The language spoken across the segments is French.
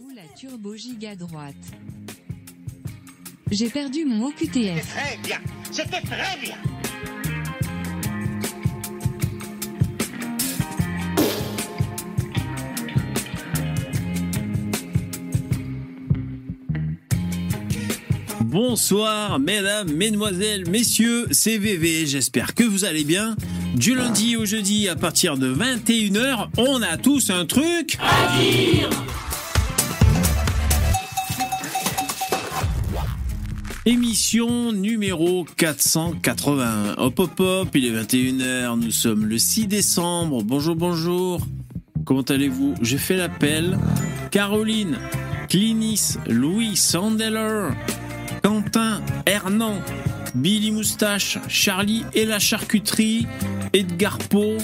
Tout la turbo giga droite. J'ai perdu mon OQTF. Très bien. C'était très bien. Bonsoir, mesdames, mesdemoiselles, messieurs, c'est VV, j'espère que vous allez bien. Du lundi au jeudi, à partir de 21h, on a tous un truc à dire Émission numéro 481. Hop hop hop, il est 21h, nous sommes le 6 décembre. Bonjour, bonjour. Comment allez-vous? J'ai fait l'appel. Caroline, Clinis, Louis, Sandeller, Quentin, Hernan, Billy Moustache, Charlie et la charcuterie, Edgar Poe,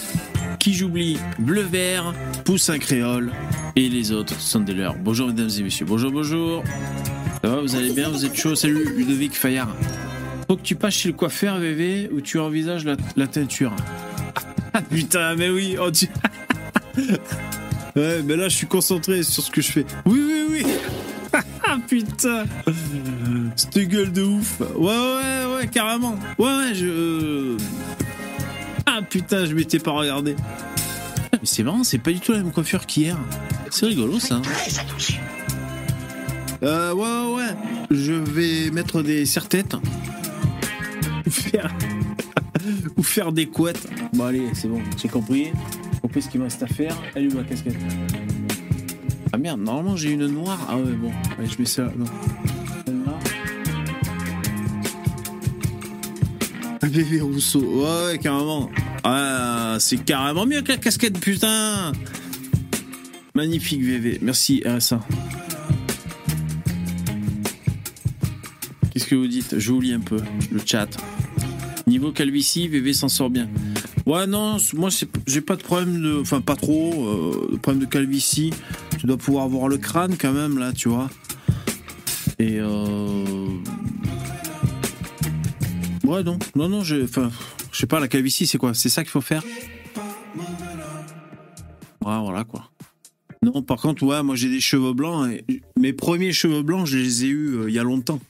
qui j'oublie, Bleu Vert, Poussin Créole et les autres Sandeller. Bonjour mesdames et messieurs, bonjour, bonjour. Vous allez bien, vous êtes chaud Salut Ludovic Fayard. Faut que tu passes chez le coiffeur VV où tu envisages la, la teinture. Ah, putain, mais oui, oh, tu- Ouais, mais là je suis concentré sur ce que je fais. Oui, oui, oui. Ah putain Cette gueule de ouf Ouais ouais ouais carrément Ouais ouais je Ah putain je m'étais pas regardé Mais c'est marrant c'est pas du tout la même coiffure qu'hier C'est rigolo ça. Euh ouais ouais ouais. Je vais mettre des serre-têtes. Ou faire des couettes. Bon allez c'est bon j'ai compris. J'ai compris ce qu'il me reste à faire où ma casquette. Ah merde normalement j'ai une noire. Ah ouais bon. Ouais, je mets ça non. Bébé Rousseau, ouais, ouais, carrément. Ah, c'est carrément mieux que la casquette, putain. Magnifique VV, merci RSA. Qu'est-ce que vous dites? Je vous lis un peu le chat. Niveau calvitie, VV s'en sort bien. Ouais, non, moi j'ai pas de problème de. Enfin, pas trop. euh, de problème de calvitie. Tu dois pouvoir voir le crâne quand même, là, tu vois. Et euh. Ouais, non, non, non, je, enfin, je sais pas, la calvitie, c'est quoi? C'est ça qu'il faut faire? Ouais, voilà, quoi. Non, par contre, ouais, moi j'ai des cheveux blancs. Mes premiers cheveux blancs, je les ai eus euh, il y a longtemps.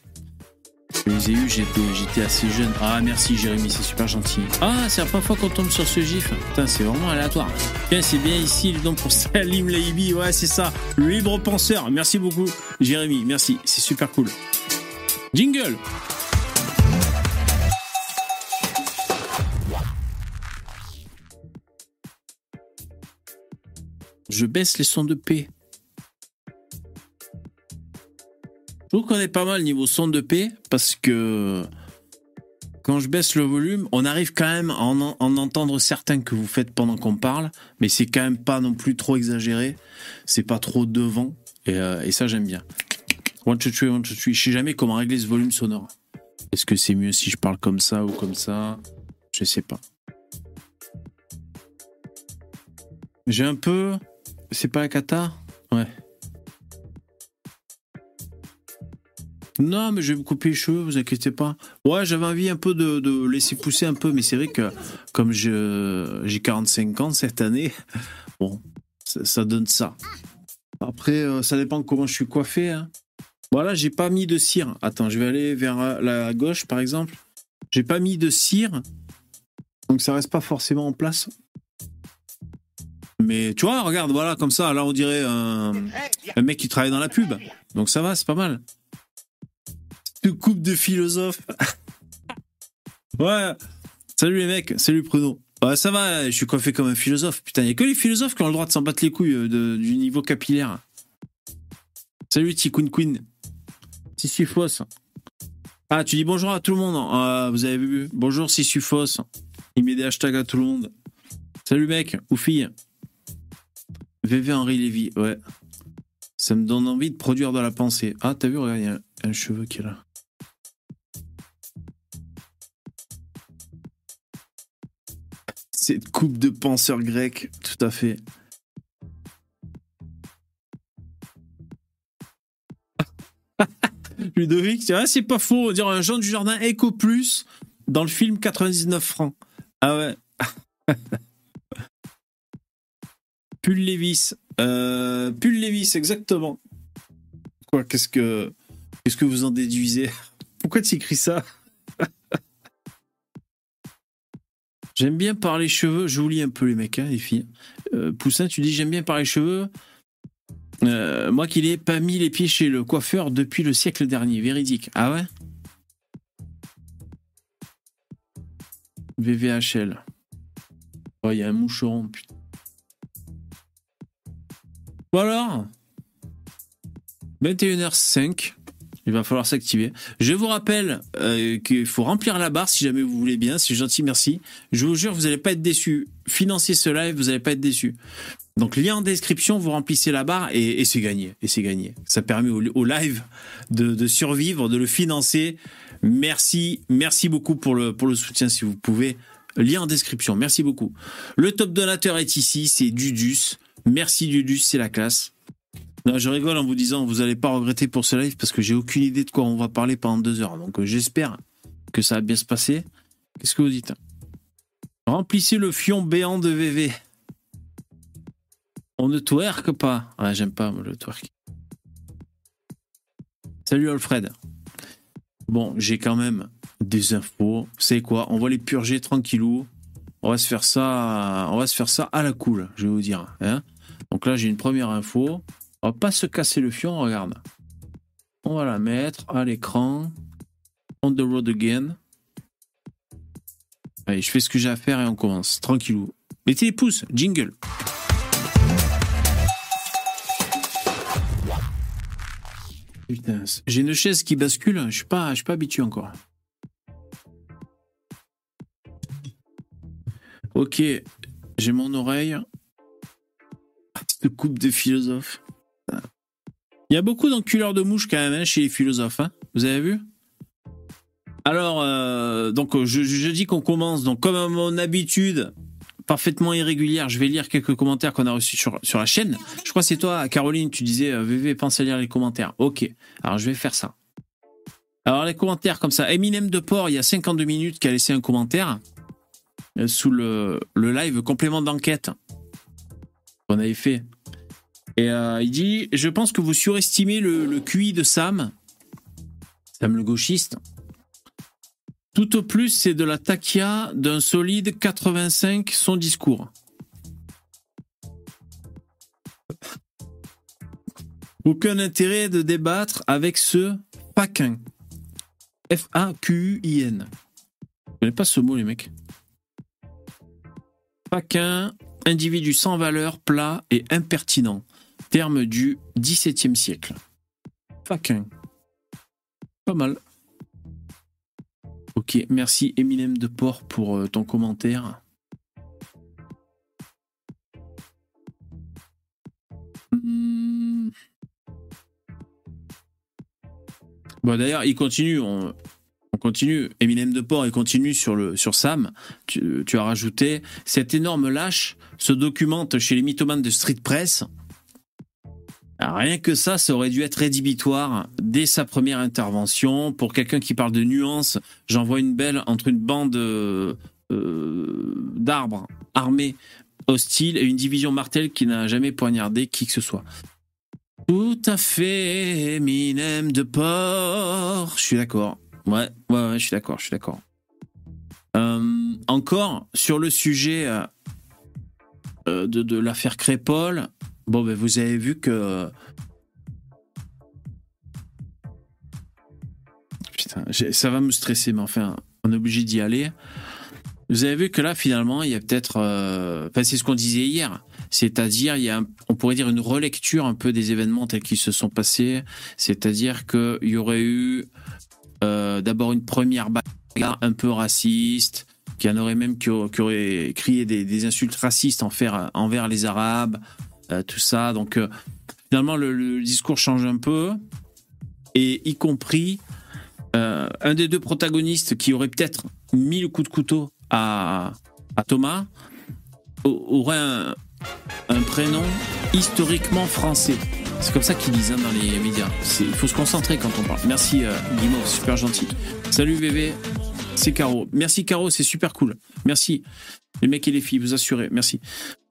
Je les ai eus, j'étais, assez jeune. Ah, merci Jérémy, c'est super gentil. Ah, c'est la première fois qu'on tombe sur ce gif. Putain, c'est vraiment aléatoire. Tiens, c'est bien ici le don pour Salim Leibi. Ouais, c'est ça. Le libre penseur. Merci beaucoup, Jérémy. Merci, c'est super cool. Jingle Je baisse les sons de paix. Je trouve qu'on est pas mal niveau son de paix parce que quand je baisse le volume, on arrive quand même à en, en entendre certains que vous faites pendant qu'on parle, mais c'est quand même pas non plus trop exagéré. C'est pas trop devant et, euh, ça j'aime bien. One, two, three, one, two, three. Je sais jamais comment régler ce volume sonore. Est-ce que c'est mieux si je parle comme ça ou comme ça? Je sais pas. J'ai un peu. C'est pas la cata? Ouais. Non, mais je vais me couper les cheveux, vous inquiétez pas. Ouais, j'avais envie un peu de, laisser pousser un peu, mais c'est vrai que comme j'ai 45 ans cette année, bon, ça, donne ça. Après, euh, ça dépend comment je suis coiffé. Hein. Voilà, j'ai pas mis de cire. Attends, je vais aller vers euh, la gauche, par exemple. J'ai pas mis de cire, donc ça reste pas forcément en place. Mais tu vois, regarde, voilà, comme ça, là, on dirait un mec qui travaille dans la pub. Donc ça va, c'est pas mal. Coupe de philosophe. ouais. Salut les mecs, salut Pruno. Ouais, ça va, je suis coiffé comme un philosophe. Putain, il a que les philosophes qui ont le droit de s'en battre les couilles euh, de- du niveau capillaire. Salut T-Queen Queen. Sisyphos. Ah, tu dis bonjour à tout le monde. Ah, vous avez vu? Bonjour Sisyphos. Il met des hashtags à tout le monde. Salut mec ou fille. VV Henri Lévy, ouais. Ça me donne envie de produire de la pensée. Ah, t'as vu, regarde, il y a un, un cheveu qui est là. Cette coupe de penseur grec, tout à fait. Ludovic, c'est pas faux. On dirait un Jean du Jardin Eco Plus dans le film 99 francs. Ah ouais. Pull Lévis. Euh, Pull Lévis, exactement. Quoi Qu'est-ce que qu'est-ce que vous en déduisez? Pourquoi tu écris ça? J'aime bien par les cheveux. Je vous lis un peu les mecs, hein, les filles. Euh, Poussin, tu dis j'aime bien par les cheveux. Euh, moi qui n'ai pas mis les pieds chez le coiffeur depuis le siècle dernier. Véridique. Ah ouais? VVHL. Oh, il y a un moucheron, putain. Voilà. 21h05. Il va falloir s'activer. Je vous rappelle euh, qu'il faut remplir la barre si jamais vous voulez bien. C'est gentil, merci. Je vous jure, vous n'allez pas être déçus. Financez ce live, vous n'allez pas être déçus. Donc, lien en description, vous remplissez la barre et, et c'est gagné. Et c'est gagné. Ça permet au, live de, de, survivre, de le financer. Merci, merci beaucoup pour le, pour le soutien si vous pouvez. Lien en description. Merci beaucoup. Le top donateur est ici, c'est Dudus. Merci Dudus, c'est la classe. Je rigole en vous disant, vous n'allez pas regretter pour ce live parce que j'ai aucune idée de quoi on va parler pendant deux heures. Donc euh, j'espère que ça va bien se passer. Qu'est-ce que vous dites? Remplissez le fion béant de VV. On ne twerk pas. Ah, j'aime pas le twerk. Salut Alfred. Bon, j'ai quand même des infos. Savez quoi? On va les purger tranquillou. On va se faire ça, on va se faire ça à la cool, je vais vous dire. Hein Donc là, j'ai une première info. On va pas se casser le fion, regarde. On va la mettre à l'écran. On the road again. Allez, je fais ce que j'ai à faire et on commence. Tranquillou. Mettez les pouces, jingle. J'ai une chaise qui bascule, je suis pas, suis pas habitué encore. Ok, j'ai mon oreille. Cette coupe de philosophe. Il y a beaucoup d'enculeurs de mouches quand même hein, chez les philosophes. Hein Vous avez vu? Alors, euh, donc je, je dis qu'on commence. Donc comme à mon habitude, parfaitement irrégulière, je vais lire quelques commentaires qu'on a reçus sur, sur la chaîne. Je crois que c'est toi, Caroline, tu disais euh, VV, pense à lire les commentaires. Ok, alors je vais faire ça. Alors les commentaires comme ça. Eminem de Port, il y a 52 minutes, qui a laissé un commentaire euh, sous le, le live complément d'enquête qu'on avait fait. Et euh, il dit Je pense que vous surestimez le, QI de Sam. Sam le gauchiste. Tout au plus, c'est de la taquia d'un solide 85 son discours. Aucun intérêt de débattre avec ce Paquin. F-A-Q-U-I-N. Je connais pas ce mot, les mecs. Paquin, individu sans valeur, plat et impertinent. Terme du XVIIe siècle. Paquin. Pas mal. Ok, merci Eminem de Port pour euh, ton commentaire. Hmm. Bon, d'ailleurs, il continue. On, on, continue. Eminem de Port, il continue sur, le, sur Sam. Tu, tu, as rajouté Cet énorme lâche se documente chez les mythomanes de Street Press. Rien que ça, ça aurait dû être rédhibitoire dès sa première intervention. Pour quelqu'un qui parle de nuances, j'en vois une belle entre une bande euh, d'arbres armés hostiles et une division martel qui n'a jamais poignardé qui que ce soit. Tout à fait, Eminem de port. Je suis d'accord. Ouais, ouais, je suis d'accord, je suis d'accord. Euh, encore sur le sujet euh, de, de l'affaire Crépol, Bon, ben vous avez vu que. Putain, ça va me stresser, mais enfin, on est obligé d'y aller. Vous avez vu que là, finalement, il y a peut-être. Euh... Enfin, c'est ce qu'on disait hier. C'est-à-dire, on pourrait dire, une relecture un peu des événements tels qu'ils se sont passés. C'est-à-dire qu'il y aurait eu euh, d'abord une première bagarre un peu raciste, qui en aurait même qui, aurait crié des, insultes racistes envers, les Arabes, tout ça. Donc euh, finalement, le, discours change un peu, et y compris euh, un des deux protagonistes qui aurait peut-être mis le coup de couteau à, à Thomas aurait un, un, prénom historiquement français. C'est comme ça qu'ils disent hein, dans les médias. Il faut se concentrer quand on parle. Merci euh, Guimauve, super gentil. Salut VV, c'est Caro. Merci Caro, c'est super cool. Merci les mecs et les filles, vous assurez. Merci.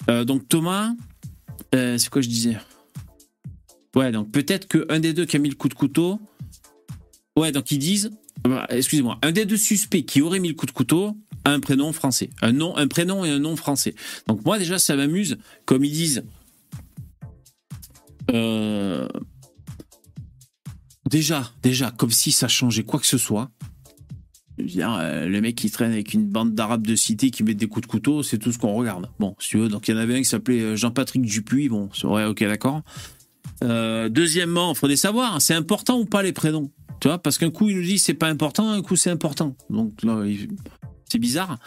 Euh, donc Thomas, euh, c'est quoi je disais Ouais, donc peut-être qu'un des deux qui a mis le coup de couteau. Ouais, donc ils disent. bah, Excusez-moi, un des deux suspects qui aurait mis le coup de couteau a un prénom français. Un, nom, un prénom et un nom français. Donc moi, déjà, ça m'amuse. Comme ils disent. euh, Déjà, déjà, comme si ça changeait quoi que ce soit. Je veux euh, le mec qui traîne avec une bande d'arabes de cité qui met des coups de couteau, c'est tout ce qu'on regarde. Bon, si tu veux, donc il y en avait un qui s'appelait euh, Jean-Patrick Dupuis, bon, c'est vrai, ok, d'accord. Euh, deuxièmement, il faudrait savoir, c'est important ou pas les prénoms? Tu vois, parce qu'un coup il nous dit c'est pas important, un coup c'est important. Donc là, c'est bizarre.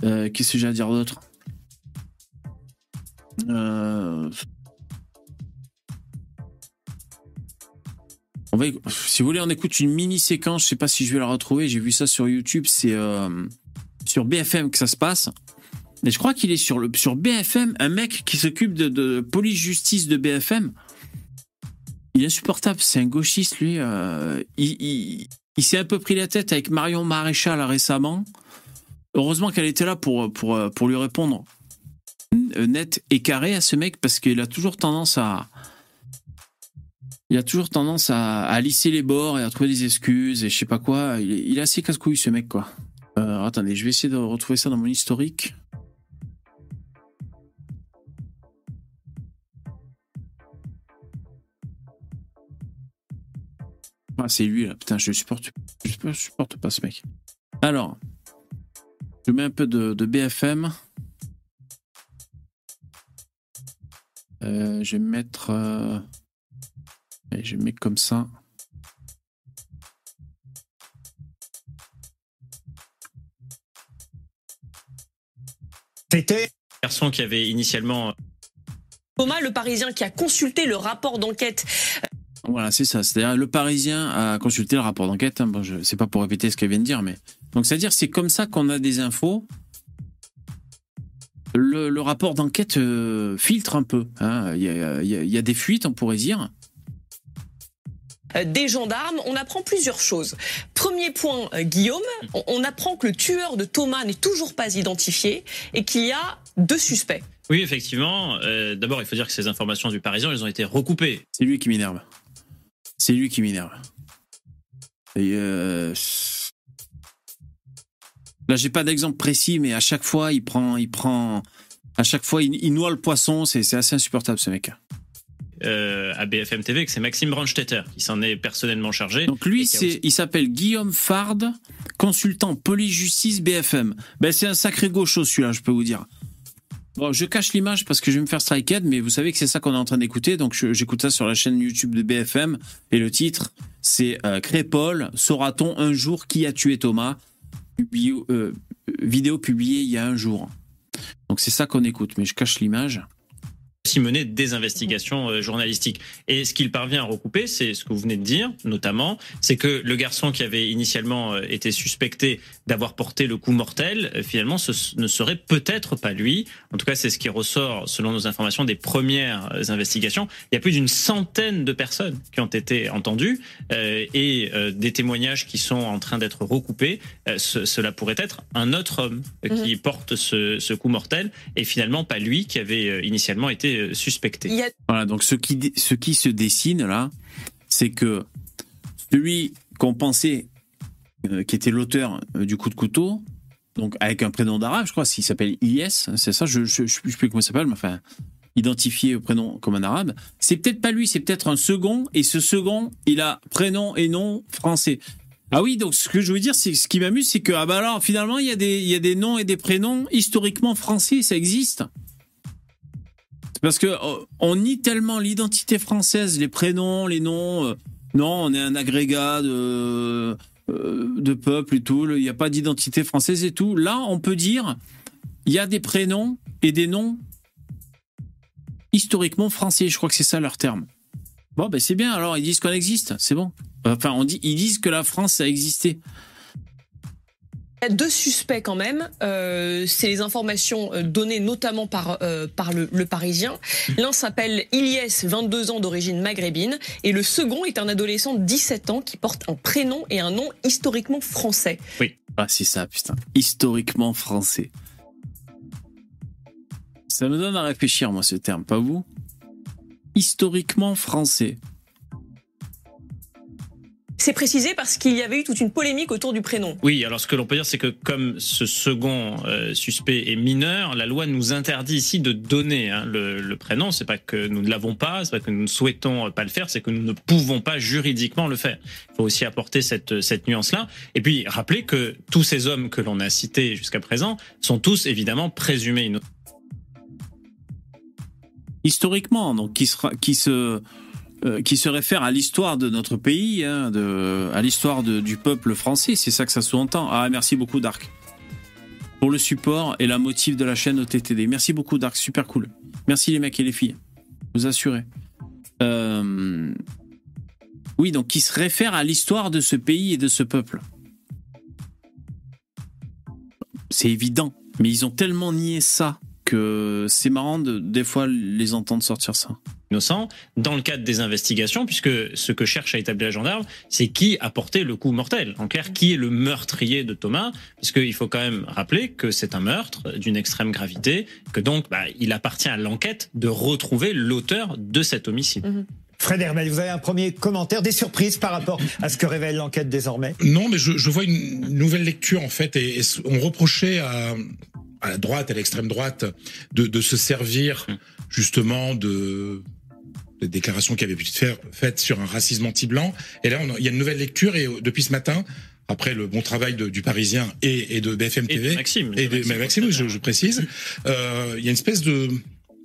Qu'est-ce que j'ai à dire d'autre? Euh, Si vous voulez, on écoute une mini séquence. Je sais pas si je vais la retrouver. J'ai vu ça sur YouTube. C'est euh, sur BFM que ça se passe. Mais je crois qu'il est sur le sur BFM. Un mec qui s'occupe de, de police justice de BFM. Il est insupportable. C'est un gauchiste lui. euh, il il, s'est un peu pris la tête avec Marion Maréchal récemment. Heureusement qu'elle était là pour pour pour lui répondre net et carré à ce mec parce qu'il a toujours tendance à il a toujours tendance à, lisser les bords et à trouver des excuses et je sais pas quoi. Il est, assez casse-couille ce mec quoi. Euh, attendez, je vais essayer de retrouver ça dans mon historique. Ah, c'est lui là. Putain, je supporte, je supporte- pas ce mec. Alors, je mets un peu de, de BFM. Euh, je vais mettre. euh, Allez, je mets comme ça. C'était garçon qui avait initialement Thomas, le Parisien qui a consulté le rapport d'enquête Voilà, c'est ça. C'est-à-dire, le Parisien a consulté le rapport d'enquête. hein. Bon, je sais pas pour répéter ce qu'elle vient de dire, mais donc c'est-à-dire, c'est comme ça qu'on a des infos. Le, le rapport d'enquête euh, filtre un peu. hein. Il y, a, il y a- il y a des fuites, on pourrait dire. Euh, des gendarmes, on apprend plusieurs choses. Premier point, euh, Guillaume, on, apprend que le tueur de Thomas n'est toujours pas identifié et qu'il y a deux suspects. Oui, effectivement. Euh, D'abord, il faut dire que ces informations du Parisien, elles ont été recoupées. C'est lui qui m'énerve. C'est lui qui m'énerve. Et euh, Là, j'ai pas d'exemple précis, mais à chaque fois, il prend, il prend, à chaque fois, il, il noie le poisson. C'est c'est assez insupportable, ce mec. Euh, à BFM TV, que c'est Maxime Brandstetter qui s'en est personnellement chargé. Donc lui, c'est, aussi- il s'appelle Guillaume Fard, consultant police-justice BFM. Ben, c'est un sacré gaucho, celui-là, je peux vous dire. Bon, je cache l'image parce que je vais me faire strikehead, mais vous savez que c'est ça qu'on est en train d'écouter. Donc, j'écoute ça sur la chaîne YouTube de BFM. Et le titre, c'est euh, Crépole, saura-t-on un jour qui a tué Thomas? Publié- euh, Vidéo publiée il y a un jour. Donc, c'est ça qu'on écoute, mais je cache l'image. Aussi mené des investigations euh, journalistiques. Et ce qu'il parvient à recouper, c'est ce que vous venez de dire, notamment, c'est que le garçon qui avait initialement euh, été suspecté d'avoir porté le coup mortel, euh, finalement, ce ne serait peut-être pas lui. En tout cas, c'est ce qui ressort, selon nos informations, des premières investigations. Il y a plus d'une centaine de personnes qui ont été entendues euh, et euh, des témoignages qui sont en train d'être recoupés. Euh, ce- cela pourrait être un autre homme euh, qui porte ce, ce coup mortel et finalement pas lui qui avait initialement été euh, suspecté. A Voilà, donc ce qui, ce qui se dessine là, c'est que celui qu'on pensait euh, qui était l'auteur euh, du coup de couteau, donc avec un prénom d'arabe, je crois, s'il s'appelle Ilyes, c'est ça, je ne sais plus comment il s'appelle, mais enfin, identifié au prénom comme un arabe, c'est peut-être pas lui, c'est peut-être un second, et ce second, il a prénom et nom français. Ah oui, donc ce que je veux dire, c'est ce qui m'amuse, c'est que ah bah alors finalement il y a des il y a des noms et des prénoms historiquement français, ça existe. Parce que euh, on nie tellement l'identité française, les prénoms, les noms. euh, non, on est un agrégat de euh, peuple et tout. Il n'y a pas d'identité française et tout. Là, on peut dire il y a des prénoms et des noms historiquement français. Je crois que c'est ça leur terme. Bon, ben c'est bien. Alors ils disent qu'on existe, c'est bon. Enfin, on dit, ils disent que la France a existé. Il y a deux suspects quand même. Euh, c'est les informations euh, données notamment par, euh, le, Parisien. L'un s'appelle Ilyes, 22 ans d'origine maghrébine, et le second est un adolescent de 17 ans qui porte un prénom et un nom historiquement français. Ah, c'est ça, putain. Historiquement français. Ça me donne à réfléchir, moi, ce terme, pas vous? Historiquement français. C'est précisé parce qu'il y avait eu toute une polémique autour du prénom. Oui, alors ce que l'on peut dire, c'est que comme ce second euh, suspect est mineur, la loi nous interdit ici de donner hein, le, le, prénom. C'est pas que nous ne l'avons pas, c'est pas que nous ne souhaitons pas le faire, c'est que nous ne pouvons pas juridiquement le faire. Il faut aussi apporter cette, cette nuance-là. Et puis rappeler que tous ces hommes que l'on a cités jusqu'à présent sont tous évidemment présumés innocents. Historiquement, donc qui, sera, qui se euh, qui se réfère à l'histoire de notre pays, hein, à l'histoire du peuple français. C'est ça que ça sous-entend. Ah, merci beaucoup, Dark. Pour le support et la motive de la chaîne OTTD. Merci beaucoup, Dark. Super cool. Merci les mecs et les filles. Vous assurez. Euh... Oui, donc qui se réfère à l'histoire de ce pays et de ce peuple. C'est évident. Mais ils ont tellement nié ça que c'est marrant de des fois les entendre sortir ça innocent dans le cadre des investigations, puisque ce que cherche à établir la gendarme, c'est qui a porté le coup mortel. En clair, qui est le meurtrier de Thomas, puisqu'il faut quand même rappeler que c'est un meurtre d'une extrême gravité, que donc bah, il appartient à l'enquête de retrouver l'auteur de cet homicide. Mmh. Fred Hermel, vous avez un premier commentaire, des surprises par rapport à ce que révèle l'enquête désormais? Non, mais je, je, vois une nouvelle lecture en fait, et, et on reprochait à, à la droite, à l'extrême droite, de, de, se servir justement de des déclarations qui avaient pu être faites sur un racisme anti-blanc. Et là, on a, il y a une nouvelle lecture et depuis ce matin, après le bon travail de, du Parisien et, et, de BFM TV et de Maxime, et de, Maxime, Maxime je, je, précise, euh, il y a une espèce de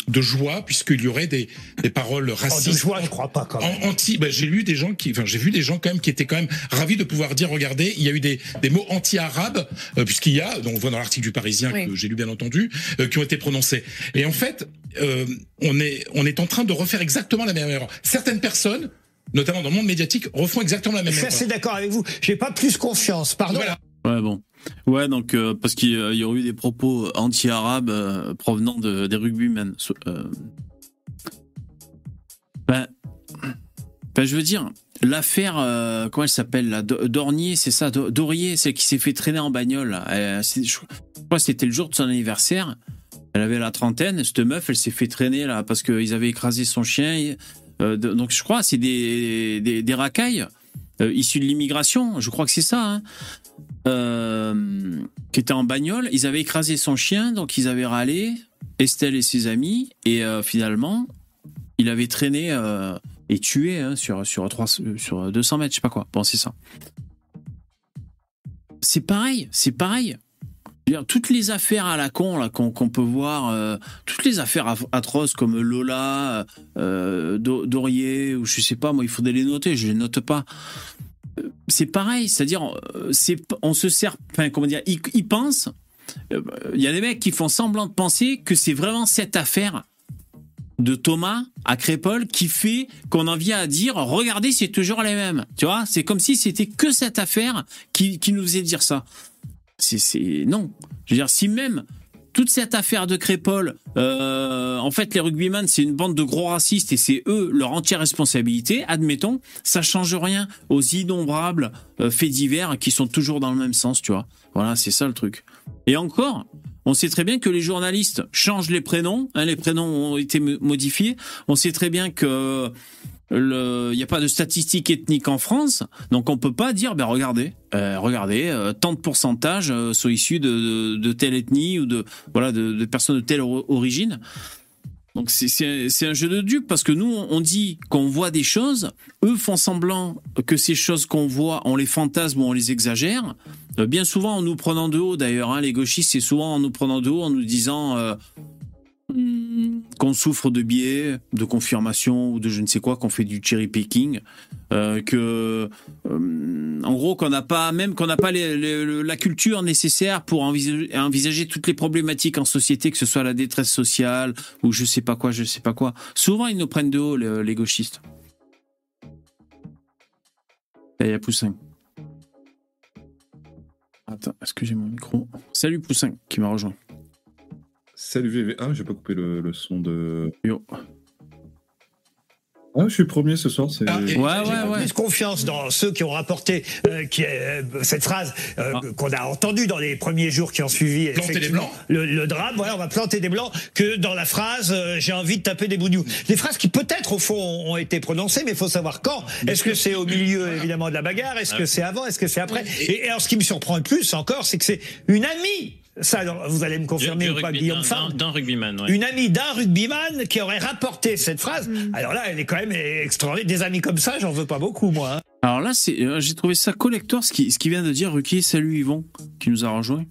de joie puisqu'il y aurait des, des paroles racistes. Oh, de joie, je crois pas quand même. Anti, bah, j'ai lu des gens qui, enfin, j'ai vu des gens quand même qui étaient quand même ravis de pouvoir dire, regardez, il y a eu des, des mots anti-arabes, euh, puisqu'il y a, donc on voit dans l'article du Parisien oui. que j'ai lu bien entendu, euh, qui ont été prononcés. Et en fait, euh, on est, on est en train de refaire exactement la même erreur. Certaines personnes, notamment dans le monde médiatique, refont exactement la même erreur. Je suis assez d'accord avec vous. J'ai pas plus confiance. Pardon. Voilà. Ouais, bon. Ouais, donc, euh, parce qu'il y aurait eu des propos anti-arabes euh, provenant de, des rugbymen. Euh, ben, ben, je veux dire, l'affaire, euh, comment elle s'appelle là? Dornier, c'est ça? Dorier, c'est qui s'est fait traîner en bagnole. Je crois que c'était le jour de son anniversaire. Elle avait la trentaine. Cette meuf, elle s'est fait traîner là parce qu'ils avaient écrasé son chien. Euh, donc, je crois, c'est des, des, racailles euh, issus de l'immigration. Je crois que c'est ça. Hein. Euh, qui était en bagnole. Ils avaient écrasé son chien, donc ils avaient râlé, Estelle et ses amis, et euh, finalement, il avait traîné euh, et tué hein, sur, sur, 3, sur 200 mètres, je sais pas quoi. Bon, c'est ça. C'est pareil, c'est pareil. Toutes les affaires à la con là qu'on qu peut voir, toutes les affaires atroces comme Lola, Dorier ou je sais pas, moi il faudrait les noter, je les note pas c'est pareil, c'est-à-dire, c'est, on se sert, enfin, comment dire, ils, ils pensent, il y a des mecs qui font semblant de penser que c'est vraiment cette affaire de Thomas à Crépole qui fait qu'on en vient à dire, regardez, c'est toujours les mêmes. Tu vois, c'est comme si c'était que cette affaire qui, qui nous faisait dire ça. C'est, c'est, non. Je veux dire, si même toute cette affaire de Crépole, euh, en fait, les rugbyman, c'est une bande de gros racistes et c'est eux leur entière responsabilité. Admettons, ça change rien aux innombrables euh, faits divers qui sont toujours dans le même sens, tu vois. Voilà, c'est ça le truc. Et encore, on sait très bien que les journalistes changent les prénoms. Hein, les prénoms ont été modifiés. On sait très bien que il n'y a pas de statistiques ethniques en France, donc on peut pas dire, ben regardez, euh, regardez, euh, tant de pourcentages euh, sont issus de, de, telle ethnie ou de voilà de, personnes de telle origine. Donc c'est un jeu de dupe parce que nous on dit qu'on voit des choses, eux font semblant que ces choses qu'on voit, on les fantasme ou on les exagère. Euh, bien souvent en nous prenant de haut d'ailleurs, hein, les gauchistes c'est souvent en nous prenant de haut en nous disant qu'on souffre de biais, de confirmation ou de je ne sais quoi, qu'on fait du cherry picking, euh, que euh, en gros qu'on n'a pas même qu'on n'a pas la culture nécessaire pour envisager, toutes les problématiques en société, que ce soit la détresse sociale ou je sais pas quoi, je sais pas quoi. Souvent ils nous prennent de haut les, les gauchistes. Et il y a Poussin. Attends, est-ce que j'ai mon micro? Salut Poussin qui m'a rejoint. Salut VV1, j'ai pas coupé le, le, son de. Yo. Ah, je suis premier ce soir. C'est... Ah, et- Ouais, J'ai ouais, ouais. plus confiance dans ceux qui ont rapporté euh, qui, euh, cette phrase euh, Ah. qu'on a entendue dans les premiers jours qui ont suivi Planter des blancs. le, le drame. Voilà, on va planter des blancs que dans la phrase euh, j'ai envie de taper des bougnous. Des phrases qui peut-être au fond ont, ont été prononcées, mais il faut savoir quand. Est-ce que c'est au milieu évidemment de la bagarre? Est-ce que c'est avant? Est-ce que c'est après? Et, et alors ce qui me surprend le plus encore, c'est que c'est une amie. Ça, alors, vous allez me Du- confirmer du ou pas, Guillaume d'un- Farm d'un rugbyman, ouais. une amie d'un rugbyman qui aurait rapporté cette phrase. Alors là, elle est quand même extraordinaire. Des amis comme ça, j'en veux pas beaucoup, moi. hein. Alors là, c'est, euh, j'ai trouvé ça collector ce qui, ce qui vient de dire Ruquier. Salut Yvon, qui nous a rejoint.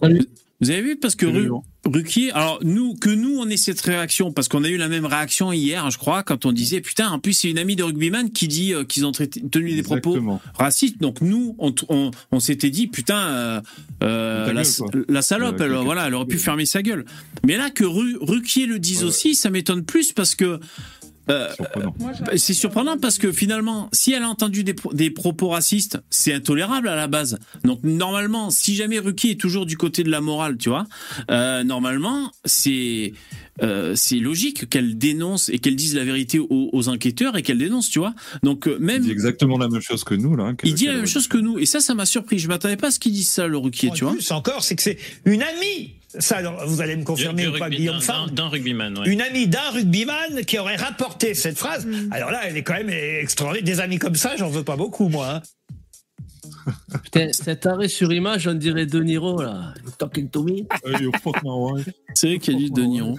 Salut. Vous avez vu parce que Salut, Ru-. Ruquier, alors nous que nous on ait cette réaction parce qu'on a eu la même réaction hier, je crois, quand on disait putain, en plus c'est une amie de rugbyman qui dit euh, qu'ils ont traité- tenu des propos racistes. Donc nous, on, on, on s'était dit putain, euh, euh, la, gueule, quoi. la salope, elle, voilà, elle aurait pu fermer sa gueule. Mais là que Ru- Ruquier le dise Ouais. aussi, ça m'étonne plus parce que euh, Surprenant. bah, C'est surprenant parce que finalement, si elle a entendu des, pro- des propos racistes, c'est intolérable à la base. Donc normalement, si jamais Ruquier est toujours du côté de la morale, tu vois, euh, normalement, c'est euh, c'est logique qu'elle dénonce et qu'elle dise la vérité aux, aux enquêteurs et qu'elle dénonce, tu vois. Donc euh, Il même dit exactement la même chose que nous, là. hein, il dit la même chose que nous et ça, ça m'a surpris. Je m'attendais pas à ce qu'il dise ça, le Ruquier, tu En vois. plus encore, c'est que c'est une amie. Ça, alors, vous allez me confirmer du ou pas, rugby- Guillaume d'un- Farm d'un- D'un rugbyman, ouais. Une amie d'un rugbyman qui aurait rapporté cette phrase. Alors là, elle est quand même extraordinaire. Des amis comme ça, j'en veux pas beaucoup, moi. hein. Putain, cet arrêt sur image, on dirait De Niro, là. Talking to me. C'est vrai qu'il y a du De Niro.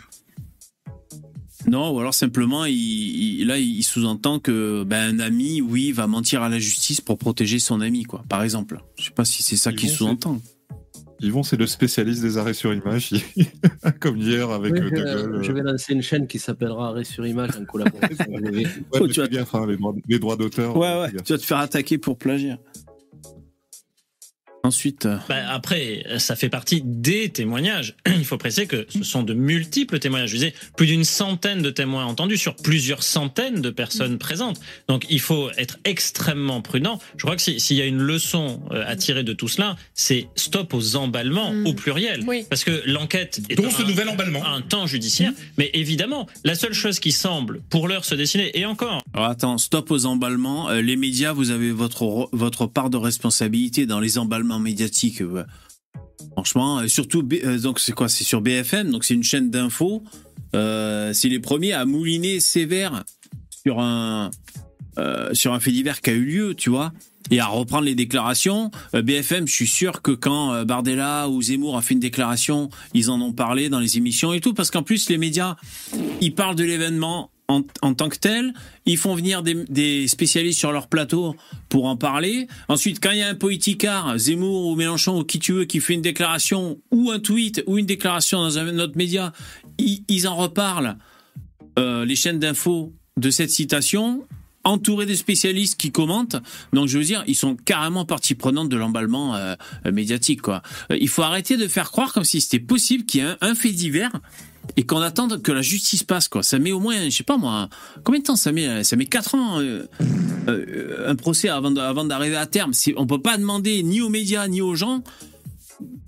Non, ou alors simplement, il, il- là, il sous-entend que ben, un ami, oui, va mentir à la justice pour protéger son ami, quoi. Par exemple. Je sais pas si c'est ça qu'il sous-entend. Yvon, c'est le spécialiste des arrêts sur image. Comme hier avec Oui, euh, je, Gaulle. je vais lancer une chaîne qui s'appellera Arrêt sur image en collaboration avec Ouais, Oh, tu vas- gaffe, hein, les droits, d'auteur. Ouais, euh, ouais. Tu vas te faire attaquer pour plagiat. Ensuite, euh, Bah, après, ça fait partie des témoignages. Il faut préciser que ce sont de multiples témoignages. Je disais, plus d'une centaine de témoins entendus sur plusieurs centaines de personnes présentes. Donc, il faut être extrêmement prudent. Je crois que si- s'il y a une leçon euh, à tirer de tout cela, c'est stop aux emballements Mm. au pluriel. Oui. Parce que l'enquête est Dont un- ce nouvel emballement. un temps judiciaire. Mais évidemment, la seule chose qui semble pour l'heure se dessiner, et encore, alors attends, stop aux emballements. Euh, les médias, vous avez votre, votre part de responsabilité dans les emballements médiatiques. euh, Franchement, euh, surtout, euh, donc c'est quoi C'est sur BFM, donc c'est une chaîne d'infos. C'est les premiers à mouliner sévère sur un sur un fait divers qui a eu lieu, tu vois, et à reprendre les déclarations. BFM, je suis sûr que quand Bardella ou Zemmour a fait une déclaration, ils en ont parlé dans les émissions et tout, parce qu'en plus les médias, ils parlent de l'événement en, tant que tel, ils font venir des, spécialistes sur leur plateau pour en parler. Ensuite, quand il y a un politicard, Zemmour ou Mélenchon ou qui tu veux, qui fait une déclaration ou un tweet ou une déclaration dans un autre média, ils, en reparlent. Euh, les chaînes d'infos de cette citation entourés de spécialistes qui commentent. Donc je veux dire, ils sont carrément partie prenante de l'emballement euh, euh, médiatique. Il faut arrêter de faire croire comme si c'était possible qu'il y ait un fait divers et qu'on attende que la justice passe. Quoi. Ça met au moins, je sais pas moi, combien de temps ça met Ça met 4 ans euh, euh, un procès avant, d'arriver à terme. On peut pas demander ni aux médias ni aux gens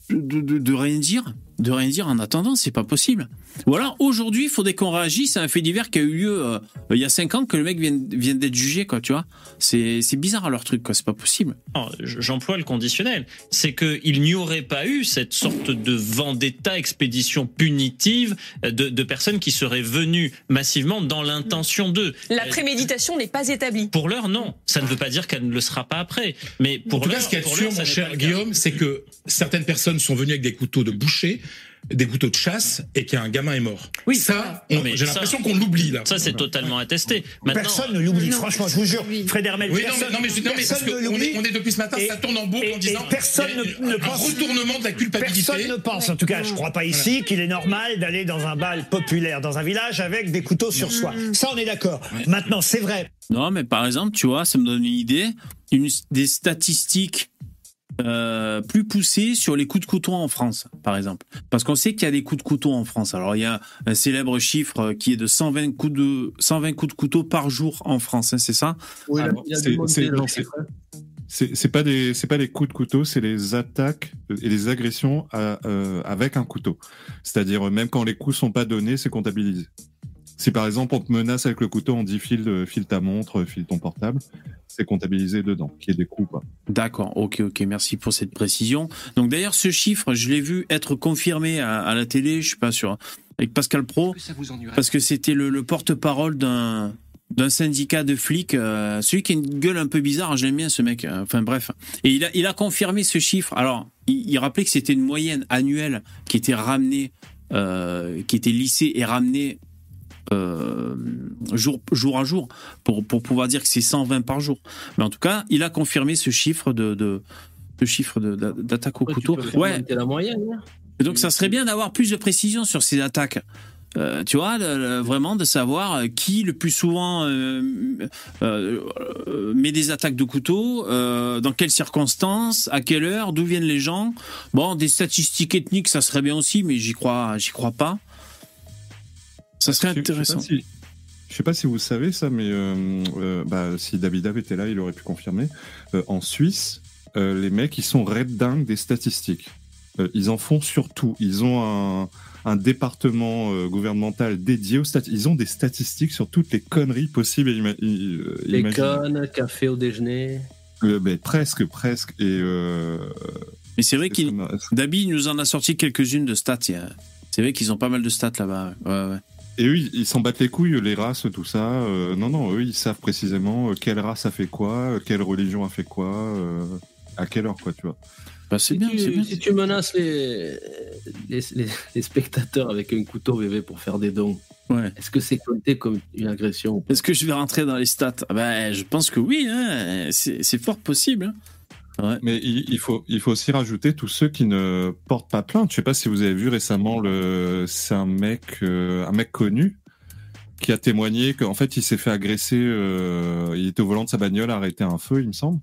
de, de- de rien dire, de rien dire en attendant, c'est pas possible. Ou alors aujourd'hui, il faudrait qu'on réagisse à un fait divers qui a eu lieu euh, il y a 5 ans que le mec vient, vient d'être jugé, quoi, tu vois. C'est c'est bizarre leur truc, quoi, c'est pas possible. J'emploie le conditionnel, c'est qu'il n'y aurait pas eu cette sorte de vendetta, expédition punitive de, de personnes qui seraient venues massivement dans l'intention d'eux. La Euh, préméditation n'est pas établie. Pour l'heure, non. Ça ne veut pas dire qu'elle ne le sera pas après. Mais En pour tout cas, l'heure, ce qu'il y a de pour sûr, mon cher. Guillaume, c'est que certaines personnes sont venues avec des couteaux de boucher, des couteaux de chasse, et qu'un gamin est mort. Oui, ça, on- j'ai l'impression qu'on l'oublie là. Ça, c'est totalement attesté. Maintenant, Personne ne l'oublie, franchement, je vous jure. oui. Fred Hermel, Oui, non, mais, personne, non, mais, non, mais parce personne que ne on l'oublie. est, on est depuis ce matin, Et- ça tourne en boucle en disant personne ne- ne un pense- retournement de la culpabilité. Personne ne pense, en tout cas, je crois pas ici, qu'il est normal d'aller dans un bal populaire, dans un village, avec des couteaux sur soi. Ça, on est d'accord. Maintenant, c'est vrai. Non, mais par exemple, tu vois, ça me donne une idée, une, des statistiques euh, plus poussées sur les coups de couteau en France, par exemple. Parce qu'on sait qu'il y a des coups de couteau en France. Alors, il y a un célèbre chiffre qui est de 120 coups de, 120 coups de couteau par jour en France, hein, c'est ça? Oui, il a- Alors, il a c'est- démonté c'est- le non, chiffre, hein. C'est pas des c'est pas les coups de couteau, c'est les attaques et les agressions à- euh, avec un couteau. C'est-à-dire euh, même quand les coups sont pas donnés, c'est comptabilisé. Si par exemple on te menace avec le couteau, on dit file, euh, file ta montre, file ton portable, c'est comptabilisé dedans, qu'il y ait des coups. D'accord, ok, ok, merci pour cette précision. Donc d'ailleurs, ce chiffre, je l'ai vu être confirmé à, à la télé, je suis pas sûr, avec Pascal Pro, parce que c'était le, le porte-parole d'un d'un syndicat de flics, euh, celui qui a une gueule un peu bizarre, j'aime bien ce mec, euh, enfin bref. Et il a, il a confirmé ce chiffre. Alors, il, il rappelait que c'était une moyenne annuelle qui était ramenée, euh, qui était lissée et ramenée euh, jour, jour à jour pour, pour pouvoir dire que c'est 120 par jour. Mais en tout cas, il a confirmé ce chiffre de, de, de chiffre de- d'a- d'attaque au Ouais, couteau. Ouais. monter la moyenne. hein. Et donc ça serait bien d'avoir plus de précision sur ces attaques. Euh, tu vois, le- le- vraiment de savoir euh, qui le plus souvent euh, euh, euh, met des attaques de couteau, dans quelles circonstances, à quelle heure, d'où viennent les gens. Bon, des statistiques ethniques, ça serait bien aussi, mais j'y crois, j'y crois pas. Ça serait Je- je sais intéressant. si- Je sais pas si vous savez ça, mais euh, euh, bah, si David Ab était là, il aurait pu confirmer. Euh, en Suisse, euh, les mecs, ils sont red dingues des statistiques. Euh, ils en font surtout. Ils ont un, un département euh, gouvernemental dédié aux statistiques. Ils ont des statistiques sur toutes les conneries possibles et ima- i- Les connes, café au déjeuner. Euh, mais presque, presque. Et euh, Mais c'est vrai qu'il Dabi nous en a sorti quelques-unes de stats. a- C'est vrai qu'ils ont pas mal de stats là-bas. Ouais, ouais. Et eux, ils s'en battent les couilles, les races, tout ça. Euh, non, non, eux, ils savent précisément euh, quelle race a fait quoi, euh, quelle religion a fait quoi, euh, à quelle heure, quoi, tu vois. Bah, c'est Si bien, tu, c'est bien. si tu menaces les, les, les- les spectateurs avec un couteau bébé pour faire des dons, Ouais. est-ce que c'est compté comme une agression Est-ce que je vais rentrer dans les stats? Ah bah, Je pense que oui, hein. c'est c'est fort possible. hein. Ouais. Mais il, il faut, il faut aussi rajouter tous ceux qui ne portent pas plainte. Je sais pas si vous avez vu récemment, le, c'est un mec, euh, un mec connu qui a témoigné qu'en fait, il s'est fait agresser. euh, il était au volant de sa bagnole, a arrêté un feu, il me semble,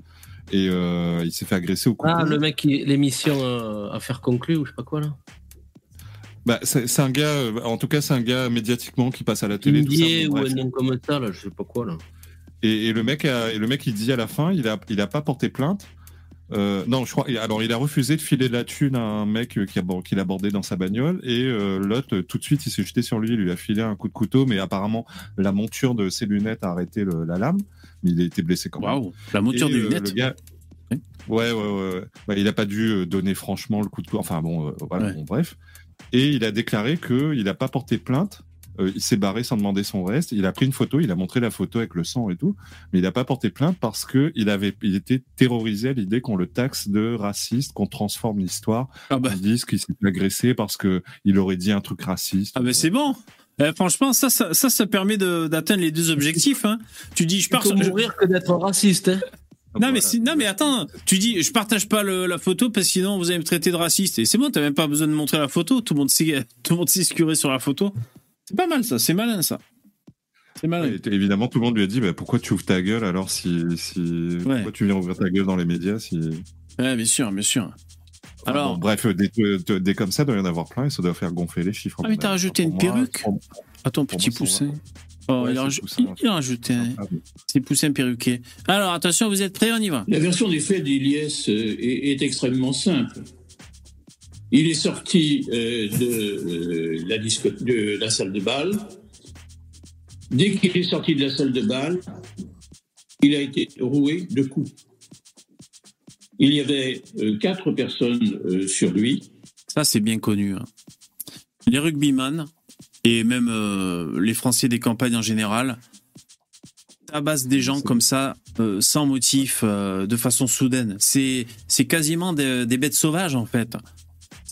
et euh, il s'est fait agresser au couteau. Ah, le mec, qui- l'émission euh, Affaire conclue ou je sais pas quoi là Bah, c'est c'est un gars, en tout cas, c'est un gars médiatiquement qui passe à la télé. tout ça, Indier bon, ou un nom comme ça, là, je sais pas quoi là. Et, et le mec, a, et le mec, il dit à la fin, il a, il a pas porté plainte. Euh, non, je crois. Alors, il a refusé de filer de la thune à un mec euh, qui qu'il abordait dans sa bagnole. Et euh, l'autre, tout de suite, il s'est jeté sur lui. Il lui a filé un coup de couteau, mais apparemment, la monture de ses lunettes a arrêté le- la lame. Mais il a été blessé quand même. Waouh, la monture Et, des euh, lunettes. le gars- Oui. Ouais, ouais, ouais. Bah, il a pas dû donner franchement le coup de couteau. Enfin bon, voilà. Ouais. bon, bref. Et il a déclaré que il a pas porté plainte. Euh, il s'est barré sans demander son reste. Il a pris une photo. Il a montré la photo avec le sang et tout. Mais il n'a pas porté plainte parce que il avait, il était terrorisé à l'idée qu'on le taxe de raciste, qu'on transforme l'histoire, Ah bah, qu'on dise qu'il s'est fait agresser parce que il aurait dit un truc raciste. ah bah c'est bon. Eh, franchement, ça, ça, ça, ça permet de- d'atteindre les deux objectifs. Hein. Tu dis, je pars. Mourir que d'être raciste. Hein. Non mais, si- non mais attends, tu dis je partage pas le- la photo parce que sinon vous allez me traiter de raciste et c'est bon t'as même pas besoin de montrer la photo tout le monde sait tout le monde sait ce qu'il y aurait sur la photo c'est pas mal ça. C'est malin ça. C'est malin. Et évidemment, tout le monde lui a dit bah, pourquoi tu ouvres ta gueule alors si, si pourquoi tu viens ouvrir ta gueule dans les médias si ouais bien sûr bien sûr. Enfin, alors bon, bref des, des, des comme ça doit y en avoir plein et ça doit faire gonfler les chiffres. ah mais t'as rajouté une perruque à ton pour petit poussin. oh Ouais, il, a c'est poussin, il- il a rajouté Ah, ses poussins perruqués alors attention vous êtes prêts on y va. La version des faits d'Iliès euh, est, est extrêmement simple. Il est sorti euh, de, euh, de la salle de bal. Dès qu'il est sorti de la salle de bal, il a été roué de coups. Il y avait euh, quatre personnes sur lui. Ça, c'est bien connu. hein. Les rugbyman et même les Français des campagnes en général tabassent des gens comme ça, sans motif, de façon soudaine. C'est quasiment des bêtes sauvages, en fait.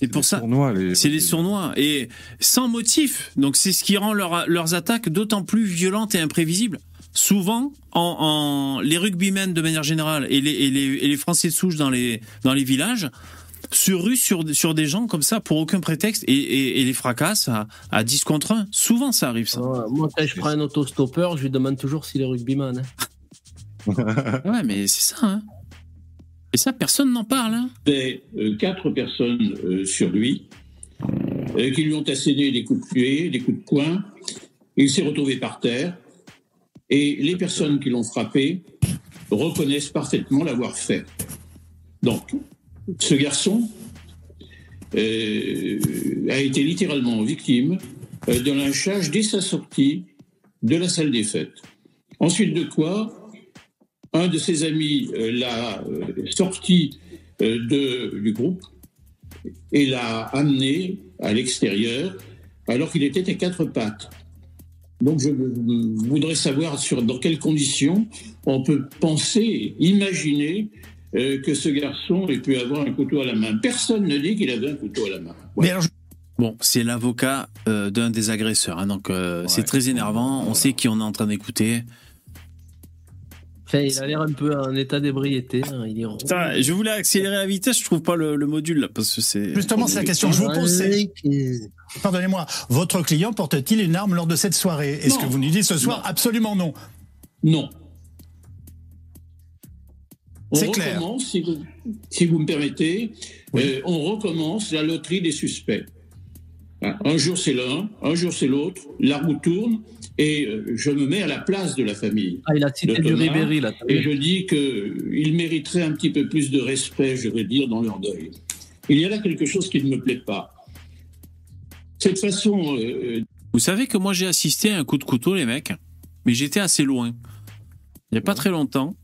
C'est pour Les ça. sournois, les- C'est les sournois. Et sans motif. Donc, c'est ce qui rend leur- leurs attaques d'autant plus violentes et imprévisibles. Souvent, en, en- les rugbymen de manière générale et les, et les, et les Français de souche dans les, dans les villages se ruent sur, sur des gens comme ça pour aucun prétexte et, et, et les fracassent à, à 10 contre 1. Souvent, ça arrive, ça. Ouais, moi, quand je prends un autostoppeur, je lui demande toujours s'il est rugbyman. hein. Ouais, mais c'est ça. Hein. Et ça, personne n'en parle. Hein. Avait euh, quatre personnes euh, sur lui euh, qui lui ont asséné des coups de pied, des coups de poing. Il s'est retrouvé par terre. Et les personnes qui l'ont frappé reconnaissent parfaitement l'avoir fait. Donc, ce garçon euh, a été littéralement victime d'un lynchage dès sa sortie de la salle des fêtes. Ensuite de quoi, un de ses amis euh, l'a euh, sorti euh, de, du groupe et l'a amené à l'extérieur alors qu'il était à quatre pattes. Donc je voudrais savoir sur, dans quelles conditions on peut penser, imaginer euh, que ce garçon ait pu avoir un couteau à la main. Personne ne dit qu'il avait un couteau à la main. Mais alors, je- Bon, c'est l'avocat euh, d'un des agresseurs, hein, donc euh, c'est très énervant. On sait qui on est en train d'écouter. Enfin, il a l'air un peu en état d'ébriété. hein, Il est rond. Putain, je voulais accélérer la vitesse, je trouve pas le, le module là, parce que c'est. Justement, c'est la question que je vous pose. Pardonnez-moi, votre client porte-t-il une arme lors de cette soirée? Est-ce que vous nous dites ce soir Non. Absolument non? Non. On C'est clair. recommence, si vous, si vous me permettez, euh, on recommence la loterie des suspects. Hein, Un jour c'est l'un, un jour c'est l'autre, la roue tourne et euh, je me mets à la place de la famille. Ah, il a de cité du Ribéry, là. Et je dis qu'ils mériteraient un petit peu plus de respect, je vais dire, dans leur deuil. Il y a là quelque chose qui ne me plaît pas. Cette façon euh, Vous savez que moi j'ai assisté à un coup de couteau, les mecs, mais j'étais assez loin. Il n'y a pas très longtemps.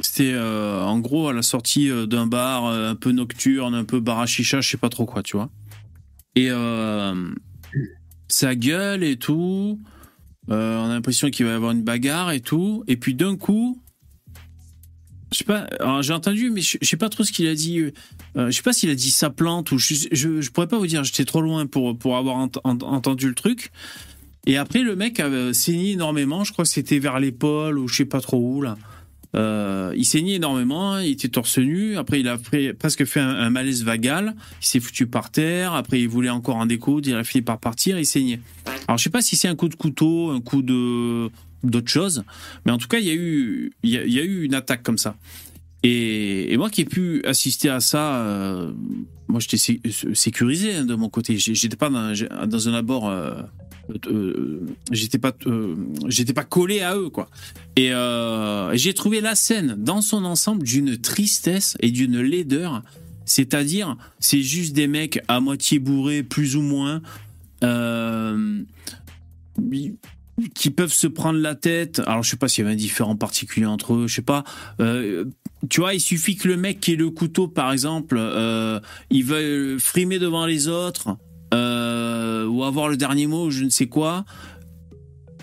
C'était euh, en gros à la sortie euh, d'un bar euh, un peu nocturne, un peu bar à chicha, je sais pas trop quoi, tu vois. Et euh, ça gueule et tout. Euh, on a l'impression qu'il va y avoir une bagarre et tout. Et puis d'un coup, je sais pas, j'ai entendu, mais je, sais pas trop ce qu'il a dit. Euh, je sais pas s'il a dit sa plante ou je, je, je pourrais pas vous dire, j'étais trop loin pour, pour avoir ent- ent- entendu le truc. Et après, le mec a saigné énormément, je crois que c'était vers l'épaule ou je sais pas trop où là. Euh, il saignait énormément, il était torse nu. Après, il a fait- presque fait un, un malaise vagal. Il s'est foutu par terre. Après, il voulait encore en découdre. Il a fini par partir. Il saignait. Alors, je sais pas si c'est un coup de couteau, un coup de d'autre chose, mais en tout cas, il y a eu il y a, eu une attaque comme ça. Et, moi qui ai pu assister à ça, euh, moi j'étais sé- sécurisé hein, de mon côté. J'étais pas dans, dans un abord. euh, j'étais pas euh, j'étais pas collé à eux quoi et euh, j'ai trouvé la scène dans son ensemble d'une tristesse et d'une laideur c'est-à-dire c'est juste des mecs à moitié bourrés plus ou moins euh, qui peuvent se prendre la tête. Alors, je sais pas s'il y avait un différent particulier entre eux, je sais pas. Euh, tu vois, il suffit que le mec qui ait le couteau, par exemple, euh, il veuille frimer devant les autres, euh, ou avoir le dernier mot, je ne sais quoi,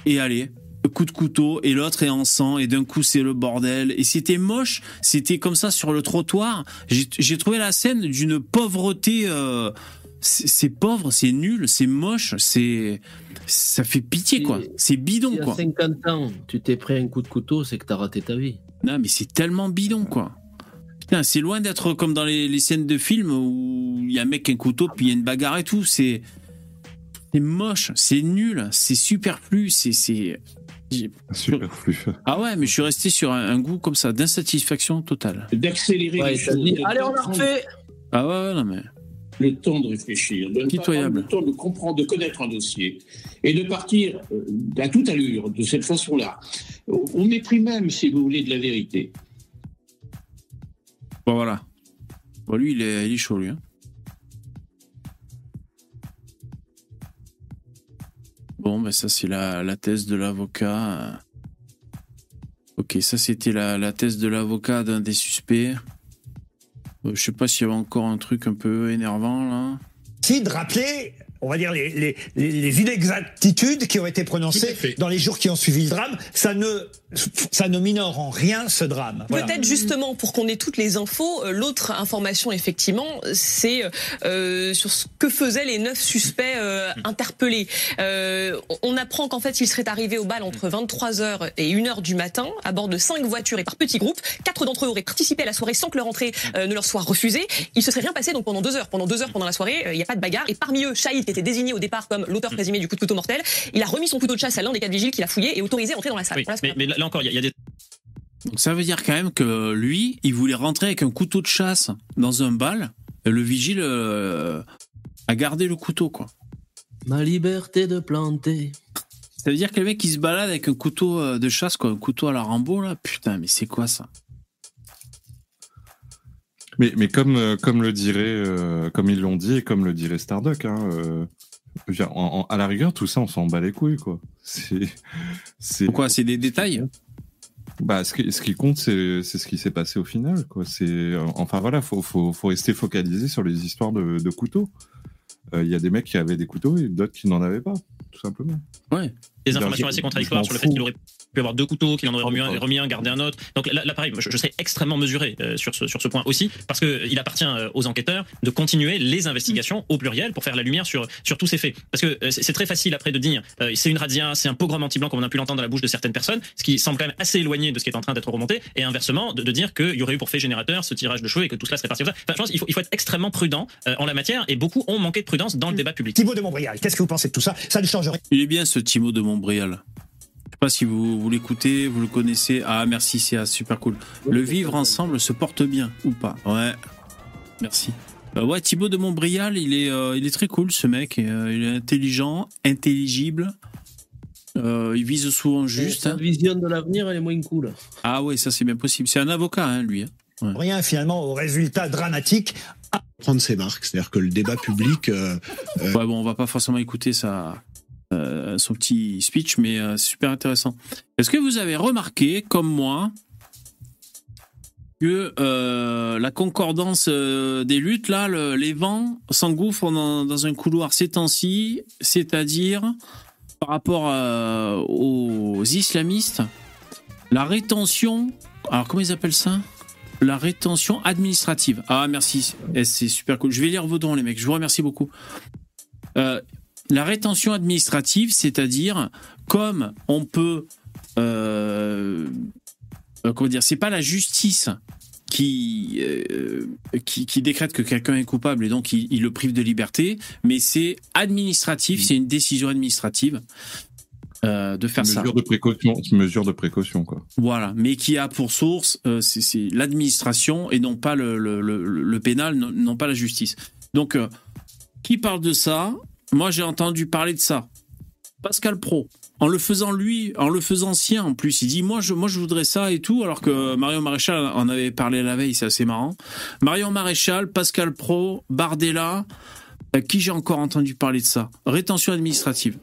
et allez. Coup de couteau et l'autre est en sang et d'un coup c'est le bordel et c'était moche c'était comme ça sur le trottoir j'ai trouvé la scène d'une pauvreté euh, c'est pauvre c'est nul c'est moche c'est ça fait pitié quoi c'est bidon a quoi 50 ans, tu t'es pris un coup de couteau, c'est que t'as raté ta vie. non, mais c'est tellement bidon, quoi. Putain, c'est loin d'être comme dans les, les scènes de films où il y a un mec qui a un couteau, puis il y a une bagarre et tout. C'est. C'est moche, c'est nul, c'est superflu, c'est. Superflu. Ah ouais, mais je suis resté sur un, un goût comme ça, d'insatisfaction totale. d'accélérer Ouais, les Allez, on la refait Ah ouais, ouais, non, mais. le temps de réfléchir, de Pitoyable. le temps de comprendre, de connaître un dossier, et de partir euh, à toute allure, de cette façon-là, au au mépris même, si vous voulez, de la vérité. Voilà. Bon, lui, il est, il est chaud, lui. hein. Bon, ben ça, c'est la, la thèse de l'avocat. Ok, ça, c'était la, la thèse de l'avocat d'un des suspects. Euh, je sais pas s'il y avait encore un truc un peu énervant, là. Si de rappeler, on va dire, les, les, les, les inexactitudes qui ont été prononcées dans les jours qui ont suivi le drame, ça ne, ça ne minore en rien ce drame. Voilà. Peut-être justement pour qu'on ait toutes les infos, euh, l'autre information effectivement, c'est euh, sur ce que faisaient les neuf suspects euh, interpellés. Euh, on apprend qu'en fait ils seraient arrivés au bal entre 23h et 1h du matin à bord de cinq voitures et par petits groupes. Quatre d'entre eux auraient participé à la soirée sans que leur entrée euh, ne leur soit refusée. Il se serait rien passé donc pendant deux heures. Pendant deux heures pendant la soirée, euh, il n'y a pas de bagarre. Et parmi eux, Shahid, qui était désigné au départ comme l'auteur présumé du coup de couteau mortel, il a remis son couteau de chasse à l'un des quatre vigiles qui l'a fouillé et autorisé à entrer dans la salle. Oui, Voilà ce mais, mais là, encore, il y, a- y a des Donc ça veut dire quand même que lui, il voulait rentrer avec un couteau de chasse dans un bal. et Le vigile euh, a gardé le couteau, quoi. Ma liberté de planter. Ça veut dire que le mec, il se balade avec un couteau euh, de chasse, quoi. Un couteau à la Rambo, là. Putain, mais c'est quoi ça? Mais, mais comme, euh, comme le dirait, euh, comme ils l'ont dit et comme le dirait Starduck, hein, euh, Je veux dire, en- en- à la rigueur, tout ça, on s'en bat les couilles, quoi. C'est. Pourquoi? C'est des détails? Bah, ce qui, ce qui compte, c'est, ce qui s'est passé au final, quoi. Enfin voilà, faut, faut, faut rester focalisé sur les histoires de, de couteaux. Euh, Il y a des mecs qui avaient des couteaux et d'autres qui n'en avaient pas, tout simplement. Ouais. Des informations assez contradictoires sur le fait qu'il aurait pu avoir deux couteaux, qu'il en aurait remis un, remis un, gardé un autre. Donc là, là, pareil, je, je serais extrêmement mesuré euh, sur ce, sur ce point aussi, parce que il appartient euh, aux enquêteurs de continuer les investigations au pluriel pour faire la lumière sur, sur tous ces faits. Parce que euh, c'est très facile après de dire euh, c'est une razzia, c'est un pogrom anti-blanc comme on a pu l'entendre dans la bouche de certaines personnes, ce qui semble quand même assez éloigné de ce qui est en train d'être remonté, et inversement de, de dire qu'il y aurait eu pour fait générateur ce tirage de cheveux et que tout cela serait parti comme ça. Enfin, je pense qu'il faut, il faut être extrêmement prudent euh, en la matière, et beaucoup ont manqué de prudence dans le débat public. Thibaut de Montbrial, qu'est-ce que vous pensez de tout ça? Ça ne change rien. Il est bien ce Timo de Montbrial. Je sais pas si vous, vous l'écoutez, vous le connaissez. Ah merci, c'est ah, super cool. Le vivre ensemble se porte bien ou pas Ouais. Merci. Euh, ouais, Thibaut de Montbrial, il est, euh, il est très cool ce mec. Euh, il est intelligent, intelligible. Euh, il vise souvent juste. Sa vision de l'avenir, elle est moins cool. Ah ouais, ça c'est bien possible. C'est un avocat, hein, lui. hein. Ouais. Rien finalement au résultat dramatique. prendre ses marques. C'est-à-dire que le débat public. euh, euh, Ouais, bon, on va pas forcément écouter sa, euh, son petit speech, mais euh, super intéressant. Est-ce que vous avez remarqué, comme moi, que euh, la concordance euh, des luttes, là, le- les vents s'engouffrent dans, un couloir ces temps-ci, c'est-à-dire par rapport aux islamistes, la rétention, alors comment ils appellent ça? La rétention administrative. Ah merci, Eh, c'est super cool. Je vais lire vos dons les mecs, je vous remercie beaucoup. La rétention administrative, c'est-à-dire comme on peut, euh, euh, comment dire, c'est pas la justice qui, euh, qui qui décrète que quelqu'un est coupable et donc il, il le prive de liberté, mais c'est administratif, c'est une décision administrative euh, de faire ça. mesure de précaution, mesure de précaution, quoi. Voilà, mais qui a pour source euh, c'est l'administration et non pas le, le, le, le pénal, non, non pas la justice. Donc, qui parle de ça? Moi, j'ai entendu parler de ça. Pascal Pro, en le faisant lui, en le faisant sien en plus, il dit moi je, moi je voudrais ça et tout, alors que Marion Maréchal en avait parlé la veille, c'est assez marrant. Marion Maréchal, Pascal Pro, Bardella, euh, qui j'ai encore entendu parler de ça? Rétention administrative.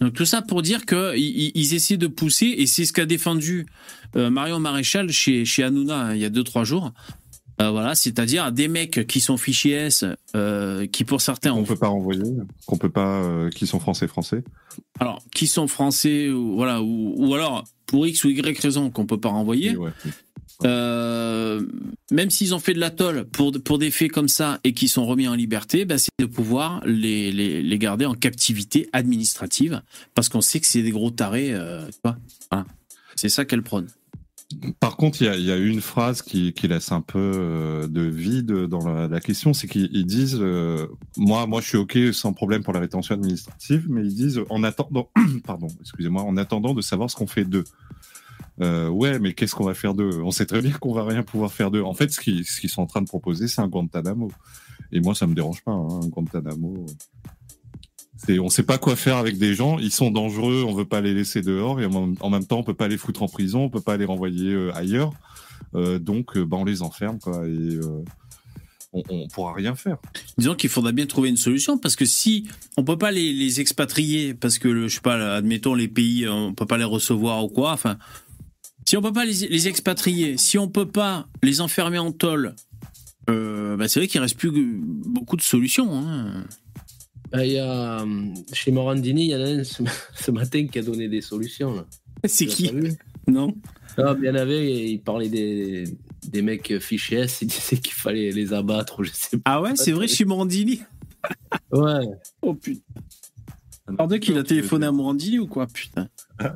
Donc tout ça pour dire que ils, essaient de pousser et c'est ce qu'a défendu euh, Marion Maréchal chez chez Hanouna hein, il y a deux trois jours. Euh, voilà, c'est-à-dire des mecs qui sont fichés S, euh, qui pour certains On ont peut pas renvoyer, qu'on peut pas, euh, qui sont français français. alors qui sont français ou voilà ou, ou alors pour X ou Y raison qu'on peut pas renvoyer. Ouais. Même s'ils ont fait de la tôle pour, pour des faits comme ça et qui sont remis en liberté, ben c'est de pouvoir les, les, les garder en captivité administrative parce qu'on sait que c'est des gros tarés. Voilà. C'est ça qu'elle prône. Par contre, il y a, une phrase qui, laisse un peu euh, de vide dans la, question, c'est qu'ils ils disent, euh, moi, moi, je suis ok sans problème pour la rétention administrative, mais ils disent en attendant, pardon, excusez-moi, en attendant de savoir ce qu'on fait d'eux. Euh, ouais, mais qu'est-ce qu'on va faire d'eux? On sait très bien qu'on va rien pouvoir faire d'eux. En fait, ce qu'ils ce qu'ils sont en train de proposer, c'est un Guantanamo. Et moi, ça me dérange pas, hein, un Guantanamo. On sait pas quoi faire avec des gens. Ils sont dangereux. On veut pas les laisser dehors et en, même- temps, on peut pas les foutre en prison. On peut pas les renvoyer euh, ailleurs. Euh, donc, euh, bah, on les enferme. Et on, on pourra rien faire. Disons qu'il faudra bien trouver une solution parce que si on peut pas les, expatrier parce que je sais pas, admettons les pays, on peut pas les recevoir ou quoi. Enfin, si on peut pas les, expatrier, si on peut pas les enfermer en tôle, bah, c'est vrai qu'il reste plus beaucoup de solutions. hein. Ah, Il y a, hum, chez Morandini, il y en a un ce, ce matin qui a donné des solutions. là. C'est Tu qui Non. Ah, il y en avait, il parlait des, des mecs fichés S, il disait qu'il fallait les abattre, ou je sais pas. Ah ouais, c'est vrai chez Morandini? Ouais. Oh putain. Pardon qu'il a téléphoné à Morandini ou quoi Putain? Ah,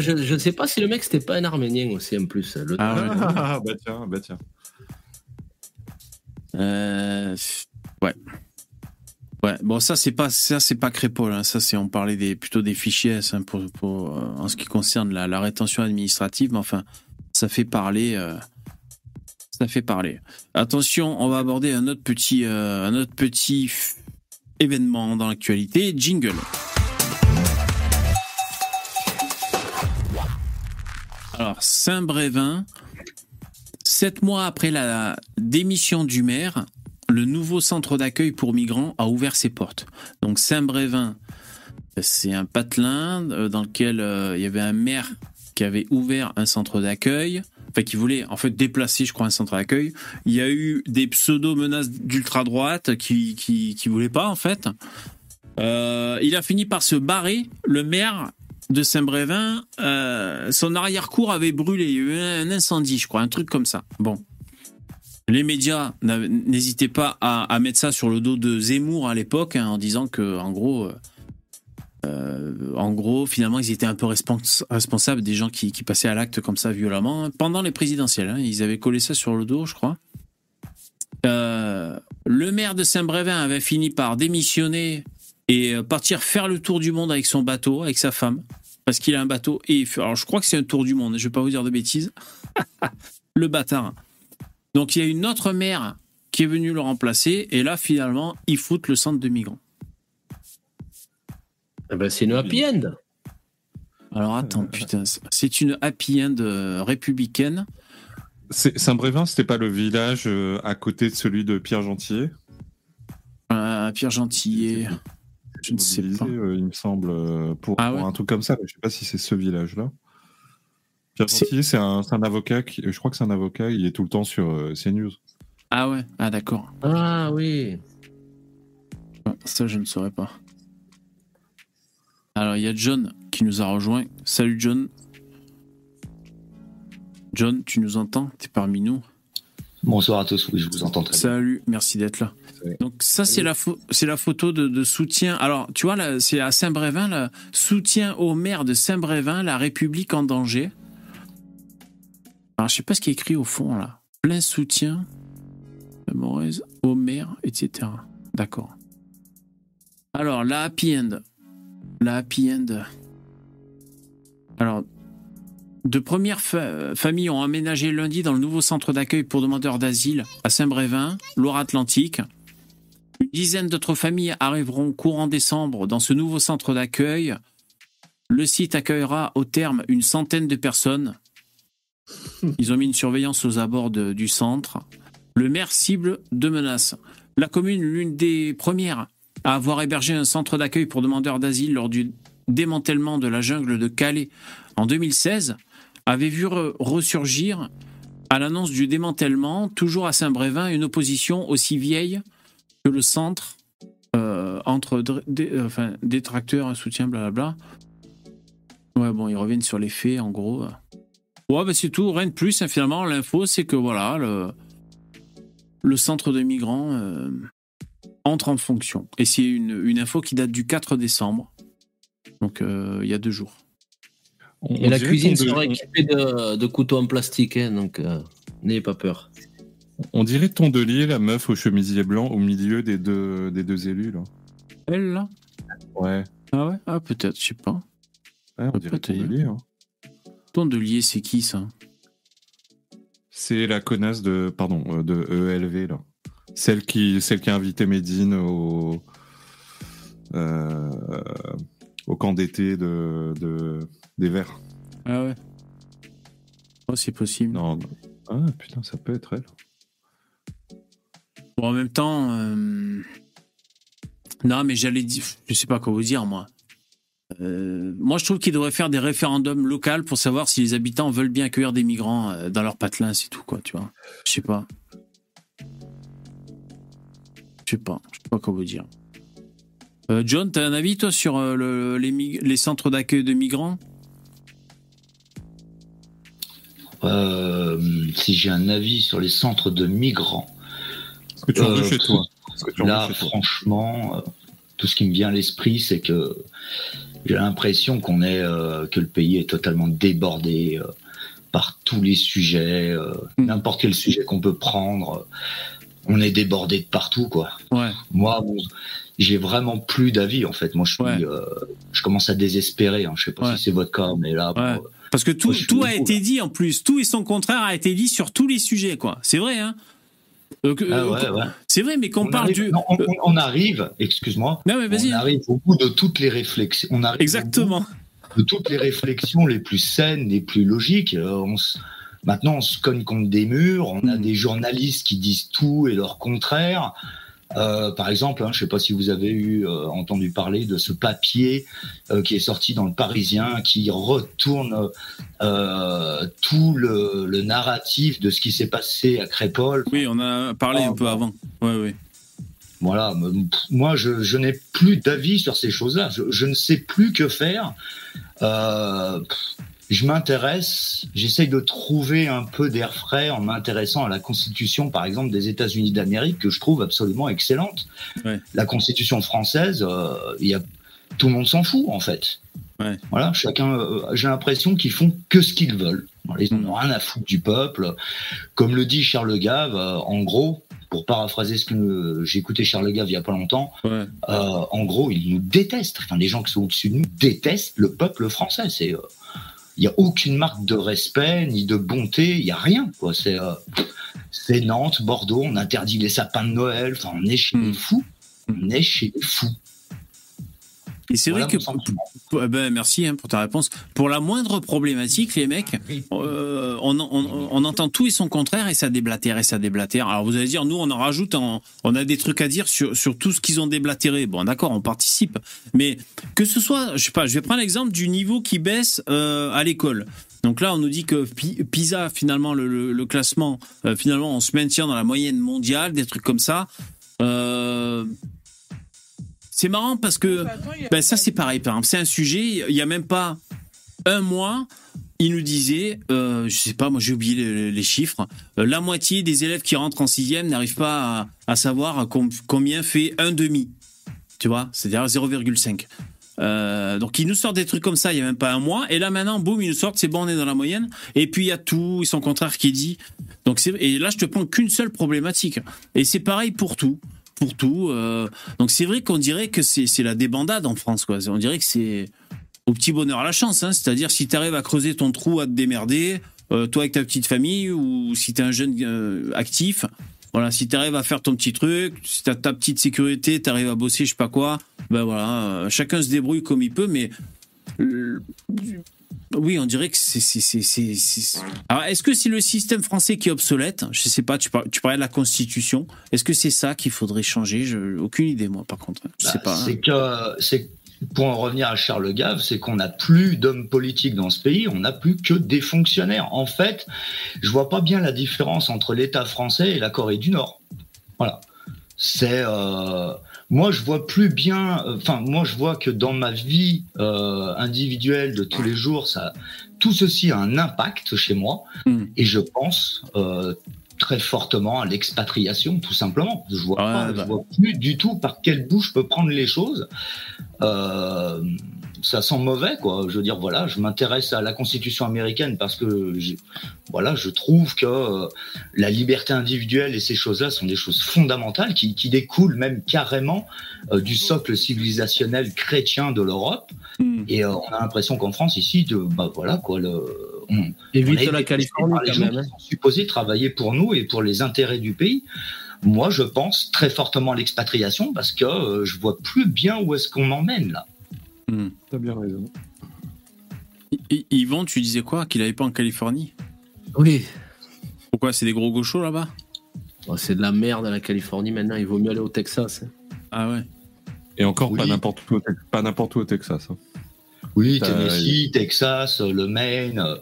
je ne sais pas si le mec c'était pas un Arménien aussi en plus. Le- Ah ouais. Ah, bah tiens, bah tiens. Euh, ouais. Bon ça c'est pas ça c'est pas Crépol, hein. ça c'est on parlait plutôt des fichiers hein, euh, en ce qui concerne la, rétention administrative, mais enfin ça fait parler, euh, ça fait parler. Attention, on va aborder un autre petit euh, un autre petit événement dans l'actualité, jingle. Alors Saint-Brévin, sept mois après la démission du maire, le nouveau centre d'accueil pour migrants a ouvert ses portes. Donc Saint-Brévin, c'est un patelin euh, dans lequel euh, il y avait un maire qui avait ouvert un centre d'accueil, enfin qui voulait en fait déplacer, je crois, un centre d'accueil. Il y a eu des pseudo-menaces d'ultra-droite qui, qui, voulaient pas, en fait. Euh, il a fini par se barrer. Le maire de Saint-Brévin, son arrière-cour avait brûlé. Il y a eu un incendie, je crois, un truc comme ça. Bon. Les médias n'hésitaient pas à, mettre ça sur le dos de Zemmour à l'époque, hein, en disant que, en gros, euh, euh, en gros, finalement, ils étaient un peu respons- responsables des gens qui, passaient à l'acte comme ça violemment hein, pendant les présidentielles. hein. Ils avaient collé ça sur le dos, je crois. Euh, le maire de Saint-Brévin avait fini par démissionner et partir faire le tour du monde avec son bateau, avec sa femme, parce qu'il a un bateau. Et alors, je crois que c'est un tour du monde. Je vais pas vous dire de bêtises. le bâtard. Donc, il y a une autre maire qui est venue le remplacer, et là, finalement, ils foutent le centre de migrants. Eh ben, c'est une happy end. Alors attends, putain, c'est une happy end euh, républicaine. Saint-Brévin, c'était pas le village euh, à côté de celui de Pierre Gentillet? Euh, Pierre Gentillet, je ne sais pas. euh, il me semble, euh, pour, Ah pour un truc comme ça. mais Je sais pas si c'est ce village-là. Pierre C'est- un, avocat. Qui, je crois que c'est un avocat. Il est tout le temps sur euh, CNews. Ah ouais, ah d'accord. Ah oui. Ça, je ne saurais pas. Alors, il y a John qui nous a rejoint. Salut John. John, tu nous entends? T'es parmi nous? Bonsoir à tous, oui, je vous entends très bien. Salut, merci d'être là. Donc ça, c'est la, c'est la photo de, de soutien. Alors, tu vois, là, c'est à Saint-Brévin, soutien au maire de Saint-Brévin, la République en danger. Alors, je sais pas ce qui est écrit au fond, là. Plein soutien Morez maire, etc. D'accord. Alors, la happy end. La happy end. Alors, de premières fa- familles ont aménagé lundi dans le nouveau centre d'accueil pour demandeurs d'asile à Saint-Brévin, Loire-Atlantique. Une dizaine d'autres familles arriveront courant décembre dans ce nouveau centre d'accueil. Le site accueillera au terme une centaine de personnes. Ils ont mis une surveillance aux abords du centre. Le maire cible deux menaces. La commune, l'une des premières à avoir hébergé un centre d'accueil pour demandeurs d'asile lors du démantèlement de la jungle de Calais en 2016, avait vu re- ressurgir à l'annonce du démantèlement, toujours à Saint-Brévin, une opposition aussi vieille que le centre euh, entre euh, détracteurs, soutien, blablabla. Ouais, bon, ils reviennent sur les faits, en gros. Ouais, bah c'est tout, rien de plus. hein, finalement, l'info, c'est que voilà, le, le centre de migrants euh, entre en fonction. Et c'est une, une info qui date du 4 décembre. Donc, euh, il y a deux jours. Et la cuisine sera équipée de, de couteaux en plastique, hein, donc euh, n'ayez pas peur. On dirait Tondelier, la meuf au chemisier blanc au milieu des deux, des deux élus. Là. Elle, là? Ouais. Ah ouais? Ah, peut-être, je sais pas. Ouais, on dirait Tondelier. Hein. Tondelier, c'est qui ça? C'est la connasse de, pardon, euh, de ELV, là. Celle qui, celle qui a invité Médine au, euh, au camp d'été de, de, des Verts. Ah ouais. Oh, c'est possible. Non, non. Ah putain, ça peut être elle. Bon, en même temps, euh, non, mais j'allais dire, je sais pas quoi vous dire, moi. Euh, moi, je trouve qu'ils devraient faire des référendums locaux pour savoir si les habitants veulent bien accueillir des migrants euh, dans leur patelin, c'est tout, quoi, tu vois. Je sais pas. Je sais pas, je sais pas quoi vous dire. Euh, John, t'as un avis, toi, sur euh, le- les, centres d'accueil de migrants? Euh, si j'ai un avis sur les centres de migrants. que tu en veux chez toi? Est-ce que tu en Là, veux chez toi? franchement, euh, tout ce qui me vient à l'esprit, c'est que j'ai l'impression qu'on est euh, que le pays est totalement débordé euh, par tous les sujets, euh, Hmm. n'importe quel sujet qu'on peut prendre. on est débordé de partout, quoi. Ouais. Moi, bon, j'ai vraiment plus d'avis en fait. Moi, je suis, euh, je commence à désespérer. Hein. Je sais pas Ouais. si c'est votre cas, mais là, bon. Parce que tout, Moi, tout a été dit en plus, tout et son contraire a été dit sur tous les sujets, quoi. C'est vrai, hein Euh, Ah euh, ouais, ouais. C'est vrai, mais qu'on on parle arrive, du. non, on, arrive, excuse-moi, Non, mais vas-y, on arrive au bout de toutes les réflexions. On arrive Exactement. de toutes les réflexions les plus saines, les plus logiques. Euh, on s- Maintenant, on se cogne contre des murs. On a des journalistes qui disent tout et leur contraire. Euh, par exemple, hein, je ne sais pas si vous avez eu euh, entendu parler de ce papier euh, qui est sorti dans le Parisien, qui retourne tout le, le narratif de ce qui s'est passé à Crépole. Oui, on a parlé un peu avant. Ouais, ouais. Voilà, moi je, je n'ai plus d'avis sur ces choses-là. Je, je ne sais plus que faire. Euh, je m'intéresse, j'essaye de trouver un peu d'air frais en m'intéressant à la Constitution, par exemple, des États-Unis d'Amérique, que je trouve absolument excellente. Ouais. La Constitution française, euh, il y a, tout le monde s'en fout en fait. Ouais. Voilà, chacun. euh, J'ai l'impression qu'ils font que ce qu'ils veulent. Ils Mm. n'en ont rien à foutre du peuple. Comme le dit Charles Gave, euh, en gros, pour paraphraser ce que j'ai écouté Charles Gave il y a pas longtemps, Ouais. euh, en gros, ils nous détestent. Enfin, les gens qui sont au-dessus de nous détestent le peuple français. C'est, euh, il y a aucune marque de respect ni de bonté. Il y a rien. Quoi. C'est, euh, c'est Nantes, Bordeaux. On interdit les sapins de Noël. Enfin, on est chez les fous. On est chez les fous. Et c'est Voilà vrai que. sentiment. Eh ben, merci hein, pour ta réponse. Pour la moindre problématique, les mecs, euh, on, on- on entend tout et son contraire et ça déblatère et ça déblatère. Alors vous allez dire, nous on en rajoute, en- on a des trucs à dire sur, sur tout ce qu'ils ont déblatéré. Bon, d'accord, on participe. Mais que ce soit, je sais pas, je vais prendre l'exemple du niveau qui baisse euh, à l'école. Donc là, on nous dit que Pi- PISA, finalement, le, le- le classement, euh, finalement, on se maintient dans la moyenne mondiale, des trucs comme ça. Euh, c'est marrant parce que ben ça c'est pareil. Par exemple, c'est un sujet. Il y a même pas un mois, il nous disait, euh, je sais pas, moi j'ai oublié les, les chiffres. euh, la moitié des élèves qui rentrent en sixième n'arrivent pas à, à savoir com- combien fait un demi. Tu vois, c'est-à-dire 0,5. Euh, donc ils nous sortent des trucs comme ça il y a même pas un mois et là maintenant boum ils nous sortent c'est bon on est dans la moyenne et puis il y a tout et son contraire qui est dit donc c'est et là je te prends qu'une seule problématique et c'est pareil pour tout pour tout euh, donc c'est vrai qu'on dirait que c'est la débandade en France quoi on dirait que c'est au petit bonheur à la chance hein. c'est-à-dire si tu arrives à creuser ton trou à te démerder euh, toi avec ta petite famille ou si tu es un jeune euh, actif voilà, si tu arrives à faire ton petit truc, si tu as ta petite sécurité, tu arrives à bosser, je sais pas quoi, ben voilà, chacun se débrouille comme il peut, mais oui, on dirait que c'est. c'est- Alors, est-ce que c'est le système français qui est obsolète? Je sais pas, tu, par- tu parlais de la Constitution. Est-ce que c'est ça qu'il faudrait changer? Je- Aucune idée, moi, par contre. Je sais Bah, pas. hein. C'est que, pour en revenir à Charles Gave, c'est qu'on n'a plus d'hommes politiques dans ce pays, on n'a plus que des fonctionnaires. En fait, je vois pas bien la différence entre l'État français et la Corée du Nord. Voilà. C'est euh, moi je vois plus bien. Enfin moi je vois que dans ma vie euh, individuelle de tous les jours, ça tout ceci a un impact chez moi Hmm. et je pense euh, très fortement à l'expatriation tout simplement. Je vois pas, bah. je vois plus du tout par quel bout je peux prendre les choses. Euh, ça sent mauvais, quoi. Je veux dire, voilà, je m'intéresse à la Constitution américaine parce que, j'ai- voilà, je trouve que euh, la liberté individuelle et ces choses-là sont des choses fondamentales qui, qui découlent même carrément euh, du socle civilisationnel chrétien de l'Europe. Hmm. Et euh, on a l'impression qu'en France, ici, de, bah voilà, quoi, le, on, Évite la Californie les quand gens qui hein. sont supposés travailler pour nous et pour les intérêts du pays. Moi, je pense très fortement à l'expatriation parce que euh, je vois plus bien où est-ce qu'on m'emmène là. Hmm. T'as bien raison. Yvon, tu disais quoi Qu'il avait pas en Californie? Oui. Pourquoi? C'est des gros gauchos là-bas? C'est de la merde à la Californie maintenant. Il vaut mieux aller au Texas. hein. Ah ouais Et encore pas Oui. n'importe où, au Tex- pas n'importe où au Texas. hein. Oui, T'as- Tennessee, Texas, euh, le Maine. euh,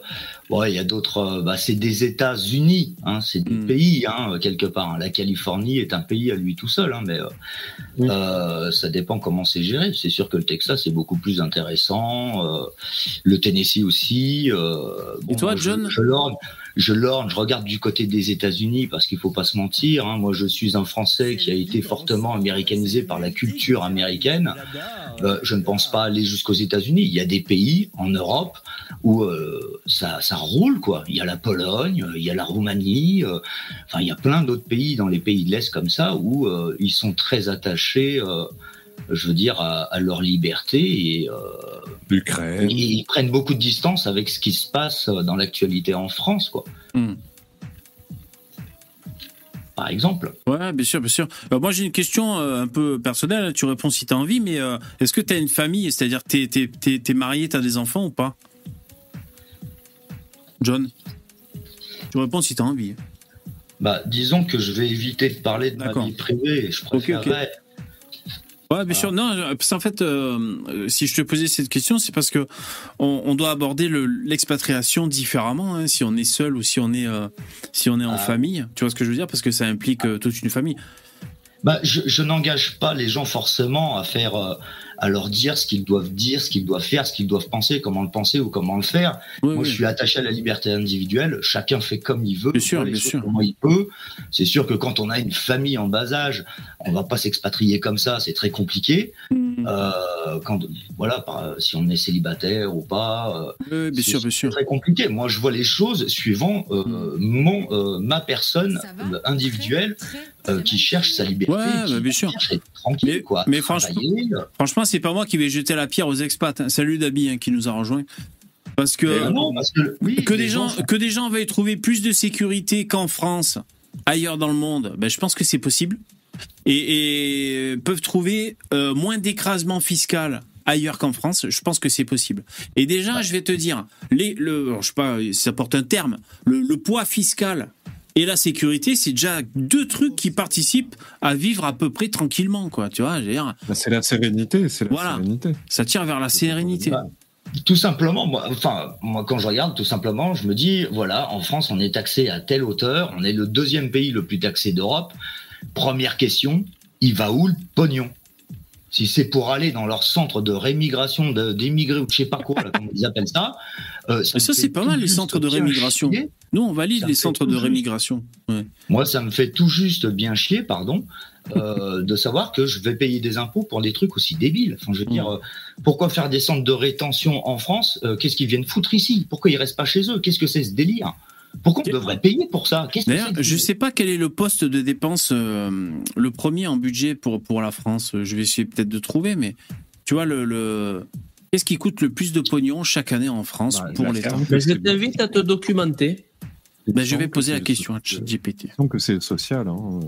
Ouais, il y a d'autres. euh, Bah, c'est des États-Unis, hein, c'est des Mm. pays hein, quelque part. hein. La Californie est un pays à lui tout seul, hein, mais euh, euh, ça dépend comment c'est géré. C'est sûr que le Texas est beaucoup plus intéressant, euh, le Tennessee aussi. euh, Et toi, John? je, je lorgne, je regarde du côté des États-Unis parce qu'il faut pas se mentir. hein. Moi, je suis un Français qui a été fortement américanisé par la culture américaine. Euh, je ne pense pas aller jusqu'aux États-Unis. Il y a des pays en Europe où euh, ça, ça roule, quoi. Il y a la Pologne, euh, il y a la Roumanie, euh, enfin, il y a plein d'autres pays dans les pays de l'Est comme ça où euh, ils sont très attachés, je veux dire, à, à leur liberté et, euh, L'Ukraine. et ils prennent beaucoup de distance avec ce qui se passe dans l'actualité en France, quoi. Hmm. Par exemple. Ouais, bien sûr, bien sûr. Euh, moi, j'ai une question euh, un peu personnelle. Tu réponds si tu as envie, mais euh, est-ce que tu as une famille? C'est-à-dire, tu es, marié, tu as des enfants ou pas? John? Tu réponds si tu as envie. Bah, disons que je vais éviter de parler de ma vie privée. Je préférerais. Ouais, bien sûr. Non, euh, parce qu'en fait, euh, euh, si je te posais cette question, c'est parce que on, on doit aborder le- l'expatriation différemment, hein, si on est seul ou si on est, euh, si on est en Ah. famille. Tu vois ce que je veux dire? Parce que ça implique euh, toute une famille. Bah, je, je n'engage pas les gens forcément à faire, euh, à leur dire ce qu'ils doivent dire, ce qu'ils doivent faire, ce qu'ils doivent penser, comment le penser ou comment le faire. Moi, je suis attaché à la liberté individuelle. Chacun fait comme il veut, Bien sûr, bien sûr. comment il peut. C'est sûr que quand on a une famille en bas âge, on va pas s'expatrier comme ça, c'est très compliqué. Mm. Euh, quand, voilà, par- si on est célibataire ou pas. euh, bien c'est- sûr, bien sûr. C'est très compliqué. Moi, je vois les choses suivant euh, mon, euh, ma personne euh, individuelle euh, qui cherche sa liberté. Ouais, qui bah, bien sûr. cherche à être tranquille, quoi. Mais franchement, euh, franchement, c'est pas moi qui vais jeter la pierre aux expats. hein. Salut Dabi hein, qui nous a rejoint. Parce que, Mais non, parce que, oui, que les des gens, que des gens veuillent trouver plus de sécurité qu'en France, ailleurs dans le monde, ben, je pense que c'est possible. Et, et peuvent trouver euh, moins d'écrasement fiscal ailleurs qu'en France, je pense que c'est possible. Et déjà, je vais te dire, les, le, alors, je sais pas, ça porte un terme, le, le poids fiscal et la sécurité, c'est déjà deux trucs qui participent à vivre à peu près tranquillement, quoi. Tu vois, Bah, c'est la sérénité, c'est la Voilà. sérénité. ça tire vers la sérénité. Bah, Tout simplement, moi, enfin, moi, quand je regarde, tout simplement, je me dis, voilà, en France, on est taxé à telle hauteur, on est le deuxième pays le plus taxé d'Europe. Première question, il va où le pognon? Si c'est pour aller dans leur centre de rémigration de- d'émigrés ou je sais pas quoi, là, comment ils appellent ça. euh, ça, c'est pas mal, les centres de rémigration. chier. Nous, on valide Ça les centres de rémigration. Ouais. Moi, ça me fait tout juste bien chier, pardon, euh, de savoir que je vais payer des impôts pour des trucs aussi débiles. Enfin, je veux dire, euh, pourquoi faire des centres de rétention en France Euh, Qu'est-ce qu'ils viennent foutre ici? Pourquoi ils restent pas chez eux? Qu'est-ce que c'est ce délire? Pourquoi on devrait payer pour ça? Qu'est-ce D'ailleurs, je sais pas quel est le poste de dépense euh, le premier en budget pour, pour la France. Je vais essayer peut-être de trouver, mais tu vois, le, le... qu'est-ce qui coûte le plus de pognon chaque année en France Bah, pour l'État? je t'invite à te documenter. Ben, Je vais poser la question à ChatGPT. Donc que c'est le social, hein.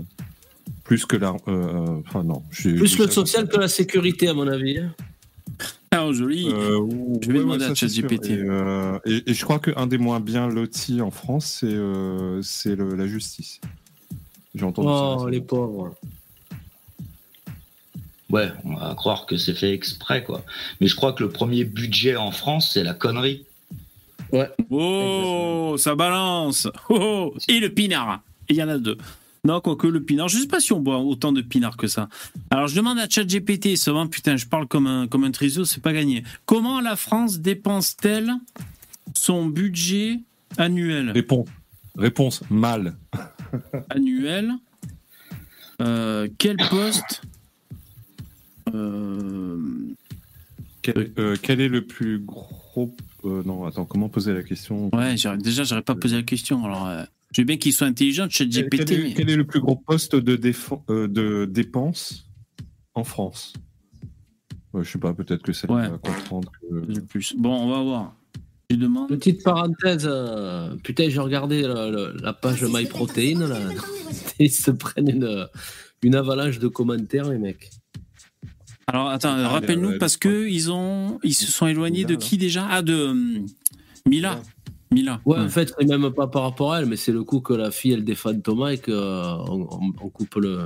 plus que la. euh, Enfin non. je- Plus je- le social que la sécurité, à mon avis. Ah, joli. Euh, Je vais ouais, demander ouais, à. ChatGPT. Et, euh, et, et je crois qu'un des moins bien lotis en France, c'est euh, c'est la justice. J'ai entendu ça. Oh, les pauvres. Ouais, on va croire que c'est fait exprès, quoi. Mais je crois que le premier budget en France, c'est la connerie. Ouais. Oh, ça balance. Oh, oh. Et le pinard. Il y en a deux. Non, quoique le pinard. Je sais pas si on boit autant de pinard que ça. Alors, je demande à ChatGPT, souvent, putain, je parle comme un, comme un triso, c'est pas gagné. Comment la France dépense-t-elle son budget annuel Réponse. Réponse mal. Annuel. Euh, quel poste Euh, Quel, euh, quel est le plus gros. non, attends, comment poser la question? Ouais, déjà, j'aurais pas posé la question. Alors, je veux bien qu'il soit intelligent, quel, ChatGPT. quel est, mais- quel est le plus gros poste de, défense, de dépenses en France? Ouais, Je sais pas, peut-être que ça Ouais. va comprendre. Que... Plus. Bon, on va voir. Petite parenthèse, euh, putain, j'ai regardé la, la- la page MyProtein, là? Ils se prennent une, une avalanche de commentaires, les mecs. Alors attends, Ah, rappelle-nous le- parce que ils ont ils se sont éloignés Mila, de qui déjà? Ah de Mila. Mila. Ouais, en fait, c'est même pas par rapport à elle, mais c'est le coup que la fille, elle défend Thomas et qu'on on, on coupe le.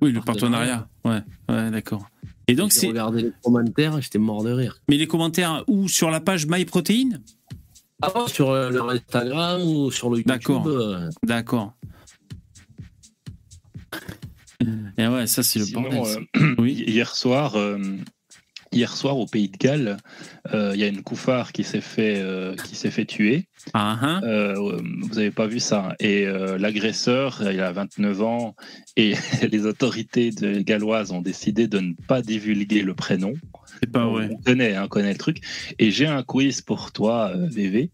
Oui, le partenariat. Ouais, ouais, d'accord. Et donc J'ai c'est regardé les commentaires, j'étais mort de rire. mais les commentaires ou sur la page MyProtein? Ah ouais, sur euh, leur Instagram ou sur le YouTube. D'accord. euh, D'accord. Et ouais, ça c'est le bordel. euh, Oui. hier soir, euh, hier soir au Pays de Galles, euh, il y a une couffard qui s'est fait euh, qui s'est fait tuer. Ah, hein. Euh, vous avez pas vu ça Et euh, l'agresseur, il a 29 ans et les autorités de- galloises ont décidé de ne pas divulguer le prénom. C'est pas vrai. On connaît, hein, on connaît le truc. Et j'ai un quiz pour toi, VV,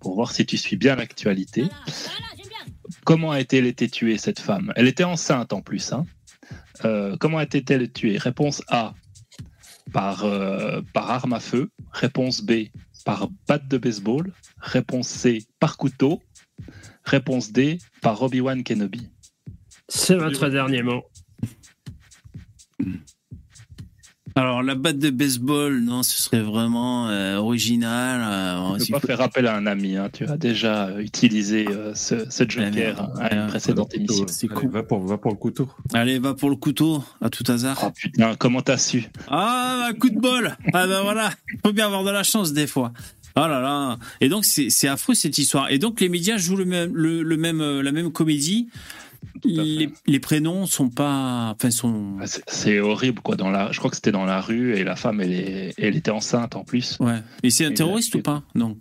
pour voir si tu suis bien l'actualité. Comment a été, elle été tuée, cette femme? Elle était enceinte en plus. Hein. Euh, comment a été-elle tuée? Réponse A, par, euh, par arme à feu. Réponse B, par batte de baseball. Réponse C, par couteau. Réponse D, par Obi-Wan Kenobi. C'est votre dernier mot. Alors, la batte de baseball, non, ce serait vraiment euh, original. euh, Tu peux pas faut- faire appel à un ami. hein. Tu as déjà euh, utilisé euh, ce, ce joker merde. à une précédente émission. C'est con. va, pour, va pour le couteau. Allez, va pour le couteau, à tout hasard. Ah putain, comment t'as su? Ah, un coup de bol Ah ben voilà, faut bien avoir de la chance des fois. Oh là là Et donc c'est affreux cette histoire. Et donc les médias jouent le même, le, le même, la même comédie. Les, les prénoms sont pas, enfin sont. Ah, c'est- horrible quoi. Dans la, je crois que c'était dans la rue et la femme elle, est, elle était enceinte en plus. Ouais. Et c'est un terroriste ou pas Non?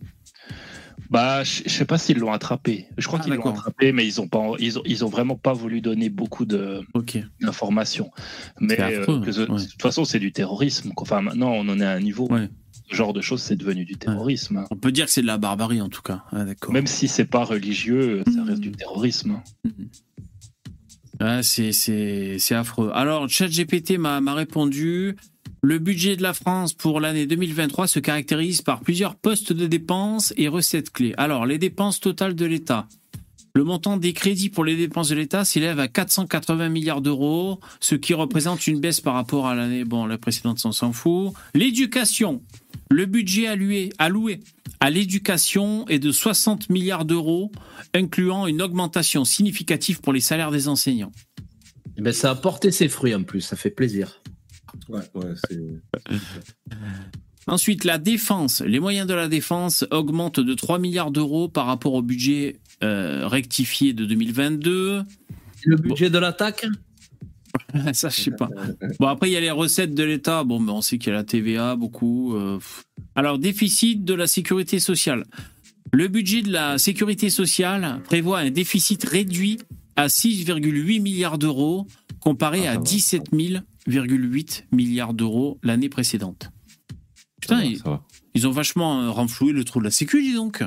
Bah, je sais pas s'ils l'ont attrapé. Je crois Ah, qu'ils l'ont attrapé, mais ils ont pas, ils ont, ils ont vraiment pas voulu donner beaucoup de d'informations. Mais euh, affreux, que ce- ouais. de toute façon, c'est du terrorisme. Enfin, maintenant, on en est à un niveau. Ouais. Ce genre de choses, c'est devenu du terrorisme. hein. On peut dire que c'est de la barbarie en tout cas. Ah. Même si c'est pas religieux, ça reste du terrorisme. hein. Ah, c'est affreux. Alors ChatGPT m'a répondu. Le budget de la France pour l'année 2023 se caractérise par plusieurs postes de dépenses et recettes clés. Alors, les dépenses totales de l'État. Le montant des crédits pour les dépenses de l'État s'élève à 480 milliards d'euros, ce qui représente une baisse par rapport à l'année, bon, la précédente, on s'en fout. L'éducation. Le budget alloué, alloué à l'éducation est de 60 milliards d'euros, incluant une augmentation significative pour les salaires des enseignants. Eh ben, ça a porté ses fruits en plus, ça fait plaisir. Ouais, ouais, c'est. Ensuite, la défense. Les moyens de la défense augmentent de 3 milliards d'euros par rapport au budget euh, rectifié de 2022. Le budget de l'attaque? Ça, je sais pas. Bon, après, il y a les recettes de l'État. Bon, ben, on sait qu'il y a la TVA, beaucoup. euh. Alors, déficit de la sécurité sociale. Le budget de la sécurité sociale prévoit un déficit réduit à 6,8 milliards d'euros comparé Ah, à ça va. 17 000,8 milliards d'euros l'année précédente. Putain, va, ils, ont vachement euh, renfloué le trou de la sécu, dis donc.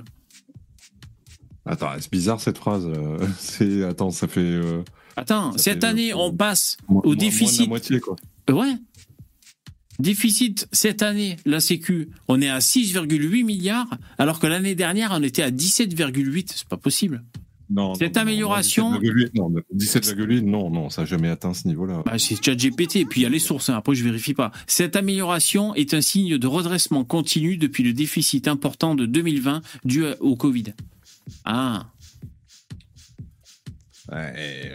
Attends, c'est bizarre cette phrase? euh, c'est attends, ça fait. euh, Attends, Ça cette année, on passe moins- au moins- moins de déficit. la moitié quoi. Ouais. Déficit cette année, la Sécu, on est à 6,8 milliards, alors que l'année dernière, on était à 17,8. C'est pas possible. Non. Cette non, amélioration- non, 17,8, Non, 17,8, non, non, ça n'a jamais atteint ce niveau-là. Bah, c'est ChatGPT, et puis il y a les sources, hein, après je vérifie pas. Cette amélioration est un signe de redressement continu depuis le déficit important de 2020 dû au Covid. Ah. Ouais,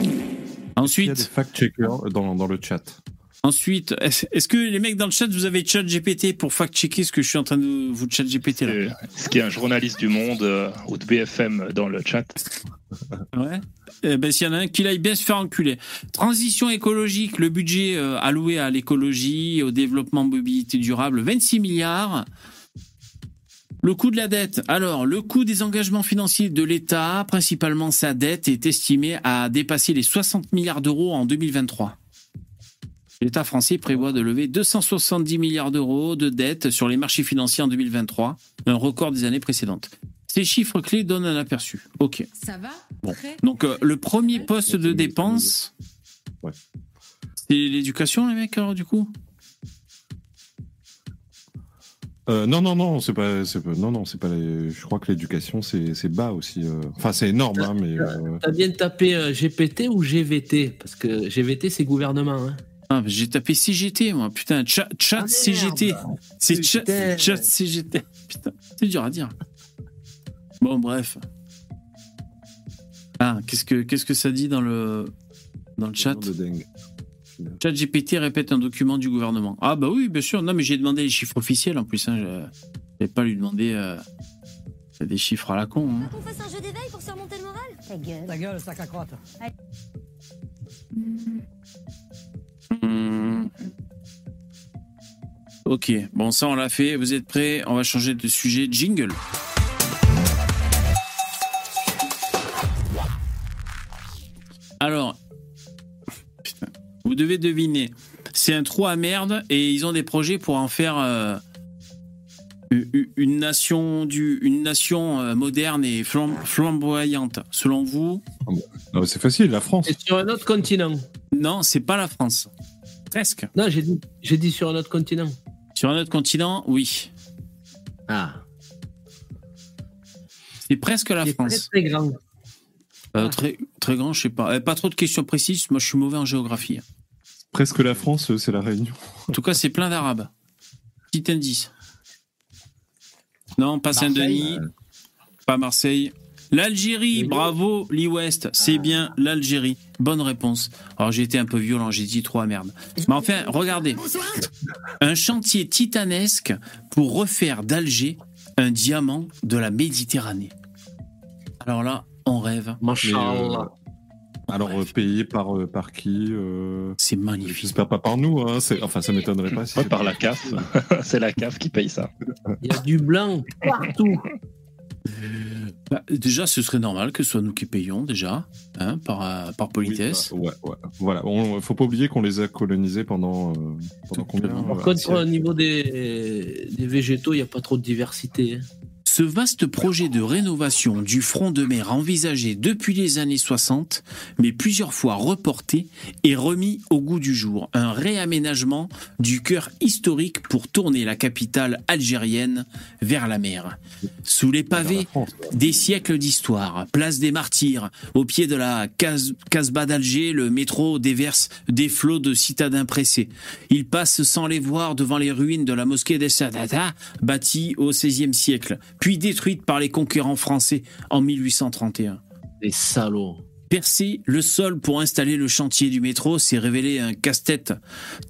Il y a des Ensuite, fact-checkers dans, dans le chat. ensuite, est-ce que les mecs dans le chat, vous avez ChatGPT pour fact-checker ce que je suis en train de vous ChatGPT là? Euh, Est-ce qu'il y a un journaliste du Monde euh, ou de BFM dans le chat Ouais. Eh ben, s'il y en a un qui aille bien se faire enculer. Transition écologique, le budget euh, alloué à l'écologie et au développement mobilité durable, 26 milliards. Le coût de la dette. Alors, le coût des engagements financiers de l'État, principalement sa dette, est estimé à dépasser les 60 milliards d'euros en 2023. L'État français prévoit de lever 270 milliards d'euros de dette sur les marchés financiers en 2023, un record des années précédentes. Ces chiffres clés donnent un aperçu. Ok. Ça va Bon. Donc, euh, le premier poste de dépense, Ouais. c'est l'éducation, les mecs, alors, du coup? Euh, non, non, non, c'est pas, c'est pas, non, non, c'est pas. les- je crois que l'éducation, c'est, c'est bas aussi. euh. Enfin, c'est énorme, hein, mais. euh, T'as bien tapé euh, GPT ou GVT Parce que GVT, c'est gouvernement. Hein. ah, J'ai tapé CGT, moi. Putain, chat, chat Ah, CGT. merde. C'est chat, chat CGT. Putain, c'est dur à dire. Bon, bref. Ah, qu'est-ce que, qu'est-ce que ça dit dans le, dans le chat? de dingue. Chat GPT répète un document du gouvernement. Ah bah oui, bien sûr. Non, mais j'ai demandé les chiffres officiels en plus. Hein. Je vais pas lui demander euh, des chiffres à la con. hein. On fasse un jeu d'éveil pour surmonter le moral? Ta gueule. Ta gueule, sac à crotte. Hmm. Ok, bon ça on l'a fait. Vous êtes prêts? On va changer de sujet. Jingle. Alors, vous devez deviner. C'est un trou à merde et ils ont des projets pour en faire euh, une nation du, une nation euh, moderne et flam- flamboyante. Selon vous? Non, mais c'est facile, la France. C'est sur un autre continent. Non, c'est pas la France. Presque. Non, j'ai dit, j'ai dit sur un autre continent. Sur un autre continent, oui. Ah. C'est presque la C'est très France. très grand. Euh, très, très grand, je sais pas. Euh, pas trop de questions précises. Moi, je suis mauvais en géographie. Presque la France, euh, c'est la Réunion. En tout cas, c'est plein d'Arabes. Petit indice. Non, pas Saint-Denis, pas Marseille. L'Algérie, bravo, Lee West, c'est bien l'Algérie. Bonne réponse. Alors j'ai été un peu violent, j'ai dit trois merde. Mais enfin, regardez. Un chantier titanesque pour refaire d'Alger un diamant de la Méditerranée. Alors là, on rêve. Mais, euh, alors euh, payé par euh, par qui euh, C'est magnifique. J'espère pas par nous. Hein, c'est- enfin, ça m'étonnerait pas. Si Ouais, par la CAF. c'est la CAF qui paye ça. Il y a du blanc partout. Bah, déjà, ce serait normal que ce soit nous qui payons déjà, hein, par, euh, par politesse. Ouais, ouais. Voilà. On, faut pas oublier qu'on les a colonisés pendant pendant combien Par contre, au niveau des, des végétaux, il n'y a pas trop de diversité. hein. Ce vaste projet de rénovation du front de mer envisagé depuis les années 60, mais plusieurs fois reporté, est remis au goût du jour. Un réaménagement du cœur historique pour tourner la capitale algérienne vers la mer. Sous les pavés, des siècles d'histoire, place des martyrs, au pied de la Cas- Casbah d'Alger, le métro déverse des flots de citadins pressés. Il passe sans les voir devant les ruines de la mosquée des Sadata, bâtie au XVIe siècle, puis détruite par les conquérants français en 1831. Les salauds. Percer le sol pour installer le chantier du métro s'est révélé un casse-tête,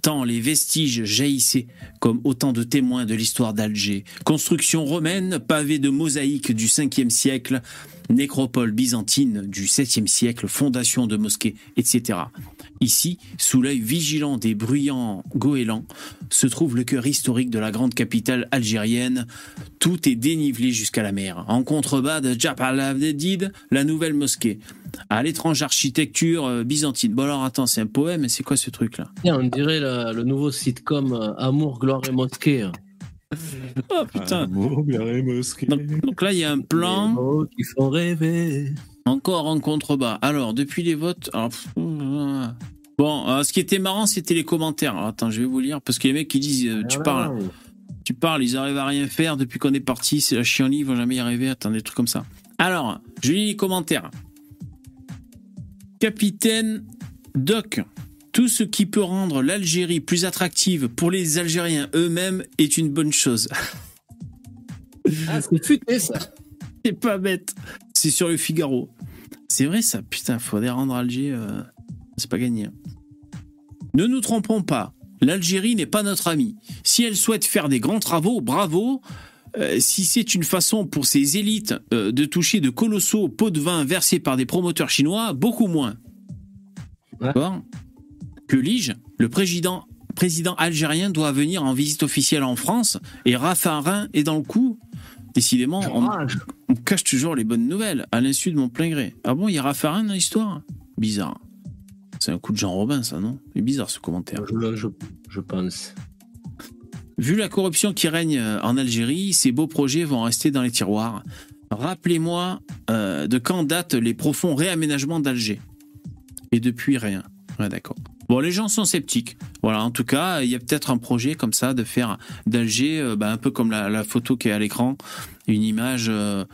tant les vestiges jaillissaient comme autant de témoins de l'histoire d'Alger. Construction romaine, pavée de mosaïques du 5e siècle, nécropole byzantine du 7e siècle, fondation de mosquées, etc. Ici, sous l'œil vigilant des bruyants goélands, se trouve le cœur historique de la grande capitale algérienne. Tout est dénivelé jusqu'à la mer. En contrebas de Jabal la nouvelle mosquée. À l'étrange architecture euh, byzantine. Bon alors attends, c'est un poème, mais c'est quoi ce truc-là? On dirait le nouveau sitcom euh, Amour, gloire et mosquée. Oh putain donc, donc là, il y a un plan. Les mots qui font rêver. Encore en contrebas. Alors, depuis les votes. alors, pff, euh, bon, euh, ce qui était marrant, c'était les commentaires. Alors, attends, je vais vous lire. Parce que les mecs qui disent euh, Tu parles, tu parles, ils arrivent à rien faire depuis qu'on est parti, c'est la chienlit, ils vont jamais y arriver. Attends, des trucs comme ça. Alors, je lis les commentaires. Capitaine Doc. Tout ce qui peut rendre l'Algérie plus attractive pour les Algériens eux-mêmes est une bonne chose. Ah, c'est futé ça. C'est pas bête. C'est sur le Figaro. C'est vrai ça, putain, faudrait rendre Alger. euh, C'est pas gagné. Ne nous trompons pas. L'Algérie n'est pas notre amie. Si elle souhaite faire des grands travaux, bravo. Euh, si c'est une façon pour ces élites euh, de toucher de colossaux pots de vin versés par des promoteurs chinois, beaucoup moins. D'accord? Que lige Le président, président algérien doit venir en visite officielle en France et Raffarin est dans le coup. Décidément, on, on cache toujours les bonnes nouvelles, à l'insu de mon plein gré. Ah bon, il y a Raffarin dans l'histoire? Bizarre. C'est un coup de Jean Robin, ça, non? C'est bizarre ce commentaire. Je, je- je pense. Vu la corruption qui règne euh, en Algérie, ces beaux projets vont rester dans les tiroirs. Rappelez-moi euh, de quand datent les profonds réaménagements d'Alger. Et depuis, rien. Ouais, d'accord. Bon, les gens sont sceptiques. Voilà, en tout cas, il y a peut-être un projet comme ça de faire d'Alger, euh, bah, un peu comme la, la photo qui est à l'écran, une image, euh,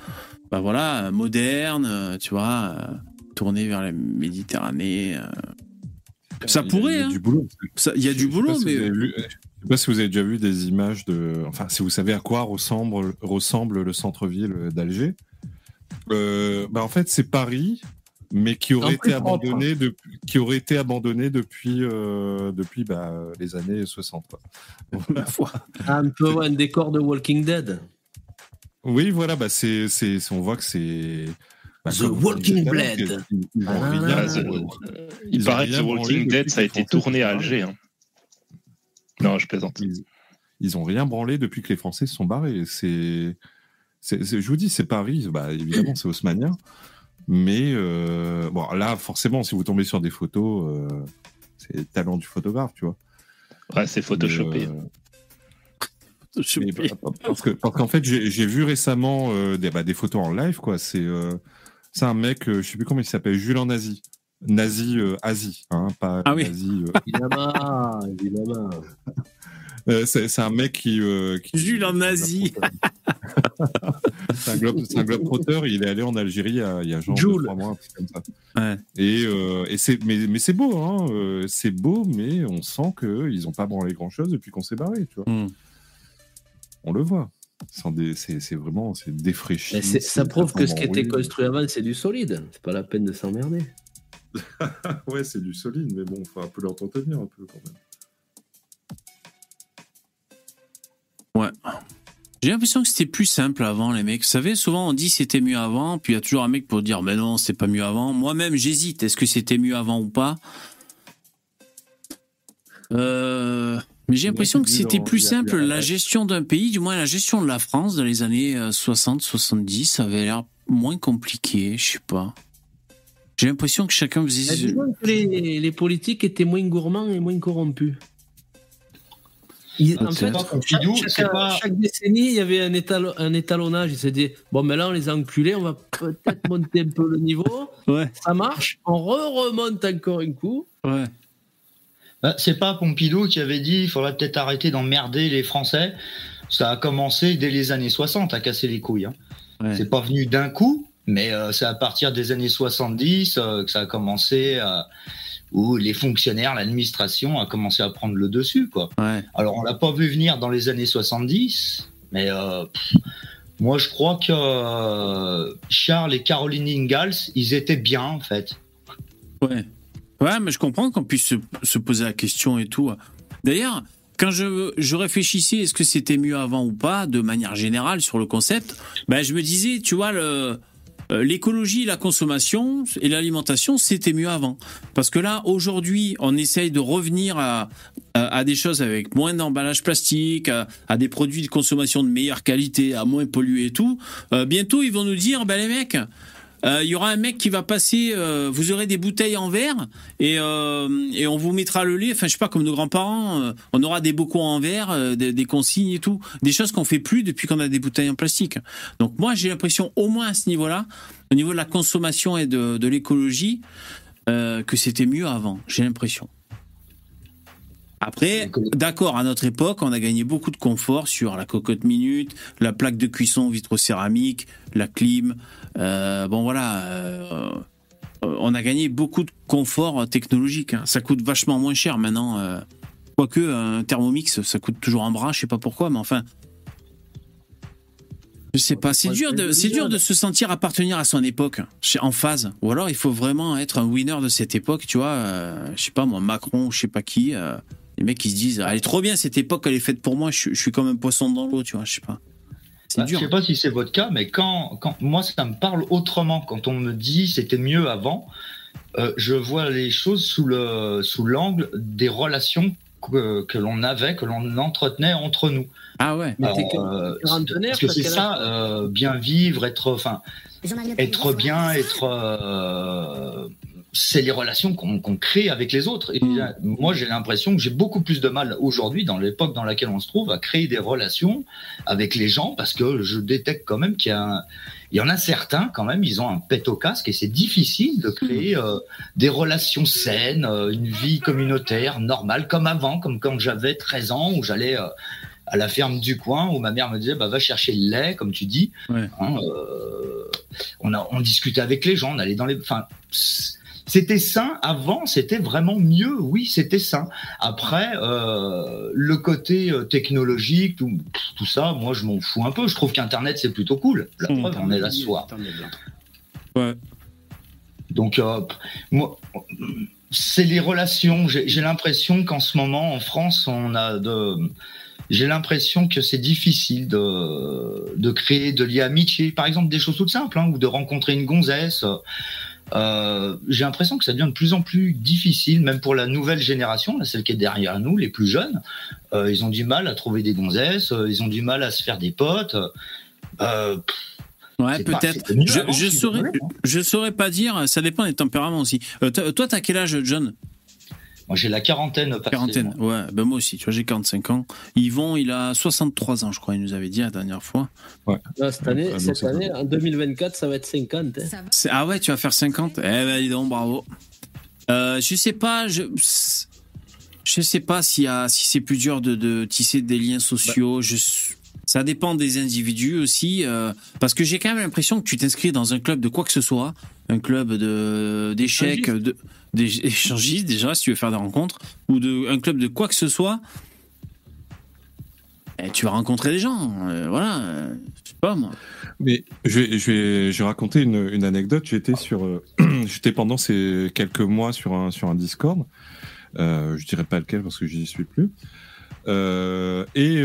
bah voilà, moderne, euh, tu vois, euh, tournée vers la Méditerranée. Ça Il pourrait, Il y a hein. du boulot. Il y a Je du boulot, si mais vu- Je sais pas si vous avez déjà vu des images de. Enfin, si vous savez à quoi ressemble, ressemble le centre-ville d'Alger. Euh, bah en fait, c'est Paris, mais qui aurait été abandonné depuis, qui aurait été abandonné depuis, euh, depuis bah, les années 60. quoi. ma foi. Un peu un décor de Walking Dead. Oui, voilà, bah c'est, c'est, on voit que c'est. bah, The Walking ils Ah. rien- euh, Il paraît que The Walking Dead, ça a été tourné à Alger. hein. Non, je plaisante. Ils, ils ont rien branlé depuis que les Français se sont barrés. C'est, c'est, c'est- je vous dis, c'est Paris. Bah, évidemment, c'est haussmanien. Mais euh, bon, là, forcément, si vous tombez sur des photos, euh, c'est le talent du photographe, tu vois. Ouais, c'est photoshopé. Euh, mais bah, parce que parce qu'en fait, j'ai j'ai vu récemment euh, des, bah, des photos en live, quoi. C'est euh, c'est un mec, euh, je sais plus comment il s'appelle, Jules en Asie. Nazi euh, Asie, hein, pas Ah oui. Nazi. euh, Évidemment, évidemment. Euh, c'est c'est un mec qui. euh, qui Jules en Asie. c'est un globe, c'est un globe trotteur. Il est allé en Algérie il y a, il y a genre Jules. trois mois, un truc comme ça. Et, euh, et c'est, mais, mais c'est beau, hein. euh, C'est beau, mais on sent que ils ont pas branlé grand chose depuis qu'on s'est barré, tu vois. Hmm. On le voit. C'est c'est vraiment, c'est défraîchi. Mais c'est- ça prouve que ce qui était construit avant, c'est du solide. C'est pas la peine de s'emmerder. ouais, c'est du solide, mais bon, faut un peu l'entretenir un peu quand même. Ouais. J'ai l'impression que c'était plus simple avant, les mecs. Vous savez, souvent on dit c'était mieux avant, puis il y a toujours un mec pour dire, mais non, c'est pas mieux avant. Moi-même, j'hésite. Est-ce que c'était mieux avant ou pas? Euh, Mais j'ai l'impression que c'était plus simple. La gestion d'un pays, du moins la gestion de la France dans les années 60-70, ça avait l'air moins compliqué. Je sais pas. J'ai l'impression que chacun faisait. disons que les, les politiques étaient moins gourmands et moins corrompus. Ils- en fait, chaque, Pompidou, chaque- c'est pas- chaque décennie, il y avait un, un étalonnage. Ils se disaient bon, mais là, on les a enculés, on va peut-être monter un peu le niveau. Ouais. Ça marche, on re-remonte encore un coup. Ouais. Bah, C'est pas Pompidou qui avait dit il faudrait peut-être arrêter d'emmerder les Français. Ça a commencé dès les années 60 à casser les couilles. hein. C'est pas venu d'un coup, mais euh, c'est à partir des années 70 euh, que ça a commencé à- où les fonctionnaires, l'administration a commencé à prendre le dessus. Quoi. Alors on l'a pas vu venir dans les années 70, mais euh, pff, moi je crois que euh, Charles et Caroline Ingalls, ils étaient bien en fait. Ouais. Ouais, mais je comprends qu'on puisse se, se poser la question et tout. D'ailleurs, quand je, je réfléchissais, est-ce que c'était mieux avant ou pas, de manière générale sur le concept, ben je me disais, tu vois, le, l'écologie, la consommation et l'alimentation, c'était mieux avant. Parce que là, aujourd'hui, on essaye de revenir à, à, à des choses avec moins d'emballage plastique, à, à des produits de consommation de meilleure qualité, à moins polluer et tout. Euh, bientôt, ils vont nous dire, ben les mecs, euh, il y aura un mec qui va passer, euh, vous aurez des bouteilles en verre et, euh, et on vous mettra le lait, enfin je sais pas, comme nos grands-parents, on aura des bocaux en verre, des, consignes et tout, des choses qu'on fait plus depuis qu'on a des bouteilles en plastique. Donc moi j'ai l'impression, au moins à ce niveau-là, au niveau de la consommation et de, l'écologie, que c'était mieux avant, j'ai l'impression. Après, d'accord, à notre époque, on a gagné beaucoup de confort sur la cocotte minute, la plaque de cuisson vitrocéramique, la clim. Euh, bon voilà, euh, on a gagné beaucoup de confort technologique. hein. Ça coûte vachement moins cher maintenant. euh. Quoique un Thermomix, ça coûte toujours un bras, je sais pas pourquoi, mais enfin. Je sais pas, c'est dur, de, c'est dur de se sentir appartenir à son époque, en phase. Ou alors il faut vraiment être un winner de cette époque, tu vois. je sais pas moi, Macron, je sais pas qui. Les mecs qui se disent, elle est trop bien cette époque, elle est faite pour moi. Je, suis- je suis comme un poisson dans l'eau, tu vois. Je sais pas. C'est Bah, dur. Je sais pas si c'est votre cas, mais quand, quand moi ça me parle autrement. Quand on me dit c'était mieux avant, euh, je vois les choses sous le sous l'angle des relations que, que l'on avait, que l'on entretenait entre nous. Ah ouais. Alors, euh, parce que c'est ça, euh, bien vivre, être, enfin, être bien, être, euh, c'est les relations qu'on crée avec les autres. Et Mm. là, moi, j'ai l'impression que j'ai beaucoup plus de mal aujourd'hui, dans l'époque dans laquelle on se trouve, à créer des relations avec les gens, parce que je détecte quand même qu'il y a, un- il y en a certains quand même, ils ont un pet au casque et c'est difficile de créer euh, des relations saines, euh, une vie communautaire normale, comme avant, comme quand j'avais 13 ans où j'allais euh, à la ferme du coin où ma mère me disait bah va chercher le lait comme tu dis Ouais. Hein, on a on discutait avec les gens on allait dans les enfin c'était sain avant c'était vraiment mieux oui c'était sain après euh, le côté euh, technologique tout, tout ça moi je m'en fous un peu je trouve qu'internet c'est plutôt cool la Mmh. preuve on est là ce soir Ouais. donc, euh, moi, c'est les relations. J'ai l'impression qu'en ce moment, en France, on a de. J'ai l'impression que c'est difficile de, de créer de liens amitié, par exemple des choses toutes simples, hein, ou de rencontrer une gonzesse. Euh, J'ai l'impression que ça devient de plus en plus difficile, même pour la nouvelle génération, celle qui est derrière nous, les plus jeunes. Euh, ils ont du mal à trouver des gonzesses, euh, ils ont du mal à se faire des potes. Euh, Ouais, peut-être. Je, je saurais, hein. je saurais pas dire. Ça dépend des tempéraments aussi. Euh, toi, toi, t'as quel âge, John? Moi, j'ai la quarantaine. passée, Quarantaine. Ouais, ben moi aussi. Tu vois, j'ai 45 ans. Yvon, il a 63 ans, je crois. Il nous avait dit la dernière fois. Ouais. Là, cette année, cette année en 2024, ça va être 50. hein. Ah ouais, tu vas faire 50 Eh ben, dis donc, bravo. Euh, je sais pas. Je... Je sais pas si c'est plus dur de, de tisser des liens sociaux. Je, ça dépend des individus aussi, euh, parce que j'ai quand même l'impression que tu t'inscris dans un club de quoi que ce soit, un club de d'échecs, de déjà si tu veux faire des rencontres, ou de un club de quoi que ce soit. Et tu vas rencontrer des gens, euh, voilà. euh, je sais pas moi. Mais je vais, je vais, je raconter une, une anecdote. J'étais sur, euh, j'étais pendant ces quelques mois sur un sur un Discord. Je dirais pas lequel parce que j'y suis plus. Et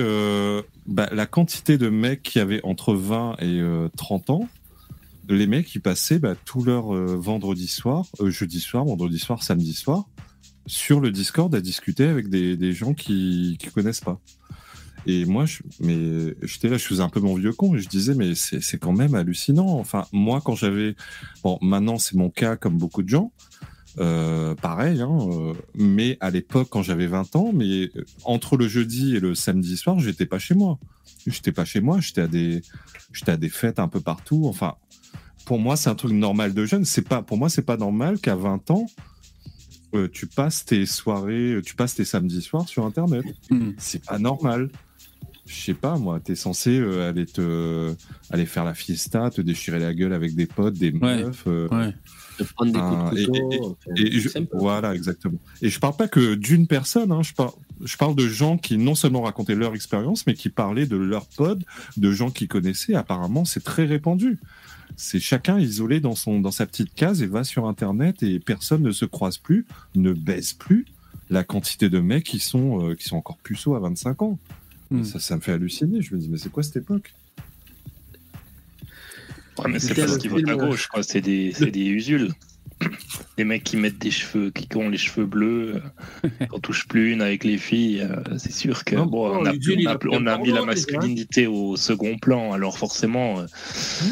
bah, la quantité de mecs qui avaient entre 20 et euh, 30 ans, les mecs ils passaient bah, tout leur euh, vendredi soir, euh, jeudi soir, vendredi soir, samedi soir, sur le Discord à discuter avec des, gens qui qui connaissent pas. Et moi, je, mais j'étais là, je faisais un peu mon vieux con et je disais, mais c'est quand même hallucinant. Enfin, moi, quand j'avais, bon, maintenant c'est mon cas comme beaucoup de gens, euh, pareil, hein, euh, mais à l'époque, quand j'avais 20 ans, mais entre le jeudi et le samedi soir, j'étais pas chez moi. J'étais pas chez moi, j'étais à des, j'étais à des fêtes un peu partout. Enfin, pour moi, c'est un truc normal de jeune. C'est pas, pour moi, c'est pas normal qu'à 20 ans, euh, tu passes tes soirées, tu passes tes samedis soirs sur Internet. C'est pas normal. Je sais pas, moi, t'es censé euh, aller te, aller faire la fiesta, te déchirer la gueule avec des potes, des meufs. euh, De prendre des coups de et- couteau. et- enfin, et je- sympa. voilà, exactement. Et je parle pas que d'une personne, hein, je, parle, je parle de gens qui non seulement racontaient leur expérience, mais qui parlaient de leurs potes, de gens qu'ils connaissaient. Apparemment, c'est très répandu. C'est chacun isolé dans, son, dans sa petite case et va sur Internet et personne ne se croise plus, ne baise plus. La quantité de mecs qui sont, euh, qui sont encore puceaux à 25 ans. Ça, ça me fait halluciner. Je me dis, mais c'est quoi cette époque? Ouais, mais c'est parce qu'ils votent à gauche, quoi. C'est des, c'est des usules. Des mecs qui mettent des cheveux, qui ont les cheveux bleus, euh, on touche plus une avec les filles. euh, c'est sûr que Non, bon, bon, on a, on on mis la masculinité au second plan. Alors forcément, euh,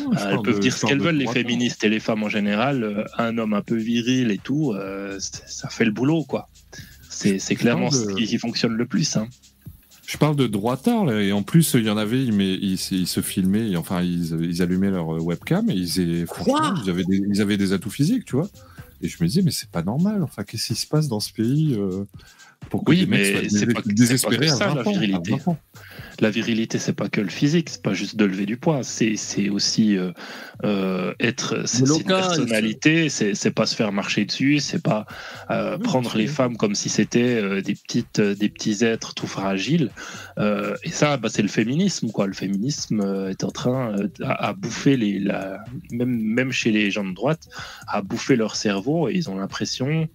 Non, elles peuvent de- dire ce qu'elles veulent, les droite. féministes et les femmes en général. euh, un homme un peu viril et tout, euh, ça fait le boulot, quoi. C'est clairement de- ce qui, qui fonctionne le plus. Hein. Je parle de droitard, là, et en plus, il y en avait, ils, mais, ils, ils se filmaient, et enfin, ils, ils allumaient leur webcam, et ils, avaient- franchement, ils, avaient des, ils avaient des atouts physiques, tu vois. Et je me disais, mais c'est pas normal, enfin, qu'est-ce qui se passe dans ce pays euh, pour que Oui, les mecs soient c'est dés- pas, c'est pas désespérés à ça 20 la ans, à virilité. 20 ans. La virilité, c'est pas que le physique, c'est pas juste de lever du poids, c'est aussi euh, euh, être c'est une personnalité, c'est c'est pas se faire marcher dessus, c'est pas euh, prendre les femmes comme si c'était des petites des petits êtres tout fragiles. Et ça, bah, c'est le féminisme quoi. Le féminisme est en train à, à bouffer les la, même même chez les gens de droite à bouffer leur cerveau et ils ont l'impression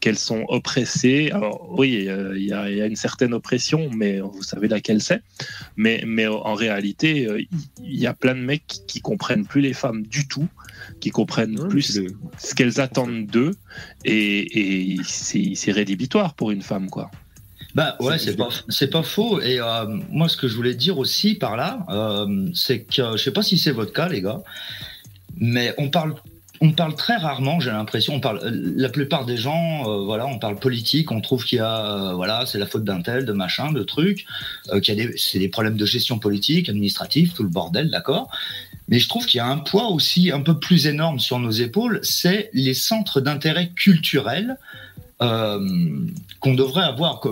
qu'elles sont oppressées. Alors oui, il y, a, il y a une certaine oppression, mais vous savez laquelle c'est. Mais, mais en réalité, euh, il y, a plein de mecs qui, qui comprennent plus les femmes du tout, qui comprennent plus ce qu'elles attendent d'eux, et, et c'est c'est rédhibitoire pour une femme, quoi. Bah ouais, c'est pas c'est pas faux. Et euh, moi, ce que je voulais dire aussi par là, euh, c'est que je sais pas si c'est votre cas, les gars, mais on parle on parle très rarement, j'ai l'impression, on parle la plupart des gens, euh, voilà, on parle politique, on trouve qu'il y a, euh, voilà, c'est la faute d'un tel, de machin, de trucs, euh, qu'il y a des, c'est des problèmes de gestion politique, administrative, tout le bordel, d'accord. Mais je trouve qu'il y a un poids aussi un peu plus énorme sur nos épaules, c'est les centres d'intérêt culturels euh, qu'on devrait avoir, que,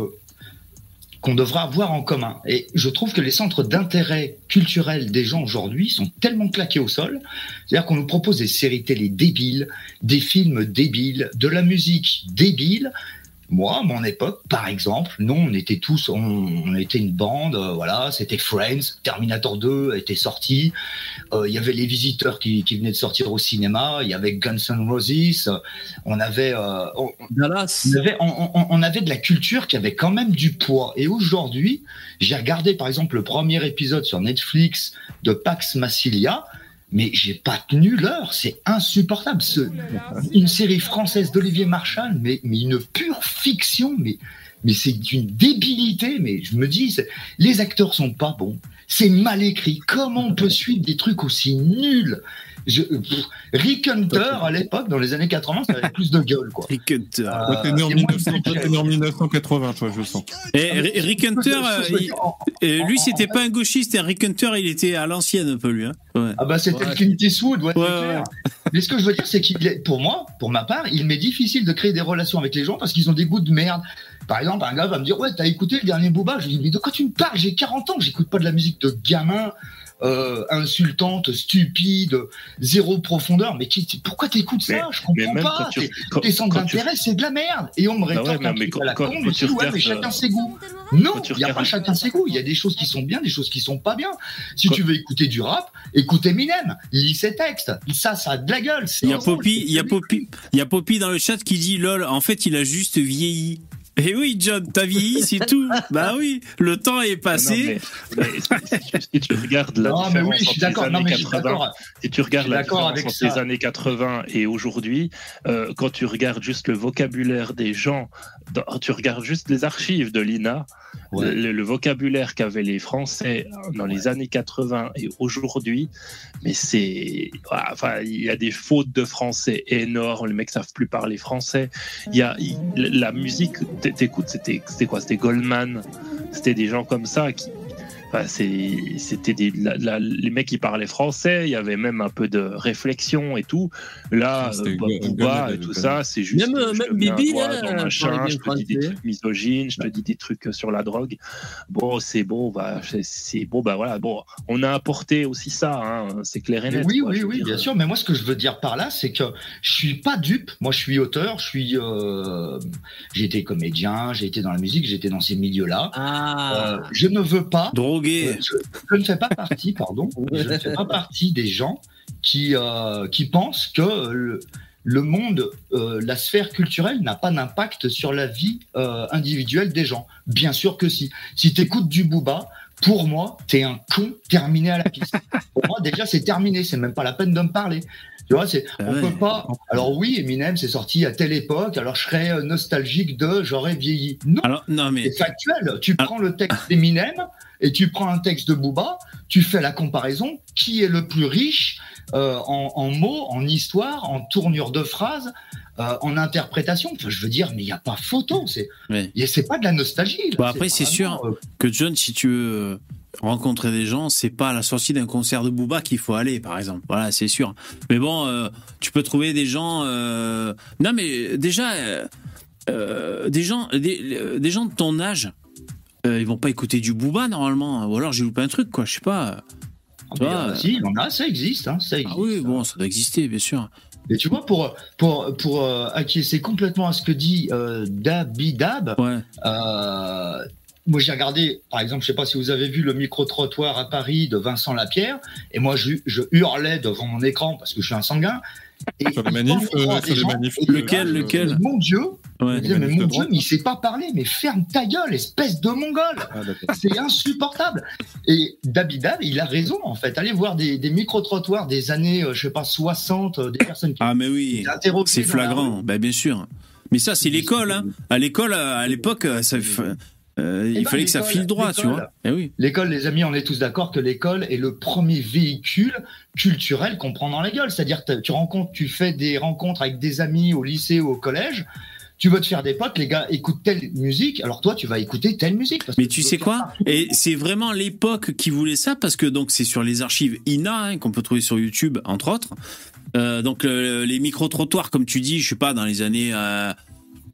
qu'on devrait avoir en commun. Et je trouve que les centres d'intérêt culturel des gens aujourd'hui sont tellement claqués au sol. C'est-à-dire qu'on nous propose des séries télé débiles, des films débiles, de la musique débile. Moi, à mon époque, par exemple, non, on était tous, on, on était une bande, euh, voilà, c'était Friends, Terminator 2 était sorti, euh, il y avait les visiteurs qui, qui venaient de sortir au cinéma, il y avait Guns N' Roses, on avait, euh, on, on avait, on avait de la culture qui avait quand même du poids. Et aujourd'hui, j'ai regardé par exemple le premier épisode sur Netflix de Pax Massilia, mais j'ai pas tenu l'heure, c'est insupportable. Une série française d'Olivier Marchal, mais, une pure fiction, mais, mais c'est d'une débilité. Mais je me dis, les acteurs sont pas bons, c'est mal écrit. Comment on peut suivre des trucs aussi nuls je, pff, Rick Hunter, à l'époque, dans les années 80, ça avait plus de gueule, quoi. Rick Hunter. Toi, t'es né en et moi, 1900, toi, t'es né en 1980, toi, je sens. Et Ri- Rick Hunter, euh, il- euh, lui, c'était pas un gauchiste. et Rick Hunter, il était à l'ancienne un peu, lui. hein. Ouais. Ah bah c'était le Clint Eastwood, ouais, c'est Ouais, clair. Mais ce que je veux dire, c'est qu'il est, pour moi, pour ma part, il m'est difficile de créer des relations avec les gens parce qu'ils ont des goûts de merde. Par exemple, un gars va me dire Ouais, t'as écouté le dernier Booba? Je lui dis Mais de quoi tu me parles? J'ai 40 ans, j'écoute pas de la musique de gamin. Euh, insultante, stupide, zéro profondeur. Mais qui, pourquoi t'écoutes ça? Je comprends même pas. tu- Tes- quand- Tes centres tu- d'intérêt, c'est de la merde. Et on me Bah ouais, rétorque non, un mais truc quand- à la con, je dis, ouais, mais chacun euh, ses goûts. Non, quand tu il n'y a pas chacun ses goûts. Il y a des choses qui sont bien, des choses qui sont pas bien. Si tu veux écouter du rap, écoute Eminem, lis ses textes. Ça, ça a de la gueule. c'est Il y a drôle, Poppy, c'est il y a celui- Poppy, il y a Poppy dans le chat qui dit lol. En fait, il a juste vieilli. Eh oui, John, t'as vieilli, c'est tout. bah oui, le temps est passé. Non, mais- mais si, tu- regardes la Non, mais différence oui, je suis entre les d'accord. Non, années suis 80, d'accord. si tu regardes la d'accord différence avec entre ça. les années 80 et aujourd'hui, euh, quand tu regardes juste le vocabulaire des gens, dans- tu regardes juste les archives de l'INA, Ouais. le, le vocabulaire qu'avaient les Français dans les années 80 et aujourd'hui, mais c'est, ah, enfin, il y a des fautes de français énormes. Les mecs savent plus parler français. Il y a la musique. T'écoutes, c'était, c'était quoi? C'était Goldman. C'était des gens comme ça qui. Enfin, c'était des, la- la- les mecs qui parlaient français. Il y avait même un peu de réflexion et tout. Là, C'était euh, Booba et tout ça, c'est juste. Même, euh, je Bibi, là, dans machin, je te dis des trucs misogynes, je te dis des trucs sur la drogue. Bon, c'est bon, bah, c'est- bon, bah voilà. Bon, on a apporté aussi ça, hein, c'est clair et Mais net. oui, quoi, oui, oui, dire. bien sûr. Mais moi, ce que je veux dire par là, c'est que je suis pas dupe. Moi, je suis auteur, je suis, euh, j'ai été comédien, j'ai été dans la musique, j'ai été dans ces milieux-là. Ah, Euh, je ne veux pas. Drogué. euh, je, je ne fais pas partie, pardon. Je ne fais pas partie des gens qui euh, qui pensent que le, le monde, euh, la sphère culturelle n'a pas d'impact sur la vie euh, individuelle des gens. Bien sûr que si. Si tu écoutes du Booba, pour moi, t'es un con terminé à la piste. pour moi, déjà, c'est terminé. C'est même pas la peine de me parler. Tu vois, c'est, on ouais. peut pas. Alors oui, Eminem, c'est sorti à telle époque. Alors je serais nostalgique de j'aurais vieilli. Non, Alors, non, mais. c'est factuel. Tu prends le texte d'Eminem et tu prends un texte de Booba, tu fais la comparaison. Qui est le plus riche euh, en, en mots, en histoire, en tournure de phrases, euh, en interprétation? Enfin, je veux dire, mais il n'y a pas photo. C'est, Ouais. c'est pas de la nostalgie. là. Bon, après, c'est sûr. euh, que John, si tu veux rencontrer des gens, c'est pas à la sortie d'un concert de Booba qu'il faut aller, par exemple. Voilà, c'est sûr. Mais bon, tu peux trouver des gens. Non, mais déjà, des gens, des, des gens de ton âge, euh, ils vont pas écouter du Booba normalement. Ou alors j'ai loupé un truc, quoi. Je sais pas. Tu vois, euh, si, il y en a, ça existe. Hein, ça Ah existe. oui, bon, ça doit exister, bien sûr. Et tu vois, pour, pour, pour euh, acquiescer complètement à ce que dit euh, Dabidab, Ouais. euh, moi j'ai regardé, par exemple, je sais pas si vous avez vu le micro-trottoir à Paris de Vincent Lapierre, et moi je, je hurlais devant mon écran parce que je suis un sanguin. Et Sur les il manifs, euh, sur des les gens, manifs, et Lequel, là, lequel Mon Dieu, Ouais. disais, mais mon Dieu, mais il sait pas parler, mais ferme ta gueule, espèce de mongol Ah, c'est insupportable. Et Dabidab, il a raison, en fait. Allez voir des, des micro-trottoirs des années, euh, je sais pas, 60, euh, des personnes qui Ah, mais oui. C'est flagrant, ben, bien sûr. Mais ça, c'est l'école. Hein. À l'école, à l'époque, ça, euh, il ben, fallait que ça file droit, tu vois. Eh oui. L'école, les amis, on est tous d'accord que l'école est le premier véhicule culturel qu'on prend dans la gueule. C'est-à-dire, tu rencontres, tu fais des rencontres avec des amis au lycée ou au collège. Tu veux te faire des potes, les gars écoutent telle musique, alors toi tu vas écouter telle musique. parce Mais que tu sais quoi. Et c'est vraiment l'époque qui voulait ça parce que donc c'est sur les archives INA hein, qu'on peut trouver sur YouTube entre autres. Euh, donc euh, les micro trottoirs comme tu dis, je sais pas dans les années euh,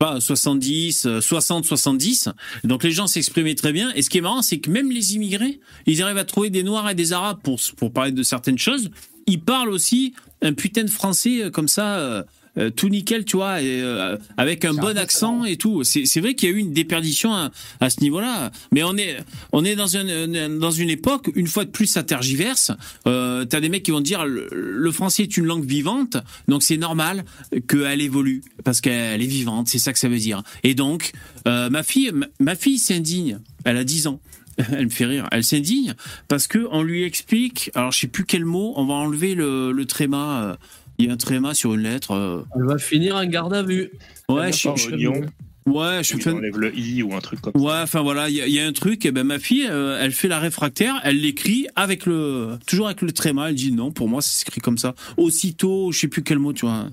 pas 70, euh, 60, 70. Donc les gens s'exprimaient très bien. Et ce qui est marrant, c'est que même les immigrés, ils arrivent à trouver des Noirs et des Arabes pour pour parler de certaines choses. Ils parlent aussi un putain de français euh, comme ça. Euh, tout nickel, tu vois, et, euh, avec un bon accent et tout. C'est vrai qu'il y a eu une déperdition à, à ce niveau-là, mais on est on est dans une dans une époque une fois de plus ça tergiverse. Euh, T'as des mecs qui vont dire le, le français est une langue vivante, donc c'est normal qu'elle évolue parce qu'elle est vivante, c'est ça que ça veut dire. Et donc euh, ma fille ma, ma fille s'indigne, elle a 10 ans. Elle me fait rire. Elle s'indigne parce que on lui explique. Alors je sais plus quel mot. On va enlever le, le tréma. Il y a un tréma sur une lettre. euh. Elle va finir en garde à vue. Ouais, je, je- ouais, je il enlève le i ou un truc comme Ouais, enfin voilà, il y, a- il y a un truc. Et ben ma fille, euh, elle fait la réfractaire, elle l'écrit avec le, toujours avec le tréma. Elle dit non, pour moi, ça s'écrit comme ça. Aussitôt, je sais plus quel mot, tu vois.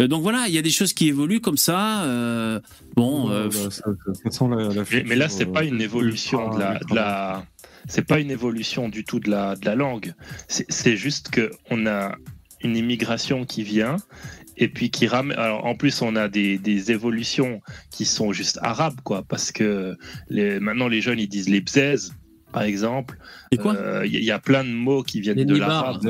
Euh, donc voilà, il y a des choses qui évoluent comme ça. euh, bon, euh, Bah, ça, ça- ça la- la Mais, mais là, c'est pas une évolution de la, de la- c'est pas une évolution du tout de la, de la langue. C'est c'est juste que on a, une immigration qui vient et puis qui ramène. Alors en plus, on a des, des évolutions qui sont juste arabes, quoi, parce que les, maintenant les jeunes ils disent les bzèzes, par exemple. Et quoi? Euh, Il y, y a plein de mots qui viennent Les de l'arabe.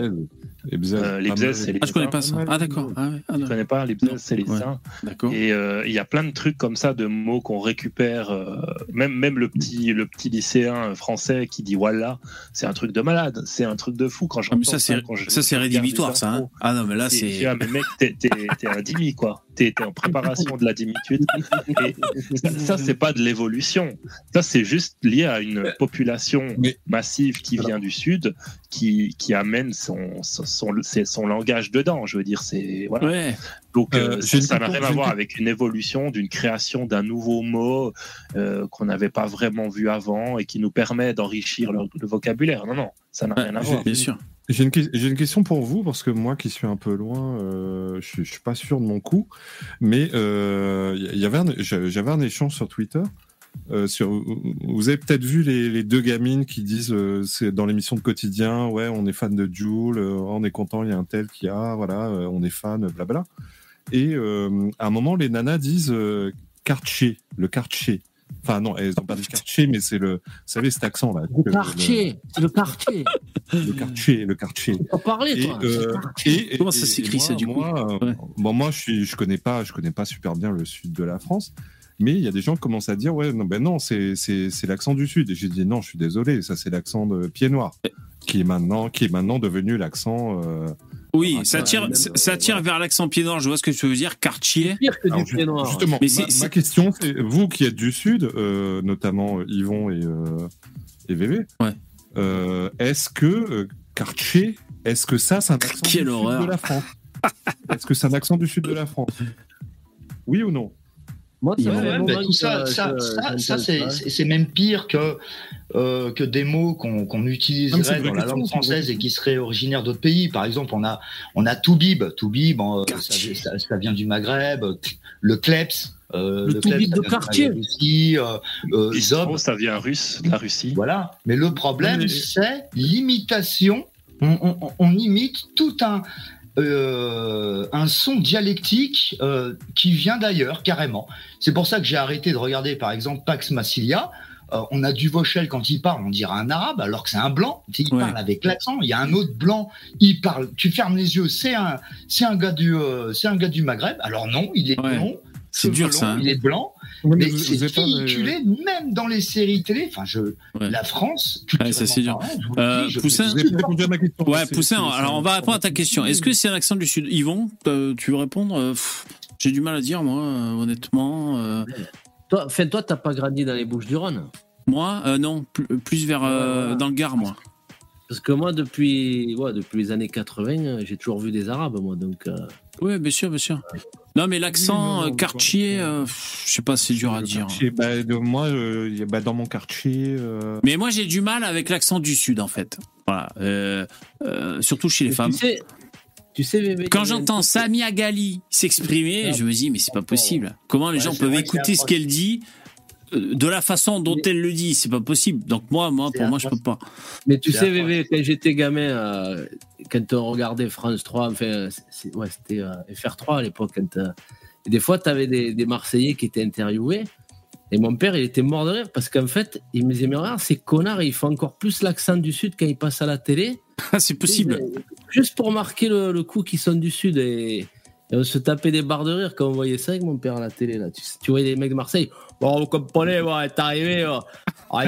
Les bzèzes. Euh, c'est les Ah, je connais pas ça. Ah, d'accord. Ah, ouais. Ah, Tu non. connais pas les bzèzes, c'est les Ouais. saints. D'accord. Et euh, il y a plein de trucs comme ça, de mots qu'on récupère. euh, même même le petit le petit lycéen français qui dit voilà, c'est un truc de malade, c'est un truc de fou quand je. Ah, mais ça, c'est ça, c'est rédhibitoire, ça. hein. Ah non, mais là, c'est. Ah, mais mec, t'es un dimi, quoi. T'es en préparation de la dimitude. Et ça, ça, c'est pas de l'évolution. Ça, c'est juste lié à une population massive qui vient du Sud, qui, qui amène son, son, son, langage dedans. Je veux dire, c'est. Voilà. Ouais. Donc, euh, Euh, ça n'a rien à voir avec une évolution, d'une création d'un nouveau mot euh, qu'on n'avait pas vraiment vu avant et qui nous permet d'enrichir le, le vocabulaire. Non, non, ça n'a rien à voir. Bien sûr. J'ai une, question pour vous, parce que moi qui suis un peu loin, euh, je, je suis pas sûr de mon coup, mais euh, j'avais un échange sur Twitter. euh, vous avez peut-être vu les, deux gamines qui disent dans l'émission de quotidien, ouais, on est fan de euh, on est content, il y a un tel qui a, voilà, on est fan, blabla. Et à un moment, les nanas disent Karché, le Karché. Enfin non, elles n'ont pas dit Karché, mais c'est le, vous savez cet accent là. Le quartier, le quartier. Le quartier, le quartier. Pas parler, Et, toi. euh, et- et- Comment ça s'écrit, ça, moi- du coup moi, euh, Bon, moi, je je connais pas, je connais pas super bien le sud de la France, mais il y a des gens qui commencent à dire, ouais, non, ben non, c'est, c'est, c'est l'accent du sud. Et j'ai dit, non, je suis désolé, ça c'est l'accent de Pied Noir, qui est maintenant, qui est maintenant devenu l'accent. euh, Oui, ah, ça tire, même, ça vers l'accent pied noir. Je vois ce que tu veux dire. Quartier. pire que alors, du pied noir. Justement, Mais ma, question, c'est vous qui êtes du sud, euh, notamment euh, Yvon et, euh, et VV, Ouais. euh, est-ce que euh, quartier, est-ce que ça, c'est un accent Quelle du horreur. sud de la France? Est-ce que c'est un accent du sud de la France? Oui ou non? Moi, Ouais, ouais, bah, tout ça, c'est même pire que, euh, que des mots qu'on c'est utiliserait dans la langue française et qui seraient originaires d'autres pays. Par exemple, on a, on a Toubib. Toubib, euh, ça, ça- ça vient du Maghreb. Le Kleps. euh, Le Toubib Kleps, ça de quartier. Aussi, euh, euh, Zob. ça vient russe, de la Russie. Voilà. Mais le problème, Mais- c'est l'imitation. On, on- on imite tout un, euh, un son dialectique euh, qui vient d'ailleurs, carrément. C'est pour ça que j'ai arrêté de regarder, par exemple, Pax Massilia. Euh, on a Duvauchel, quand il parle, on dirait un arabe, alors que c'est un blanc. Il Ouais. parle avec l'accent. Il y a un autre blanc, il parle. Tu fermes les yeux, c'est un, c'est un gars du, euh, c'est un gars du Maghreb. Alors non, il est Ouais. blond. C'est dur, ça, hein. Il est blanc. Oui, mais c'est pas, euh, véhiculé même dans les séries télé. Enfin, je, Ouais. la France, Ouais, ça, c'est dur. Euh, dis, Poussin répondu à ma question. Ouais, Poussin. Alors, on va répondre à ta question. Est-ce que c'est un accent du sud? Yvon, tu veux répondre? J'ai du mal à dire, moi, honnêtement. Toi, enfin, toi, t'as pas grandi dans les Bouches du Rhône. moi, euh, non, plus, plus vers euh, dans le Gard, moi. Parce que moi, depuis, ouais, depuis les années 80, euh, j'ai toujours vu des Arabes, moi. Donc, euh, Oui, bien sûr, bien sûr. Non, mais l'accent Oui, euh, quartier, euh, je sais pas, c'est dur à dire. Quartier, bah, de- moi, euh, bah, dans mon quartier. euh, Mais moi, j'ai du mal avec l'accent du sud, en fait. Voilà. Euh, euh, surtout chez les tu femmes. sais, tu sais, bébé, Quand j'entends truc- Samia Gali s'exprimer, je me dis, mais c'est pas possible. Comment les Ouais, gens peuvent écouter ce qu'elle dit euh, de la façon dont Mais- elle le dit C'est pas possible. Donc moi, moi, pour moi, je peux pas. Mais tu sais, bébé, quand j'étais gamin, euh, quand on regardait France 3, enfin, ouais, c'était euh, FR3 à l'époque, quand, euh, et des fois, tu avais des, des Marseillais qui étaient interviewés. Et mon père, il était mort de rire parce qu'en fait, il me disait, mais regarde, ces connards, ils font encore plus l'accent du Sud quand ils passent à la télé. Ah, c'est possible. Juste pour marquer le, le coup qu'ils sont du Sud. Et, et on se tapait des barres de rire quand on voyait ça avec mon père à la télé. Là. Tu, tu voyais les mecs de Marseille. Bon, vous comprenez, bon, est arrivé. Oh, ah,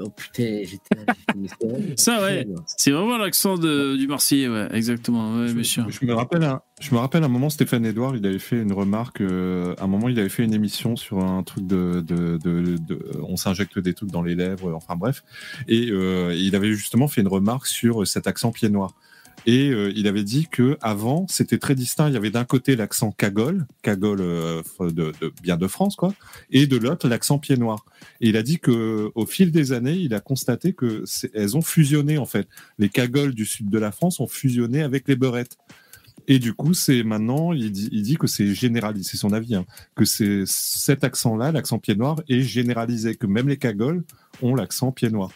oh, putain, j'étais Ça, ouais. C'est vraiment l'accent du Marseillais, ouais, exactement. Ouais, bien sûr. Je me rappelle, un, je me rappelle un moment, Stéphane Edouard, il avait fait une remarque. euh, à un moment, il avait fait une émission sur un truc de, de, de, de- on s'injecte des trucs dans les lèvres, enfin bref. Et euh, il avait justement fait une remarque sur cet accent pied noir. Et euh, il avait dit que avant, c'était très distinct. Il y avait d'un côté l'accent cagole, cagole euh, de, bien de France, quoi, et de l'autre l'accent pied noir. Et il a dit que au fil des années, il a constaté que elles ont fusionné en fait. Les cagoles du sud de la France ont fusionné avec les beurettes. Et du coup, c'est maintenant, il dit, il dit que c'est généralisé, c'est son avis, hein, que c'est cet accent-là, l'accent pied noir, est généralisé, que même les cagoles ont l'accent pied noir.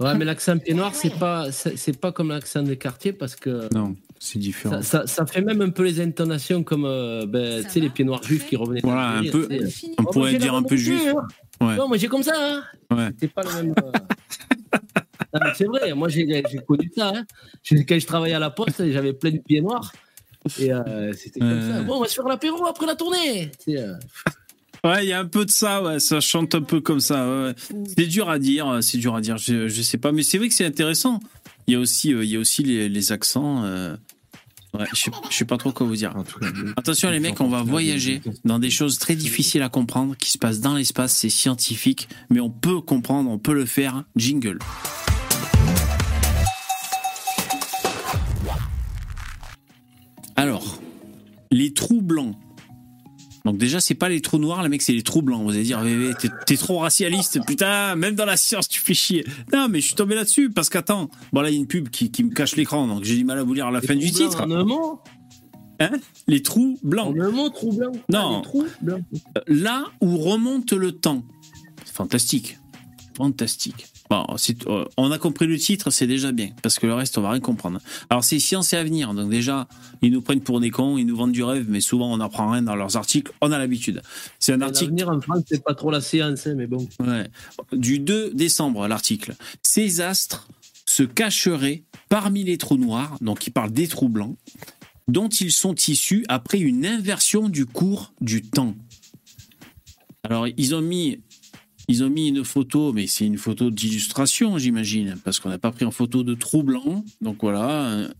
Ouais, mais l'accent pied noir, c'est pas, c'est pas comme l'accent des quartiers parce que. Non, c'est différent. Ça, ça, ça fait même un peu les intonations comme euh, ben, tu sais, les pieds noirs juifs qui revenaient. Voilà, un peu- on Oh, pourrait dire un peu juif. hein. Ouais. Non, moi j'ai comme ça. Hein. Ouais. C'est pas le même. euh, mais c'est vrai, moi j'ai j'ai connu ça. Hein. J'ai- Quand je travaillais à la poste, j'avais plein de pieds noirs. Et euh, c'était comme ça. Bon, on va se faire l'apéro après la tournée. Ouais, il y a un peu de ça, ouais, ça chante un peu comme ça. ouais, ouais. C'est dur à dire, c'est dur à dire, je, je sais pas, mais c'est vrai que c'est intéressant. Il y a aussi, euh, il y a aussi les, les accents. euh, Ouais, je sais, je sais pas trop quoi vous dire. Attention les mecs, on va voyager dans des choses très difficiles à comprendre qui se passent dans l'espace, c'est scientifique, mais on peut comprendre, on peut le faire. Jingle. Alors, les trous blancs. Donc déjà, c'est pas les trous noirs, les mecs, c'est les trous blancs. Vous allez dire, t'es- trop racialiste, putain, même dans la science, tu fais chier. Non, mais je suis tombé là-dessus, parce qu'attends, bon là, il y a une pub qui, qui me cache l'écran, donc j'ai du mal à vous lire la fin du titre. Hein? Les trous blancs. Non. Ah, trous blancs. Là où remonte le temps. Fantastique. Fantastique. Bon, euh, on a compris le titre, c'est déjà bien, parce que le reste, on va rien comprendre. Alors, c'est science et avenir. Donc, déjà, ils nous prennent pour des cons, ils nous vendent du rêve, mais souvent, on n'apprend rien dans leurs articles. On a l'habitude. C'est un article. L'avenir en France, c'est pas trop la science, hein, mais bon. Ouais. Du 2 décembre, l'article. Ces astres se cacheraient parmi les trous noirs, donc il parle des trous blancs, dont ils sont issus après une inversion du cours du temps. Alors, ils ont mis, ils ont mis une photo, mais c'est une photo d'illustration, j'imagine, parce qu'on n'a pas pris en photo de trous blancs. Donc voilà, un,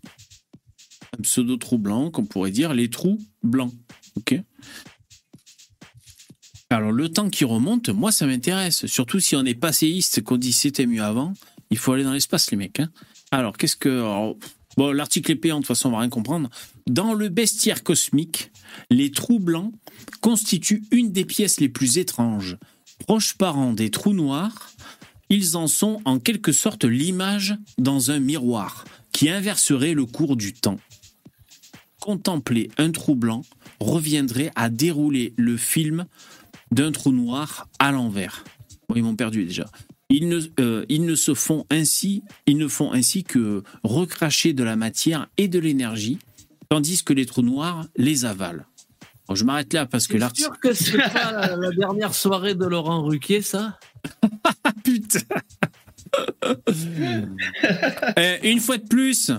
pseudo trou blanc, qu'on pourrait dire les trous blancs. Ok alors, le temps qui remonte, moi, ça m'intéresse. Surtout si on est passéiste, qu'on dit c'était mieux avant. Il faut aller dans l'espace, les mecs. hein. Alors, qu'est-ce que. bon, l'article est payant, de toute façon, on va rien comprendre. Dans le bestiaire cosmique, les trous blancs constituent une des pièces les plus étranges. Proches parents des trous noirs, ils en sont en quelque sorte l'image dans un miroir qui inverserait le cours du temps. Contempler un trou blanc reviendrait à dérouler le film d'un trou noir à l'envers. Ils m'ont perdu déjà. Euh, se font ainsi, ils ne font ainsi que recracher de la matière et de l'énergie, tandis que les trous noirs les avalent. Bon, je m'arrête là parce que C'est l'article. sûr que c'est pas la, dernière soirée de Laurent Ruquier, ça? Putain Euh, une fois de plus,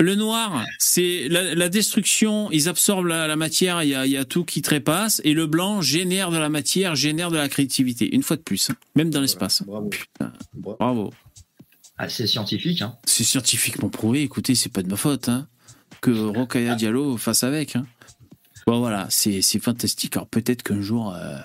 le noir, c'est la, la destruction. Ils absorbent la, la matière, il y, a, il y a tout qui trépasse. Et le blanc génère de la matière, génère de la créativité. Une fois de plus, hein. même dans l'espace. Putain, bravo. Ah, c'est scientifique, hein. C'est scientifiquement prouvé. Écoutez, c'est pas de ma faute. Hein, que Rokaya Diallo fasse avec. Hein. Bon, voilà, c'est fantastique. Alors peut-être qu'un jour. euh,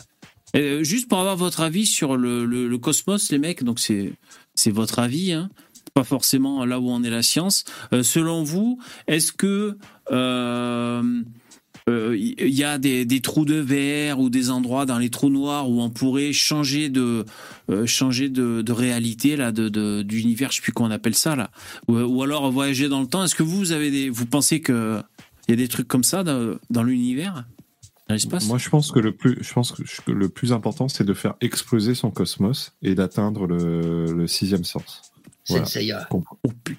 euh, juste pour avoir votre avis sur le, cosmos, les mecs, donc c'est votre avis, hein, pas forcément là où en est la science. Euh, selon vous, est-ce que il y a des, trous de verre ou des endroits dans les trous noirs où on pourrait changer de réalité là, de d'univers, je sais plus comment on appelle ça là, ou, alors voyager dans le temps. Est-ce que vous, vous avez des, vous pensez que il y a des trucs comme ça dans, dans l'univers, dans l'espace? Moi, je pense que le plus, je pense que le plus important, c'est de faire exploser son cosmos et d'atteindre le, le sixième sens. Senseiya. Qu'on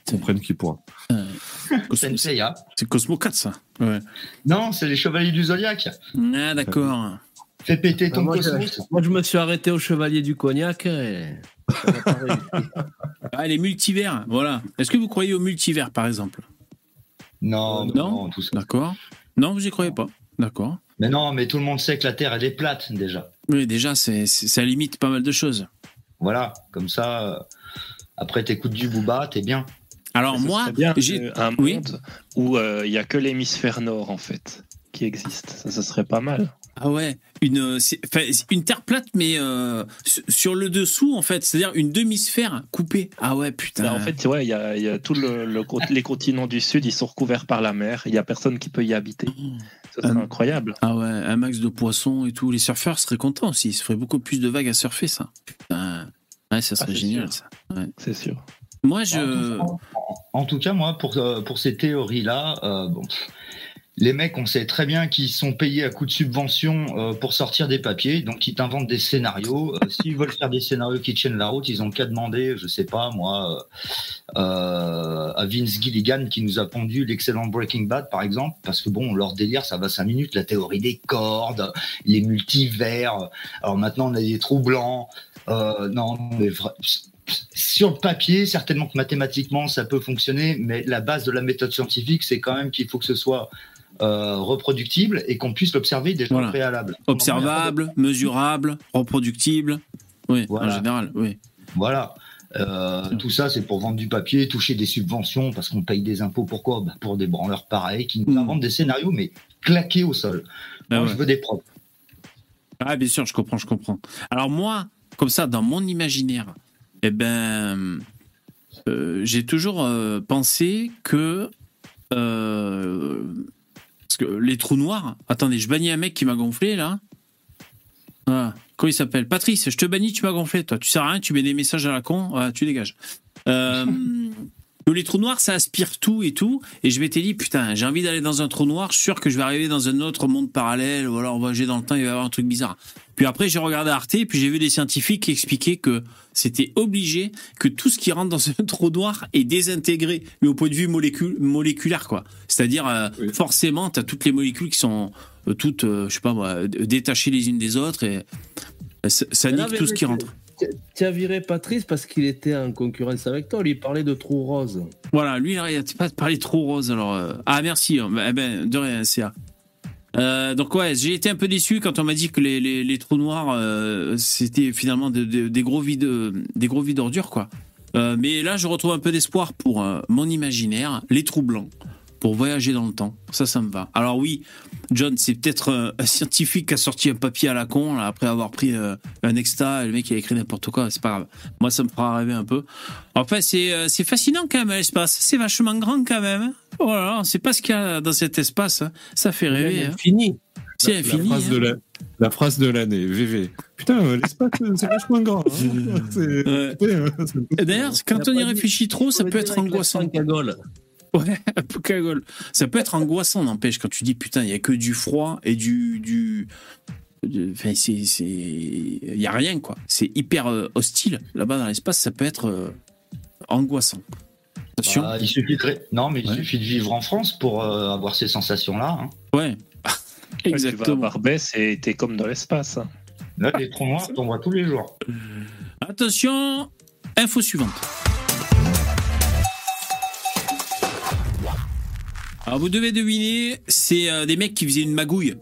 comprenne qui pourra. Senseiya. C'est Cosmo 4, ça. Ouais. Non, c'est les chevaliers du zodiaque. Ah, d'accord. Fais péter ton moi, je, cosmos. moi, je me suis arrêté au Chevalier du Cognac. Et... Ah, les multivers, voilà. Est-ce que vous croyez au multivers, par exemple? Non, non, Non tout ça. D'accord. Non, vous y croyez pas. D'accord. Mais non, mais tout le monde sait que la Terre, elle est plate, déjà. Oui, déjà, c'est, c'est- ça limite pas mal de choses. Voilà, comme ça, euh, après t'écoutes du Booba, t'es bien. Alors moi, bien j'ai- euh, un oui. monde où euh, il y a que l'hémisphère nord en fait qui existe. Ça, ça serait pas mal. Ah ouais, une, c'est une terre plate, mais euh, sur- le dessous, en fait, c'est-à-dire une demi-sphère coupée. Ah ouais, putain. Bah, en fait, ouais, il y a, il y a tout le, le co- les continents du sud, ils sont recouverts par la mer. Il y a personne qui peut y habiter. Ça serait Euh, incroyable. Ah ouais, un max de poissons et tout. Les surfeurs seraient contents aussi. Ils se ferait beaucoup plus de vagues à surfer, ça. Putain. Ouais, ça serait c'est génial, sûr. ça. Ouais. C'est sûr. Moi, je. En, tout cas, moi, pour, euh, pour ces théories-là, euh, bon, pff, Les mecs, on sait très bien qu'ils sont payés à coup de subvention euh, pour sortir des papiers, donc ils t'inventent des scénarios. Euh, S'ils veulent faire des scénarios qui tiennent la route, ils ont qu'à demander, je sais pas moi, euh, euh, à Vince Gilligan qui nous a pondu l'excellent Breaking Bad par exemple, parce que bon, leur délire, ça va cinq minutes, la théorie des cordes, les multivers. Alors maintenant, on a des trous blancs. Euh, non, mais vra- sur le papier, certainement que mathématiquement ça peut fonctionner, mais la base de la méthode scientifique, c'est quand même qu'il faut que ce soit euh, reproductible et qu'on puisse l'observer déjà Voilà. au préalable. Observable, mesurable, reproductible. Oui, Voilà. en général, oui. Voilà. Euh, tout ça, c'est pour vendre du papier, toucher des subventions, parce qu'on paye des impôts. Pourquoi? Bah, Pour des branleurs pareils qui nous inventent des scénarios, mais claqués au sol. Ah Moi, ouais. je veux des propres. Ah, bien sûr, je comprends, je comprends. Alors moi, comme ça, dans mon imaginaire, eh ben, euh, j'ai toujours euh, pensé que parce que les trous noirs. Attendez, je bannis un mec qui m'a gonflé là. Voilà. Comment il s'appelle? Patrice, je te bannis, tu m'as gonflé. Toi, tu sers à rien, tu mets des messages à la con, voilà, tu dégages. Euh, les trous noirs, ça aspire tout et tout. Et je m'étais dit, putain, j'ai envie d'aller dans un trou noir, je suis sûr que je vais arriver dans un autre monde parallèle, ou alors on va voyager dans le temps, il va y avoir un truc bizarre. Puis après, j'ai regardé Arte, puis j'ai vu des scientifiques qui expliquaient que c'était obligé que tout ce qui rentre dans un trou noir est désintégré, mais au point de vue moléculaire, quoi. C'est-à-dire, euh, forcément, tu as toutes les molécules qui sont euh, toutes, euh, je sais pas moi, détachées les unes des autres, et euh, ça, Mais nique tout ce qui rentre. Tu- as viré Patrice parce qu'il était en concurrence avec toi. Lui, il parlait de trous roses. Voilà, lui, il arrête pas de parler trop rose. Alors, euh, ah merci, hein. Ben, ben, de rien, CA. Euh, donc ouais, j'ai été un peu déçu quand on m'a dit que les, les, trous noirs euh, c'était finalement de- de- des gros vides, des gros vides ordures quoi. Euh, mais là, je retrouve un peu d'espoir pour mon imaginaire, les trous blancs, pour voyager dans le temps. Ça, ça me va. Alors oui, John, c'est peut-être euh, un scientifique qui a sorti un papier à la con là, après avoir pris euh, un exta et le mec il a écrit n'importe quoi. C'est pas grave. Moi, ça me fera rêver un peu. Enfin, c'est euh, c'est fascinant quand même l'espace. C'est vachement grand quand même. hein. Voilà, on sait pas ce qu'il y a dans cet espace. hein. Ça fait rêver. hein. Fini. C'est La- infini. La phrase, hein. de la, la phrase de l'année, VV. Putain, l'espace, c'est vachement grand. hein. C'est- Ouais. c'est- D'ailleurs, quand on y réfléchit trop, ça peut être angoissant. Ouais, un peu cagole. Ça peut être angoissant, n'empêche, quand tu dis putain, il y a que du froid et du. du de- Enfin, c'est. c'est- Il y a rien, quoi. C'est hyper euh, hostile. Là-bas, dans l'espace, ça peut être euh, angoissant. Attention. Bah, il suffit de... Non, mais il Ouais. suffit de vivre en France pour euh, avoir ces sensations-là. hein. Ouais. Tu vas à Exactement. Barbès et t'es comme dans l'espace. hein. Là, les trous noirs, on voit tous les jours. Attention, info suivante. Alors vous devez deviner, c'est euh, des mecs qui faisaient une magouille.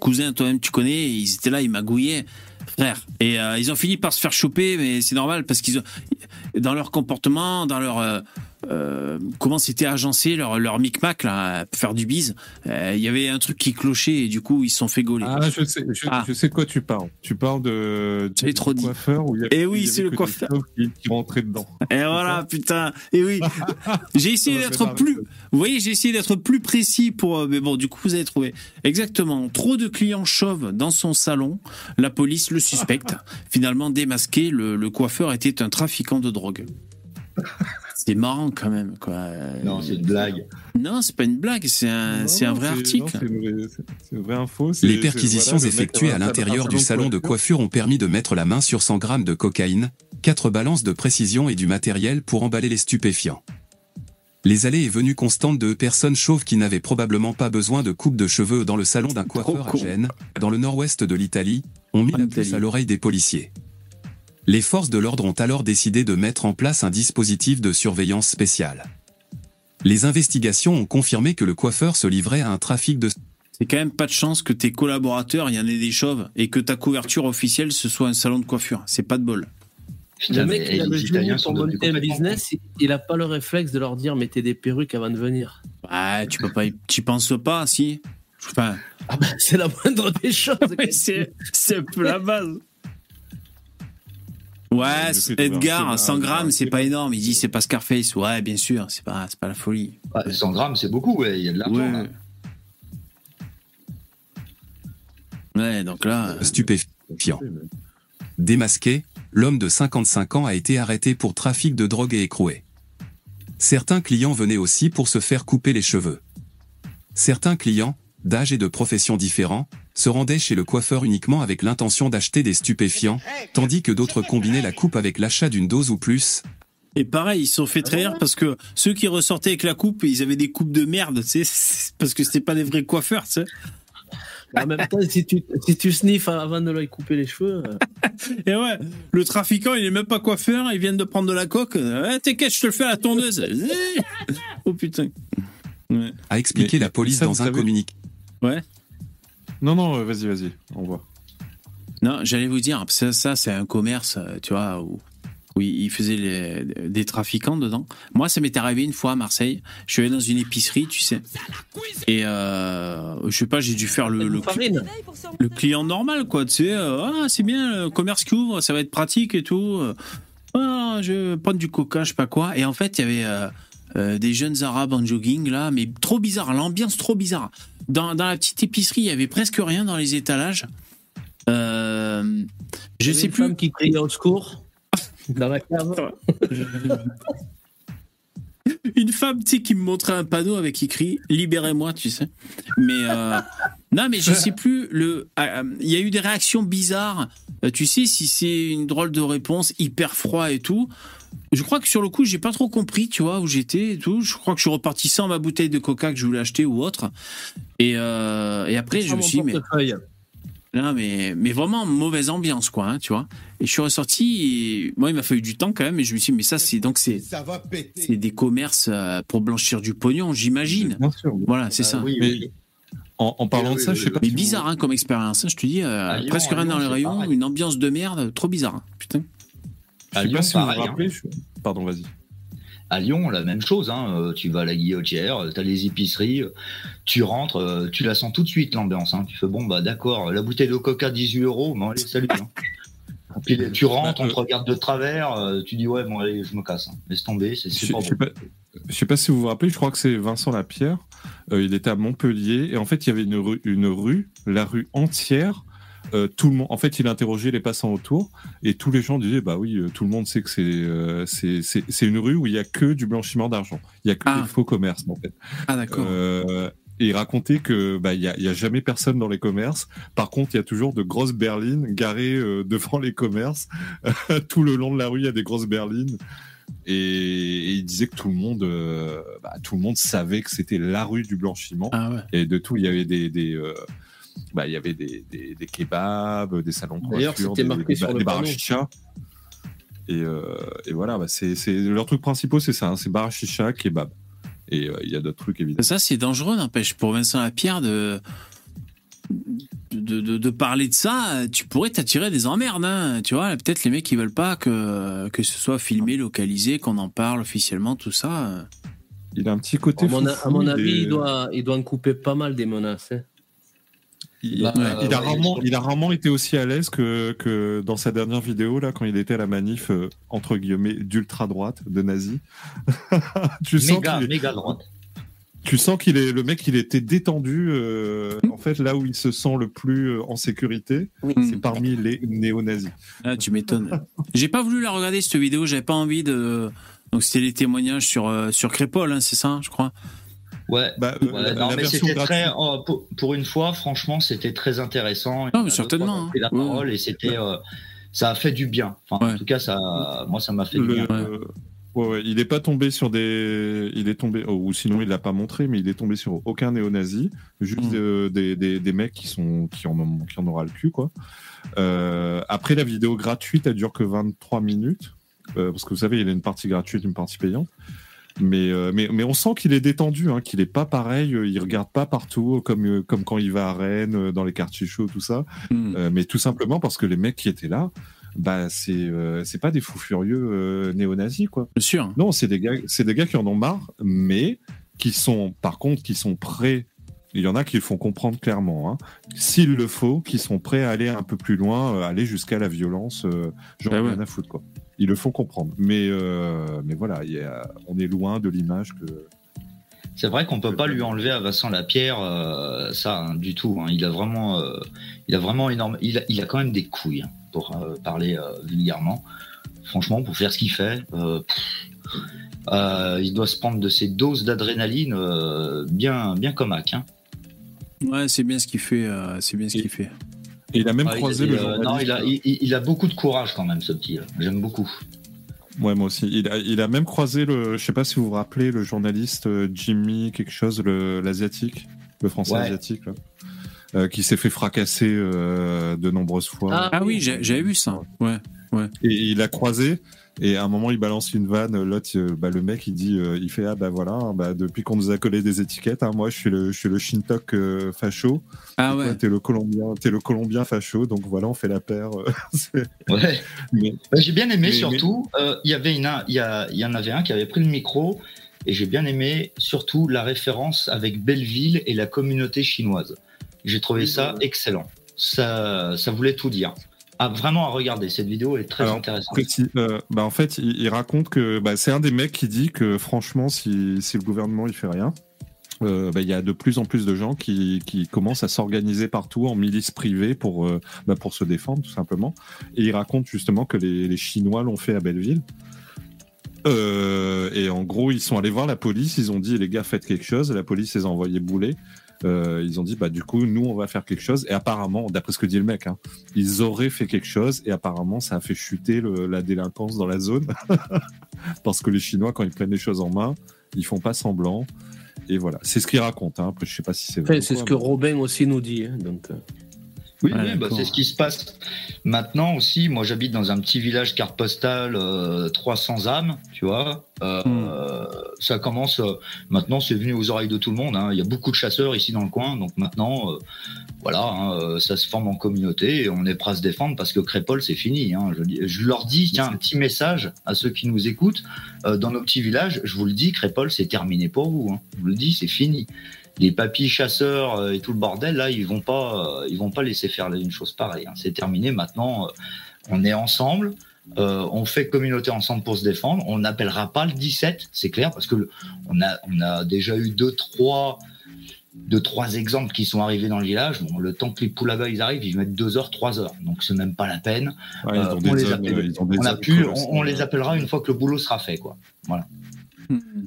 Cousin, toi-même tu connais, ils étaient là, ils magouillaient, frère. Et euh, ils ont fini par se faire choper, mais c'est normal parce qu'ils ont, dans leur comportement, dans leur euh, comment c'était agencé, leur leur micmac là, pour faire du bise, euh, il y avait un truc qui clochait et du coup ils se sont fait gauler. Ah, je sais, je, Ah. je sais de quoi tu parles. Tu parles de, trop dit. coiffeur où il y a- Eh oui, c'est le coiffeur. Qui, qui dedans. Et voilà, putain. Et oui, j'ai essayé d'être plus. Vous voyez, j'ai essayé d'être plus précis pour. euh, Mais bon, du coup, vous avez trouvé. Exactement. Trop de clients chauves dans son salon. La police le suspecte. Finalement démasqué, le, le coiffeur était un trafiquant de drogue. C'est marrant quand même, quoi. Non, c'est une blague. Non, c'est pas une blague, c'est un, Non, c'est un non, vrai c'est- article. non, C'est une, vraie- une info. Les perquisitions voilà, effectuées avait à l'intérieur du salon de coiffure. ont permis de mettre la main sur 100 grammes de cocaïne, 4 balances de précision et du matériel pour emballer les stupéfiants. Les allées et venues constantes de personnes chauves qui n'avaient probablement pas besoin de coupe de cheveux dans le salon d'un coiffeur à. Gênes, dans le nord-ouest de l'Italie, ont mis la puce à l'oreille des policiers. Les forces de l'ordre ont alors décidé de mettre en place un dispositif de surveillance spéciale. Les investigations ont confirmé que le coiffeur se livrait à un trafic de C'est quand même pas de chance que tes collaborateurs, il y en ait des chauves, et que ta couverture officielle, ce soit un salon de coiffure. C'est pas de bol. Putain, le mec, mais il a le Italiens génie sont pour devenus monter un complètement business. il- Il a pas le réflexe de leur dire mettez des perruques avant de venir. Ah, tu peux pas, y- tu penses pas, si? Enfin, Ah ben, c'est la moindre des choses. C'est c'est un peu la base. Ouais, Edgar, vas 100 arrêter, grammes, c'est pas énorme. Il dit c'est pas Scarface. Ouais, bien sûr, c'est pas, c'est pas la folie. Ouais, 100 grammes, c'est beaucoup, ouais, il y a de l'argent. Ouais. là. Ouais, donc là. euh, stupéfiants. Démasqué, l'homme de 55 ans a été arrêté pour trafic de drogue et écroué. Certains clients venaient aussi pour se faire couper les cheveux. certains clients, d'âge et de professions différents, se rendaient chez le coiffeur uniquement avec l'intention d'acheter des stupéfiants, tandis que d'autres combinaient la coupe avec l'achat d'une dose ou plus. Et pareil, ils se sont fait trahir parce que ceux qui ressortaient avec la coupe, ils avaient des coupes de merde, tu sais, c'est- parce que c'était pas des vrais coiffeurs, tu sais. En même temps, si tu, si tu sniffes avant de lui couper les cheveux. euh, Et ouais, le trafiquant, il est même pas coiffeur, il vient de prendre de la coque. Ouais, t'inquiète, je te le fais à la tondeuse? oh putain. Ouais. A expliqué Mais la police ça, dans un communiqué. Ouais. Non, non, euh, vas-y, vas-y, on voit. Non, j'allais vous dire, ça, ça c'est un commerce, euh, tu vois, où, où ils faisaient les- des trafiquants dedans. Moi, ça m'est arrivé une fois à Marseille. Je suis allé dans une épicerie, tu sais. Et euh, je sais pas, j'ai dû faire le, le, client normal, quoi. Tu sais, euh, ah, c'est bien, le commerce qui ouvre, ça va être pratique et tout. Ah, je vais prendre du coca, je sais pas quoi. Et en fait, il y avait euh, euh, des jeunes arabes en jogging, là, mais trop bizarre, l'ambiance trop bizarre. Dans, dans la petite épicerie, il y avait presque rien dans les étalages. Euh, je sais une plus. femme qui criait au secours dans la cave. Une femme, tu sais, qui me montrait un panneau avec écrit Libérez-moi, tu sais. Mais euh, non, mais je sais plus. Le, euh, il y a eu des réactions bizarres. Euh, tu sais, si c'est une drôle de réponse, hyper froid et tout. Je crois que sur le coup, j'ai pas trop compris, tu vois, où j'étais et tout. Je crois que je suis reparti sans ma bouteille de coca que je voulais acheter ou autre. Et, euh, et après, je me suis dit, mais. Non, mais, mais vraiment mauvaise ambiance, quoi, hein, tu vois. Et je suis ressorti, et moi, il m'a fallu du temps quand même, mais je me suis dit, mais ça, c'est donc c'est c'est des commerces euh, pour blanchir du pognon, j'imagine. Bien sûr. Voilà, c'est ça. Mais en, en parlant de ça, je sais pas. Mais si vous- bizarre hein, comme expérience, hein, je te dis, euh, Lyon, presque rien Lyon, dans les rayons, une ambiance de merde, trop bizarre. hein, Je À sais Lyon, pas si vous vous pareil, hein. je- Pardon, vas-y. À Lyon, la même chose. Hein. euh, Tu vas à la guillotière, tu as les épiceries, euh, tu rentres, euh, tu la sens tout de suite l'ambiance. Hein. Tu fais bon, bah d'accord, la bouteille de coca 18 euros, bon allez, salut. Puis tu rentres, on te regarde de travers, euh, tu dis ouais, bon allez, je me casse. Laisse tomber, c'est c'est Je bon. je sais pas si vous vous rappelez, je crois que c'est Vincent Lapierre. Euh, il était à Montpellier et en fait, il y avait une rue, une rue la rue entière. Euh, tout le monde, en fait, il interrogeait les passants autour et tous les gens disaient bah oui, euh, tout le monde sait que c'est euh, c'est une rue où il y a que du blanchiment d'argent, il y a que Ah. des faux commerces en fait. Ah d'accord. Euh, et il racontait que bah il y a, y a jamais personne dans les commerces. Par contre, il y a toujours de grosses berlines garées euh, devant les commerces. tout le long de la rue, il y a des grosses berlines. Et, et il disait que tout le monde, euh, bah, tout le monde savait que c'était la rue du blanchiment. Ah ouais. Et de tout, il y avait des, des euh, bah, il y avait des, des, des kebabs, des salons de D'ailleurs, coiffure, c'était des, marqué des, sur le des chicha. Et, euh, et voilà, bah, c'est, c'est leurs trucs principaux, c'est ça, hein, c'est bar chicha, kebab. Et euh, il y a d'autres trucs évidemment. Ça, c'est dangereux, n'empêche, pour Vincent Lapierre de, de, de, de parler de ça. Tu pourrais t'attirer des emmerdes, hein, tu vois. Peut-être les mecs, ils veulent pas que, que ce soit filmé, localisé, qu'on en parle officiellement, tout ça. Il a un petit côté. À mon, foufou, à mon il avis, est- il doit, il doit en couper pas mal des menaces. hein. Il, Bah, il a ouais, rarement, il- il a rarement été aussi à l'aise que, que dans sa dernière vidéo là, quand il était à la manif euh, entre guillemets d'ultra droite de nazi. tu sens Méga, qu'il est- méga droite. Tu sens qu'il est le mec, il était détendu. euh, en fait, là où il se sent le plus euh, en sécurité, c'est parmi les néo-nazis. Ah, tu m'étonnes. J'ai pas voulu la regarder, cette vidéo, j'avais pas envie de. Donc, c'était les témoignages sur, euh, sur Crépol, hein, c'est ça, je crois. Ouais, Bah, euh, ouais, la- non, la mais c'était très, oh, pour, pour une fois, franchement, c'était très intéressant. Non, mais certainement, pris la hein. parole et c'était, euh, ça a fait du bien. Enfin, en tout cas, ça, moi, ça m'a fait du bien. ouais, ouais, il n'est pas tombé sur des, il est tombé, oh, ou sinon il l'a pas montré, mais il est tombé sur aucun néo-nazi, juste euh, des, des, des mecs qui sont, qui en ont, qui en aura le cul quoi. Euh, après la vidéo gratuite, elle dure que 23 minutes, euh, parce que vous savez, il y a une partie gratuite, une partie payante. Mais, euh, mais, mais on sent qu'il est détendu, hein, qu'il est pas pareil, euh, il regarde pas partout comme, euh, comme quand il va à Rennes, dans les quartiers chauds, tout ça. Euh, mais tout simplement parce que les mecs qui étaient là, bah c'est euh, c'est pas des fous furieux euh, néo-nazis quoi. Bien sûr. Non, c'est des gars, c'est des gars qui en ont marre, mais qui sont, par contre, qui sont prêts. Il y en a qui le font comprendre clairement, hein, s'il le faut, qui sont prêts à aller un peu plus loin, aller jusqu'à la violence, genre Bah ouais. rien à foutre quoi. Ils le font comprendre, mais euh, mais voilà, il y a- on est loin de l'image que. C'est vrai qu'on peut pas lui enlever à Vincent Lapierre euh, ça hein, du tout. hein. Il a vraiment, euh, il a vraiment énorme. Il a, il a quand même des couilles hein, pour euh, parler euh, vulgairement. Franchement, pour faire ce qu'il fait, euh, pff, Euh, il doit se prendre de ces doses d'adrénaline euh, bien, bien comme Hack. Hein. Ouais, c'est bien ce qu'il fait. euh, c'est bien ce qu'il fait. Et il a même Ah, il croisé a- le euh, journaliste. non, il a, il, il- il a beaucoup de courage quand même, ce petit. là. J'aime beaucoup. Ouais, moi aussi. Il a, il a même croisé le. Je sais pas si vous vous rappelez le journaliste euh, Jimmy quelque chose, le l'asiatique, le français Ouais. asiatique, là, euh, qui s'est fait fracasser euh, de nombreuses fois. Ah, oui, j'ai- j'avais vu ça. Ouais, ouais. Et il a croisé. Et à un moment, il balance une vanne. L'autre, euh, bah, le mec, il dit, euh, il fait ah bah voilà, hein, bah, depuis qu'on nous a collé des étiquettes, hein, moi, je suis le, je suis le Shintok euh, facho. Ah Et ouais. T'es le Colombien, t'es le Colombien facho. Donc voilà, on fait la paire. euh, Ouais. Mais- Bah, j'ai bien aimé mais- surtout, euh, il y avait une, il y, a- il y en avait un qui avait pris le micro et j'ai bien aimé surtout la référence avec Belleville et la communauté chinoise. J'ai trouvé ça excellent. Ça, ça voulait tout dire. Ah, vraiment à regarder, cette vidéo est très Alors, intéressante. euh, bah, en fait, il, il raconte que bah, c'est un des mecs qui dit que franchement, si, si le gouvernement il fait rien, euh, bah, il y a de plus en plus de gens qui, qui commencent à s'organiser partout en milices privées pour, euh, bah, pour se défendre, tout simplement. Et il raconte justement que les, les Chinois l'ont fait à Belleville. Euh, et en gros, ils sont allés voir la police, ils ont dit les gars, faites quelque chose. La police les a envoyés bouler. Euh, ils ont dit bah du coup nous on va faire quelque chose et apparemment d'après ce que dit le mec hein, ils auraient fait quelque chose et apparemment ça a fait chuter le- la délinquance dans la zone parce que les Chinois quand ils prennent les choses en main ils font pas semblant et voilà c'est ce qu'il raconte hein. après je sais pas si c'est vrai Enfin, c'est ce que Robin aussi nous dit. hein, donc, euh. Oui, Ah, oui, bah, c'est ce qui se passe maintenant aussi. Moi, j'habite dans un petit village carte postale, euh, 300 âmes, tu vois. Euh, Hmm. Ça commence. euh, maintenant, c'est venu aux oreilles de tout le monde. hein. Il y a beaucoup de chasseurs ici dans le coin, donc maintenant, euh, voilà, hein, euh, ça se forme en communauté et on est prêt à se défendre parce que Crépole, c'est fini. hein. Je, leur dis, tiens, un petit message à ceux qui nous écoutent. Euh, dans nos petits villages, je vous le dis, Crépole, c'est terminé pour vous. hein. Je vous le dis, c'est fini les papis chasseurs euh, et tout le bordel là ils vont pas euh, ils vont pas laisser faire une chose pareille hein. c'est terminé maintenant euh, on est ensemble euh, on fait communauté ensemble pour se défendre on n'appellera pas le 17 c'est clair parce que le- on a on a déjà eu deux trois deux trois exemples qui sont arrivés dans le village. Bon le temps que les poulagas ils arrivent ils mettent deux heures trois heures. Donc c'est même pas la peine. Ouais, Euh, on les appelle- a pu on, on les appellera une fois que le boulot sera fait quoi. Voilà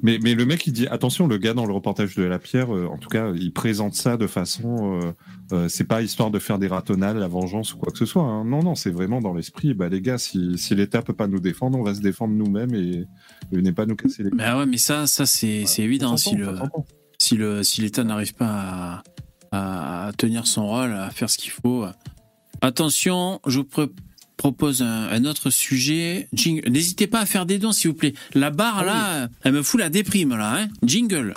Mais, mais le mec, il dit attention, le gars dans le reportage de La Pierre, euh, en tout cas, il présente ça de façon. euh, euh, c'est pas histoire de faire des ratonnades, la vengeance ou quoi que ce soit. hein. Non, non, c'est vraiment dans l'esprit. Bah, les gars, si, si l'État peut pas nous défendre, on va se défendre nous-mêmes et, et venez pas nous casser les. Bah ouais, mais ça, ça c'est c'est évident. Si le, si le, si l'État n'arrive pas à, à tenir son rôle, à faire ce qu'il faut. Attention, je vous pro- propose un, un autre sujet. Jingle. N'hésitez pas à faire des dons, s'il vous plaît. La barre là, elle me fout la déprime là. Hein Jingle.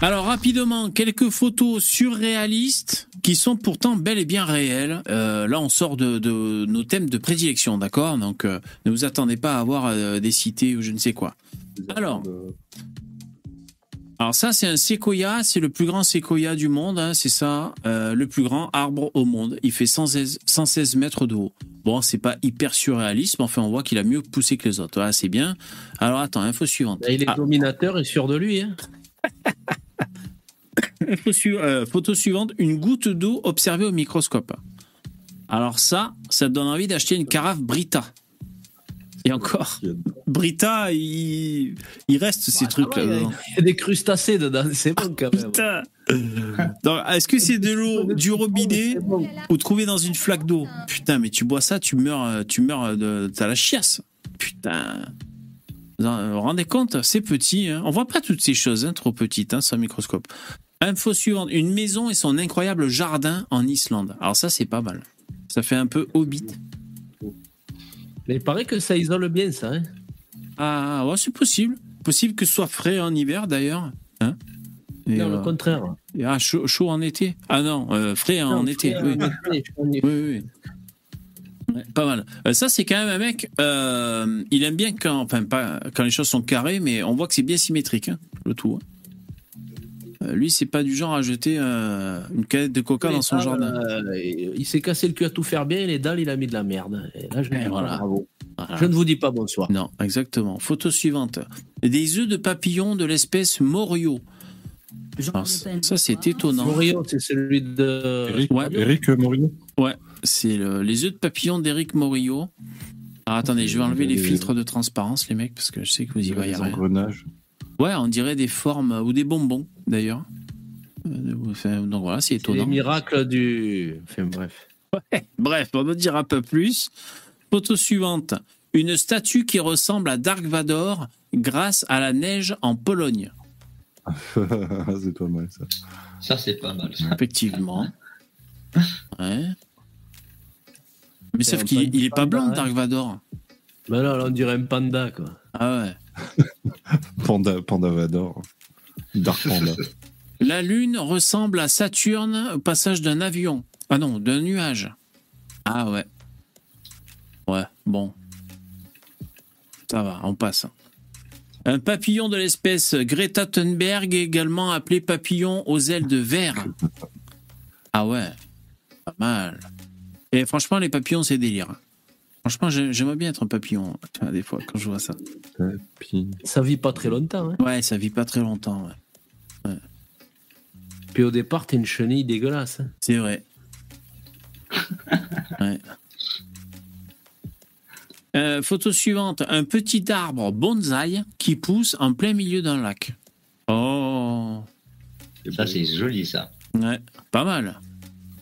Alors rapidement, quelques photos surréalistes qui sont pourtant bel et bien réelles. Euh, là, on sort de, de nos thèmes de prédilection, d'accord? Donc, euh, ne vous attendez pas à avoir euh, des cités ou je ne sais quoi. Alors, alors ça, c'est un séquoia, c'est le plus grand séquoia du monde, hein, c'est ça, euh, le plus grand arbre au monde. Il fait 116, 116 mètres de haut. Bon, c'est pas hyper surréaliste, mais enfin, on voit qu'il a mieux poussé que les autres. C'est bien. Alors, attends, info suivante. Bah, il est Ah. dominateur et sûr de lui. Hein. Info su- euh, photo suivante, une goutte d'eau observée au microscope. Alors ça, ça te donne envie d'acheter une carafe Brita. Et encore, Brita, il, il reste ces trucs là Il y a- des crustacés dedans, c'est bon quand même. Putain. Est-ce que c'est de l'eau du robinet ou trouvée dans une flaque d'eau Putain, mais tu bois ça, tu meurs, tu meurs de, t'as la chiasse. Putain. Vous vous rendez compte C'est petit. Hein. On voit pas toutes ces choses, hein, trop petites, hein, sans microscope. Info suivante une maison et son incroyable jardin en Islande. Alors ça, c'est pas mal. Ça fait un peu hobbit. Mais il paraît que ça isole bien ça. Hein. Ah, ouais, c'est possible. Possible que ce soit frais en hiver d'ailleurs. Hein Et, non, euh, le contraire. et, ah, chaud, chaud en été. Ah non, euh, frais en été. oui. été. Oui, oui. Ouais, pas mal. Euh, ça, c'est quand même un mec. euh, il aime bien quand, enfin, pas quand les choses sont carrées, mais on voit que c'est bien symétrique, hein, le tout. hein. Euh, lui, c'est pas du genre à jeter euh, une canette de coca Les dans son dalles, jardin. euh, il s'est cassé le cul à tout faire bien et les dalles, il a mis de la merde. Et là, je, Et voilà. bravo. Voilà. je ne vous dis pas bonsoir. Non, exactement. Photo suivante. Des œufs de papillon de l'espèce Morio. Alors, ça, c'est étonnant. Morio, c'est celui de. Eric, Ouais. Eric Morillo Ouais, c'est le- les œufs de papillon d'Éric Morillo. Alors attendez, je vais enlever les filtres de transparence, les mecs, parce que je sais que vous y voyez Les rien. Ouais, on dirait des formes ou des bonbons, d'ailleurs. Euh, enfin, donc voilà, c'est C'est les étonnant. miracles du. Enfin bref. Ouais, Bref, on en dira pas plus. Photo suivante. Une statue qui ressemble à Dark Vador grâce à la neige en Pologne. c'est pas mal ça. Ça, c'est pas mal. ça. Effectivement. Ouais. Mais sauf un qu'il panda, il est pas blanc, hein. Dark Vador. Ben là, là, on dirait un panda, quoi. Ah ouais. Panda, Panda Vador. Dark Panda. La Lune ressemble à Saturne au passage d'un avion. Ah non, d'un nuage. Ah ouais. Ouais, bon. Ça va, on passe. Un papillon de l'espèce Greta Thunberg, également appelé papillon aux ailes de verre. Ah ouais, pas mal. Et franchement, les papillons, c'est délire. Franchement, j'ai- j'aimerais bien être un papillon, tu vois, des fois, quand je vois ça. Ça vit pas très longtemps. Hein. Ouais, ça vit pas très longtemps, ouais. Puis au départ, t'es une chenille dégueulasse. hein. C'est vrai. Ouais. Euh, photo suivante. Un petit arbre bonsaï qui pousse en plein milieu d'un lac. Oh. Ça, c'est joli, ça. Ouais, pas mal.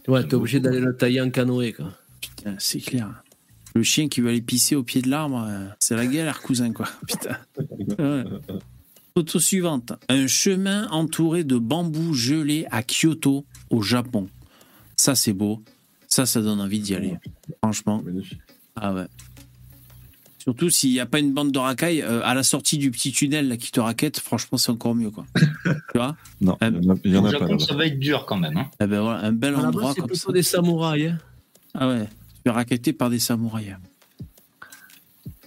Ouais, t'es obligé d'aller le tailler en canoë, quoi. Putain, c'est clair. Le chien qui veut aller pisser au pied de l'arbre, euh, c'est la galère, cousin, quoi. Putain. Ouais. Photo suivante. Un chemin entouré de bambous gelés à Kyoto, au Japon. Ça, c'est beau. Ça, ça donne envie d'y aller. Franchement. Ah ouais. Surtout s'il n'y a pas une bande de racailles euh, à la sortie du petit tunnel là, qui te raquette, franchement, c'est encore mieux, quoi. tu vois? Non, il y en a- il y en Au a pas ça va être dur quand même. Hein. Eh ben voilà, un bel base, endroit c'est comme plutôt ça. des samouraïs. Hein. Ah ouais, es raquetté par des samouraïs.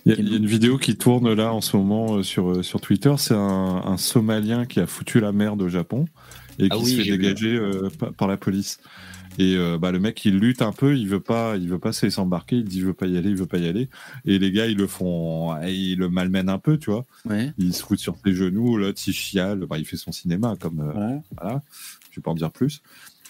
Il y, a, il y a une vidéo qui tourne là en ce moment euh, sur, euh, sur Twitter. C'est un, un Somalien qui a foutu la merde au Japon et Ah qui oui, se fait dégager euh, par, la police. Et euh, bah, le mec, il lutte un peu, il veut pas, il veut pas se laisser embarquer, il dit je veux pas y aller, il veut pas y aller. Et les gars, ils le font, ils le malmènent un peu, tu vois. Ouais. Il se fout sur ses genoux, l'autre il chiale, bah, il fait son cinéma comme euh, voilà. Je vais pas en dire plus.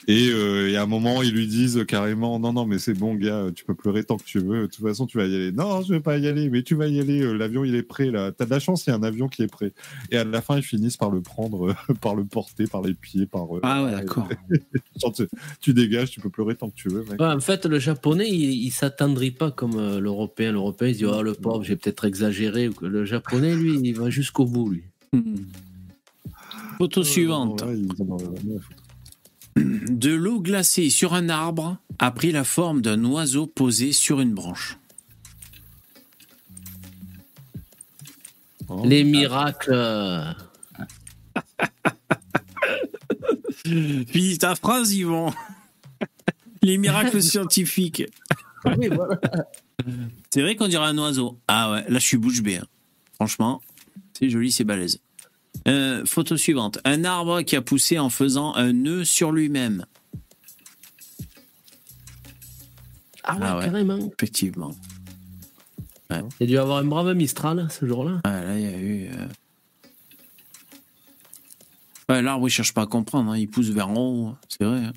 Et, euh, et à un moment, ils lui disent carrément non non mais c'est bon gars, tu peux pleurer tant que tu veux. De toute façon, tu vas y aller. Non, je vais pas y aller, mais tu vas y aller. euh, L'avion il est prêt là. T'as de la chance, il y a un avion qui est prêt. Et à la fin, ils finissent par le prendre, euh, par le porter, par les pieds, par. Ah ouais, d'accord. Tu, tu dégages, tu peux pleurer tant que tu veux. Mec. Ouais, en fait, le japonais, il, il s'attendrit pas comme l'européen. L'européen, il se dit, oh, le pauvre, j'ai peut-être exagéré. Le japonais, lui, il va jusqu'au bout, lui. Photo suivante. Ouais, De l'eau glacée sur un arbre a pris la forme d'un oiseau posé sur une branche. Oh. Les miracles. Puis ta phrase, Yvon. Les miracles scientifiques. Oui, voilà. C'est vrai qu'on dirait un oiseau. Ah ouais, là je suis bouche bée. hein. Franchement, c'est joli, c'est balèze. Euh, photo suivante. Un arbre qui a poussé en faisant un nœud sur lui-même. Ah ouais, Ah ouais. carrément. Effectivement. Il a dû avoir un brave Mistral ce jour-là. Ah, là, il y a eu. euh, Ouais, l'arbre, il cherche pas à comprendre. hein. Il pousse vers en haut. C'est vrai. Hein.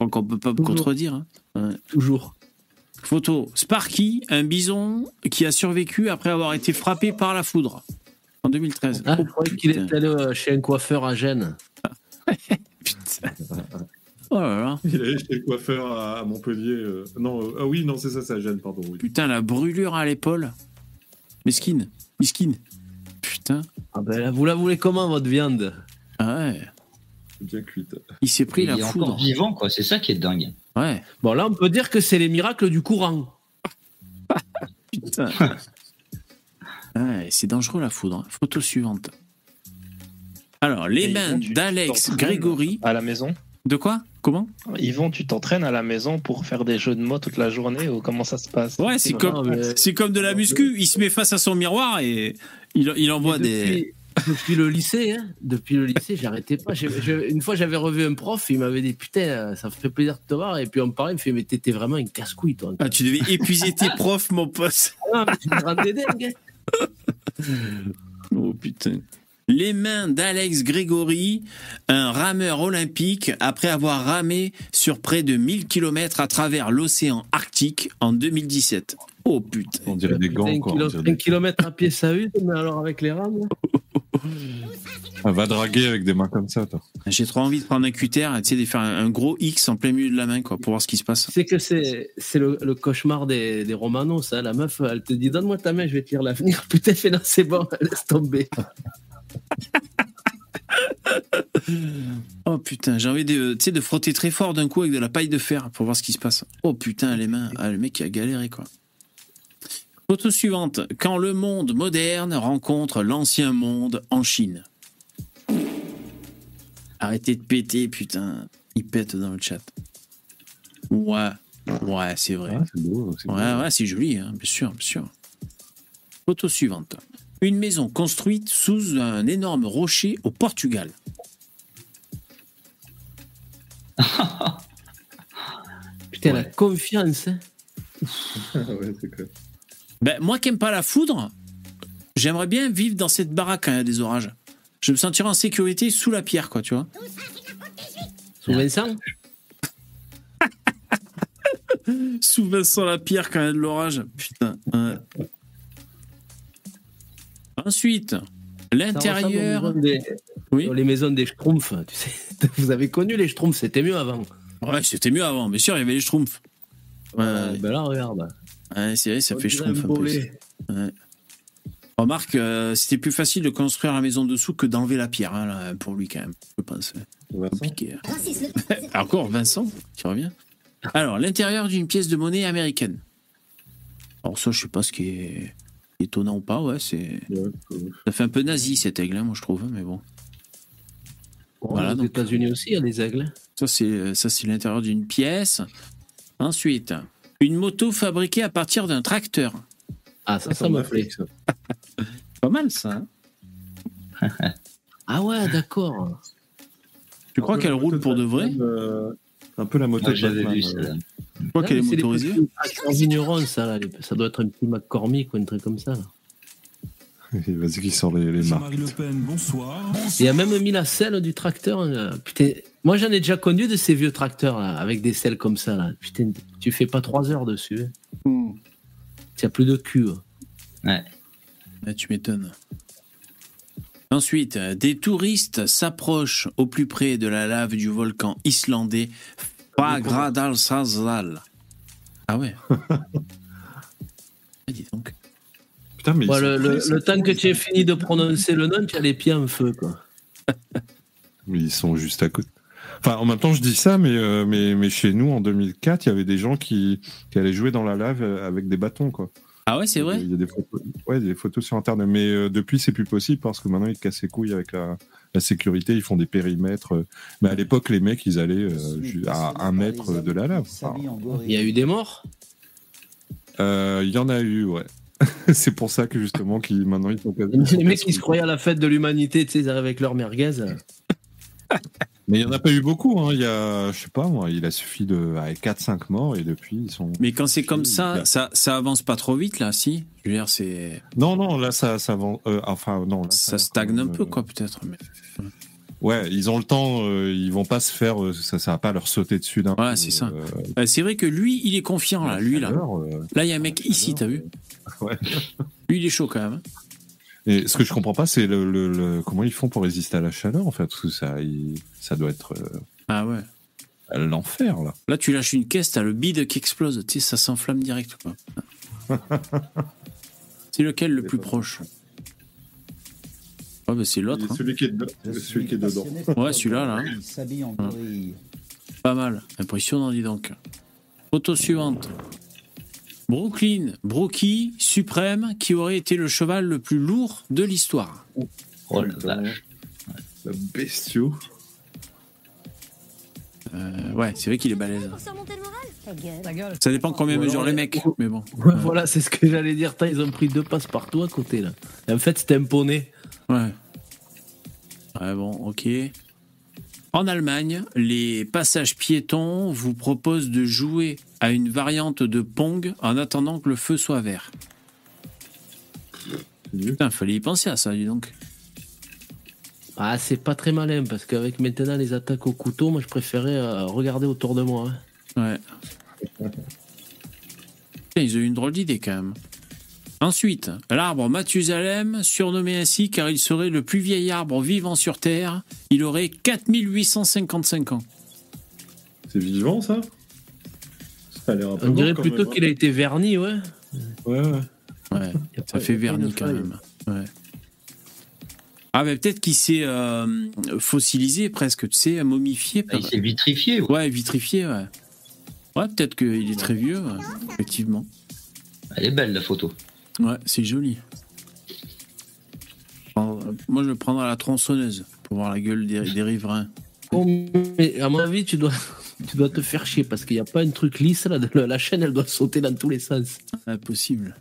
Donc, on peut pas me Toujours. contredire. hein. Ouais. Toujours. Photo. Sparky, un bison qui a survécu après avoir été frappé par la foudre. En 2013. Ah, je Oh, croyais qu'il putain. était allé euh, chez un coiffeur à Gênes. Putain. Oh là là. Il est chez le coiffeur à, à Montpellier. euh, Non, euh, ah oui, non, c'est ça, ça gêne, pardon. Oui. Putain, la brûlure à l'épaule. Mesquine. Mesquine. Putain. Ah ben là, vous la voulez comment, votre viande? Ah ouais. C'est bien cuite. Il s'est pris Il la est foudre. encore vivant, quoi. C'est ça qui est dingue. Ouais. Bon, là, on peut dire que c'est les miracles du courant. Putain. Ouais, c'est dangereux la foudre. hein. Photo suivante. Alors, les mains d'Alex Grégory. À la maison? De quoi? Comment? Yvon, tu t'entraînes à la maison pour faire des jeux de mots toute la journée ou comment ça se passe? Ouais, c'est comme, mais- c'est comme de la muscu. Il se met face à son miroir et il, il envoie des. depuis, le lycée, hein, depuis le lycée, j'arrêtais pas. Une fois, j'avais revu un prof, il m'avait dit putain, ça me fait plaisir de te voir. Et puis on me parlait, il me fait mais t'étais vraiment une casse-couille, toi. Ah, tu devais épuiser tes profs, mon pote. Ah, mais tu me rendais dingue. Hein. Oh putain. Les mains d'Alex Grégory, un rameur olympique, après avoir ramé sur près de 1000 km à travers l'océan Arctique en 2017. Oh putain. On dirait des gants, un, quoi. kilo- un kilomètre à pied, ça use, mais alors avec les rames là Ah, va draguer avec des mains comme ça, toi. J'ai trop envie de prendre un cutter, tu sais, de faire un gros X en plein milieu de la main, quoi, pour voir ce qui se passe. C'est que c'est le, le cauchemar des, des romanos, ça. La meuf, elle te dit Donne-moi ta main, je vais te lire l'avenir. Putain, fais non, c'est bon, laisse tomber. Oh putain, j'ai envie de, tu sais, de frotter très fort d'un coup avec de la paille de fer pour voir ce qui se passe. Oh putain, les mains. Ah, le mec a galéré, quoi. Photo suivante. Quand le monde moderne rencontre l'ancien monde en Chine. Arrêtez de péter, putain. Il pète dans le chat. Ouais, ouais, c'est vrai. Ah, c'est beau. c'est beau. Ouais, ouais, c'est joli, hein, bien sûr, bien sûr. Photo suivante. Une maison construite sous un énorme rocher au Portugal. Putain, la confiance. hein. ouais, c'est. Ben, moi qui aime pas la foudre, j'aimerais bien vivre dans cette baraque quand il y a des orages. Je me sentirais en sécurité sous la pierre, quoi, tu vois. Sous Vincent? Sous Vincent la pierre quand il y a de l'orage. Putain. Ensuite, l'intérieur. des- Oui. Les maisons des Schtroumpfs, tu sais. Vous avez connu les Schtroumpfs, c'était mieux avant. Ouais, c'était mieux avant, bien sûr, il y avait les schtroumpfs. Ouais, Euh, ben là, regarde. Ouais, c'est vrai, ça On fait schtroumpf un peu. Ouais. Remarque, euh, c'était plus facile de construire la maison dessous que d'enlever la pierre, hein, là, pour lui, quand même. Je pense. Compliqué. hein. Encore Vincent, tu reviens Alors, l'intérieur d'une pièce de monnaie américaine. Alors, ça, je sais pas ce qui est étonnant ou pas, ouais, c'est. Ça fait un peu nazi cet aigle, hein, moi, je trouve, mais bon. Voilà, Aux États-Unis aussi, il y a des aigles. Ça, c'est ça, c'est l'intérieur d'une pièce. Ensuite, une moto fabriquée à partir d'un tracteur. Ah, ça, ça me plaît. Pas mal, ça. hein Ah ouais, d'accord. tu crois qu'elle roule pour de vrai Euh, Un peu la moto de j'avais Batman, vu euh. ça. Je crois qu'elle est Ah, c'est motorisée. ça, là. Ça doit être un petit McCormick ou un truc comme ça. là. Vas-y, qui sort les, les marques. Le Pen, bonsoir. Il a même mis la selle du tracteur. là. Putain, moi j'en ai déjà connu de ces vieux tracteurs là, avec des selles comme ça. Là. Putain, tu fais pas trois heures dessus. hein. Tu as plus de cul. hein. Ouais. Tu m'étonnes. Ensuite, euh, des touristes s'approchent au plus près de la lave du volcan islandais Fagradalsfjall. Ah ouais. Ah, dis donc. Putain, mais sont le, le- le temps que tu aies fini de prononcer le nom, tu as les pieds en feu. Quoi. Mais ils sont juste à côté. Enfin, en même temps, je dis ça, mais, euh, mais, mais chez nous, en 2004, il y avait des gens qui, qui allaient jouer dans la lave euh, avec des bâtons, quoi. Ah ouais, c'est vrai Il y a des photos, ouais, des photos sur Internet. Mais euh, depuis, c'est plus possible parce que maintenant, ils cassent les couilles avec la, la sécurité, ils font des périmètres. euh. Mais à l'époque, les mecs, ils allaient euh, à un mètre de la lave. Enfin, Il y a eu des morts? Euh, Il y en a eu, ouais. c'est pour ça que justement, qu'ils maintenant, ils sont Les mecs qui se croyaient à la fête de l'humanité, tu sais, ils arrivent avec leur merguez. Mais il n'y en a pas eu beaucoup. Hein. Il y a, je sais pas moi, il a suffi de 4-5 morts et depuis, ils sont. Mais quand c'est comme ça, ça, ça avance pas trop vite, là, si? Je veux dire, c'est. Non, non, là, ça, ça va. euh, enfin, non. Là, Ça stagne un peu, quoi, peut-être. mais- Ouais, ils ont le temps, euh, ils vont pas se faire, euh, ça, ça va pas leur sauter dessus d'un Voilà, c'est ça. euh, Euh, c'est vrai que lui, il est confiant, là, lui, là. euh, Là, il y a un mec ici, t'as vu? ouais. Lui, il est chaud quand même. hein. Et ce que je comprends pas, c'est le, le- le- comment ils font pour résister à la chaleur, en fait, parce que ça, il- ça doit être euh, Ah ouais. l'enfer, là. Là, tu lâches une caisse, t'as le bide qui explose, tu sais, ça s'enflamme direct, quoi. c'est lequel le plus proche Ouais, bah c'est l'autre. hein. Celui qui est, dedans- celui qui est dedans. Ouais, celui-là, là. Il s'habille en Ouais. gorille. Pas mal. Impressionnant, dis donc. Photo suivante. Brooklyn, Brookie, suprême, qui aurait été le cheval le plus lourd de l'histoire. Oh la vache. Le bestiau. Euh, ouais, c'est vrai qu'il est balèze. Ça dépend combien alors, mesurent les mecs, mais bon. Ouais, voilà, c'est ce que j'allais dire. Ils ont pris deux passes partout à côté là. Et en fait, c'était un poney. Ouais. Ouais, bon, ok. En Allemagne, les passages piétons vous proposent de jouer à une variante de Pong en attendant que le feu soit vert. Putain, fallait y penser à ça, dis donc. Ah, c'est pas très malin parce qu'avec maintenant les attaques au couteau, moi je préférais euh, regarder autour de moi. hein. Ouais. Putain, Ils ont eu une drôle d'idée quand même. Ensuite, l'arbre Mathusalem, surnommé ainsi car il serait le plus vieil arbre vivant sur Terre, il aurait 4855 ans. C'est vivant, ça? Ça a l'air un peu On dirait plutôt qu'il a été verni, ouais. Ouais, ouais. Ouais, ça fait vernis quand même. Ouais. Ah, mais peut-être qu'il s'est euh, fossilisé presque, tu sais, momifié. Il s'est vitrifié. Ouais, vitrifié, ouais. Ouais, peut-être qu'il est très vieux, ouais, effectivement. Elle est belle la photo. Ouais, c'est joli. Moi, je le prendrai à la tronçonneuse pour voir la gueule des, des riverains. Oh, mais à mon avis, tu dois, tu dois te faire chier parce qu'il n'y a pas un truc lisse là. La la chaîne, elle doit sauter dans tous les sens. Impossible.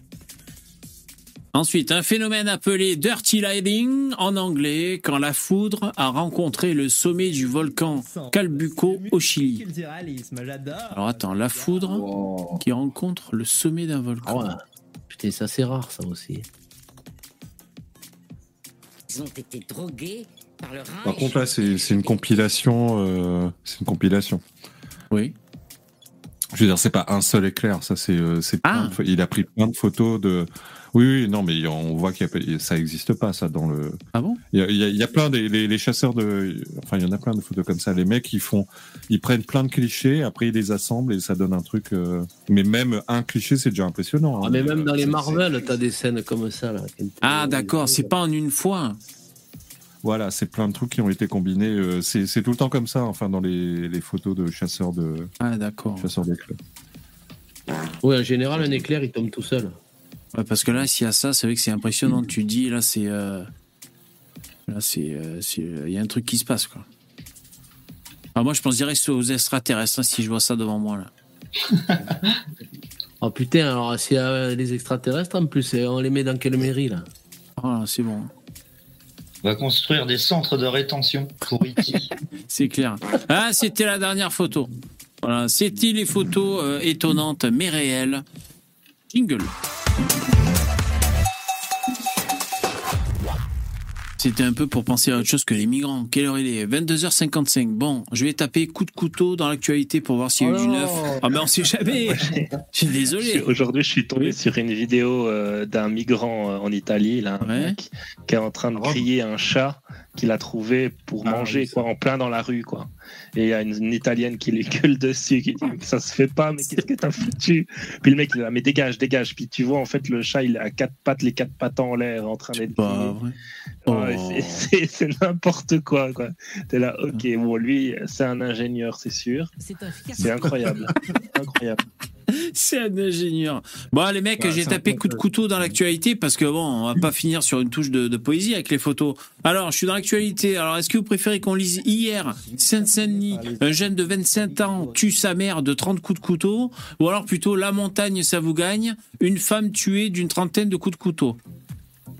Ensuite, un phénomène appelé Dirty Lightning en anglais, quand la foudre a rencontré le sommet du volcan Calbuco au Chili. Alors attends, la foudre qui rencontre le sommet d'un volcan. Ah Ça c'est rare ça aussi. Ils ont été drogués par le Par Reich. contre, là, c'est une compilation. euh, c'est une compilation. Oui. Je veux dire, c'est pas un seul éclair. Ça, c'est. euh, Ah. plein de pho- Il a pris plein de photos de. Oui, oui, non, mais on voit qu'il y a, ça existe pas, ça, dans le. Ah bon? Il y a, il y a- il y a plein des les, les chasseurs de. Enfin, il y en a plein de photos comme ça. Les mecs, ils font, ils prennent plein de clichés, après ils les assemblent et ça donne un truc. euh, Mais même un cliché, c'est déjà impressionnant. Ah, hein. mais même dans les Marvel, t'as des scènes comme ça là. Ah d'accord, c'est pas en une fois. Voilà, c'est plein de trucs qui ont été combinés. euh, c'est c'est tout le temps comme ça, enfin, dans les, les photos de chasseurs de. Ah d'accord. Chasseurs d'éclairs. Oui, en général, un éclair il tombe tout seul. Ouais, parce que là, s'il y a ça, c'est vrai que c'est impressionnant. Tu dis, là, c'est. euh, Là, c'est. euh, c'est- Il y a un truc qui se passe, quoi. Ah, moi, je pense direct aux extraterrestres hein, si je vois ça devant moi, là. Oh putain, alors s'il y a des extraterrestres en plus, on les met dans quelle mairie là? Ah, c'est bon. On va construire des centres de rétention pour E.T. C'est clair. Ah, c'était la dernière photo. Voilà, c'était les photos euh, étonnantes mais réelles? Jingle. C'était un peu pour penser à autre chose que les migrants. Quelle heure il est? 22h55. Bon, je vais taper coup de couteau dans l'actualité pour voir s'il y a eu du Oh. neuf. Ah ben on sait jamais. Je suis désolé. Aujourd'hui, je suis tombé sur une vidéo euh, d'un migrant euh, en Italie, là, un mec, qui est en train de crier un chat qu'il a trouvé pour manger quoi, en plein dans la rue. quoi. Et il y a une, une Italienne qui lui gueule dessus, qui dit ça se fait pas, mais qu'est-ce que t'as foutu? Puis le mec, il là, mais dégage, dégage. Puis tu vois, en fait, le chat, il a quatre pattes, les quatre pattes en l'air, en train d'être. Ouais, Oh. c'est- n'importe quoi, quoi. T'es là, ok, bon, lui, c'est un ingénieur, c'est sûr. C'est incroyable. incroyable. C'est un ingénieur. Bon, les mecs, Ouais, j'ai tapé coup de couteau dans l'actualité parce que bon, on va pas finir sur une touche de, de poésie avec les photos. Alors, je suis dans l'actualité. Alors, est-ce que vous préférez qu'on lise hier Saint-Saint-Denis, un jeune de 25 ans tue sa mère de 30 coups de couteau Ou alors plutôt La montagne, ça vous gagne, une femme tuée d'une trentaine de coups de couteau?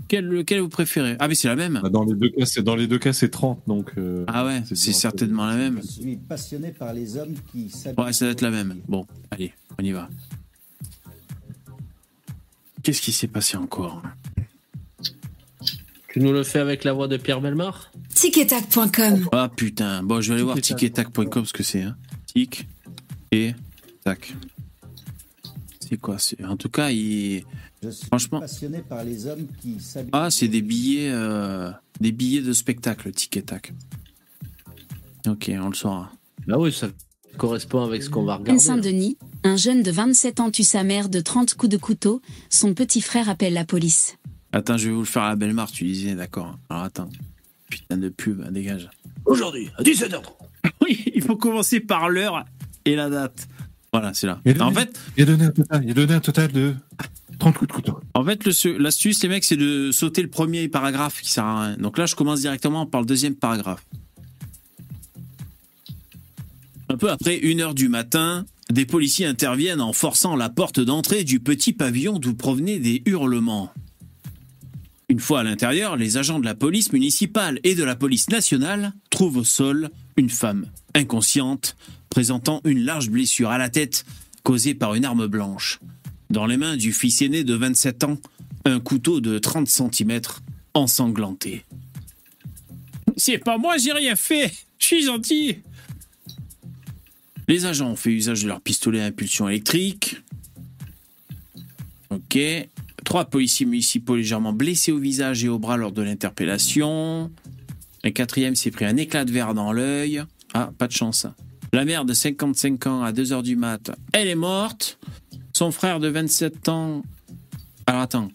Quel, lequel vous préférez? Ah, mais c'est la même. Bah, Dans les deux cas, c'est dans les deux cas, c'est 30, donc. euh, Ah ouais, c'est certainement la même. Je suis passionné par les hommes qui. Ouais, ça doit être la même. Bon, allez, on y va. Qu'est-ce qui s'est passé encore? Tu nous le fais avec la voix de Pierre Belmar? Ticetac.com Ah putain, bon je vais aller voir ticetac.com ce que c'est. Hein. Tic et tac. C'est quoi. En tout cas, il... Je suis franchement... passionné par les hommes qui s'habillent. Ah, c'est des billets, euh, des billets de spectacle, tic et tac. Ok, on le saura. Bah oui, ça correspond avec ce qu'on va regarder. Saint-Denis, un jeune de 27 ans tue sa mère de 30 coups de couteau. Son petit frère appelle la police. Attends, je vais vous le faire à la belle marque, tu disais, d'accord. Alors attends. Putain de pub, hein, dégage. Aujourd'hui, à 17h30. Oui, il faut commencer par l'heure et la date. Voilà, c'est là. Il a En fait, il a donné un total, il a donné un total de 30 coups de couteau. En fait, l'astuce, les mecs, c'est de sauter le premier paragraphe qui sert à rien. Donc là, je commence directement par le deuxième paragraphe. Un peu après une heure du matin, des policiers interviennent en forçant la porte d'entrée du petit pavillon d'où provenaient des hurlements. Une fois à l'intérieur, les agents de la police municipale et de la police nationale trouvent au sol une femme inconsciente, présentant une large blessure à la tête causée par une arme blanche. Dans les mains du fils aîné de 27 ans, un couteau de 30 cm ensanglanté. C'est pas moi, j'ai rien fait. Je suis gentil. Les agents ont fait usage de leur pistolet à impulsion électrique. Ok. Trois policiers municipaux légèrement blessés au visage et au bras lors de l'interpellation. Un quatrième s'est pris un éclat de verre dans l'œil. Ah, pas de chance. La mère de 55 ans à 2h du mat, elle est morte. Son frère de 27 ans... Alors attends.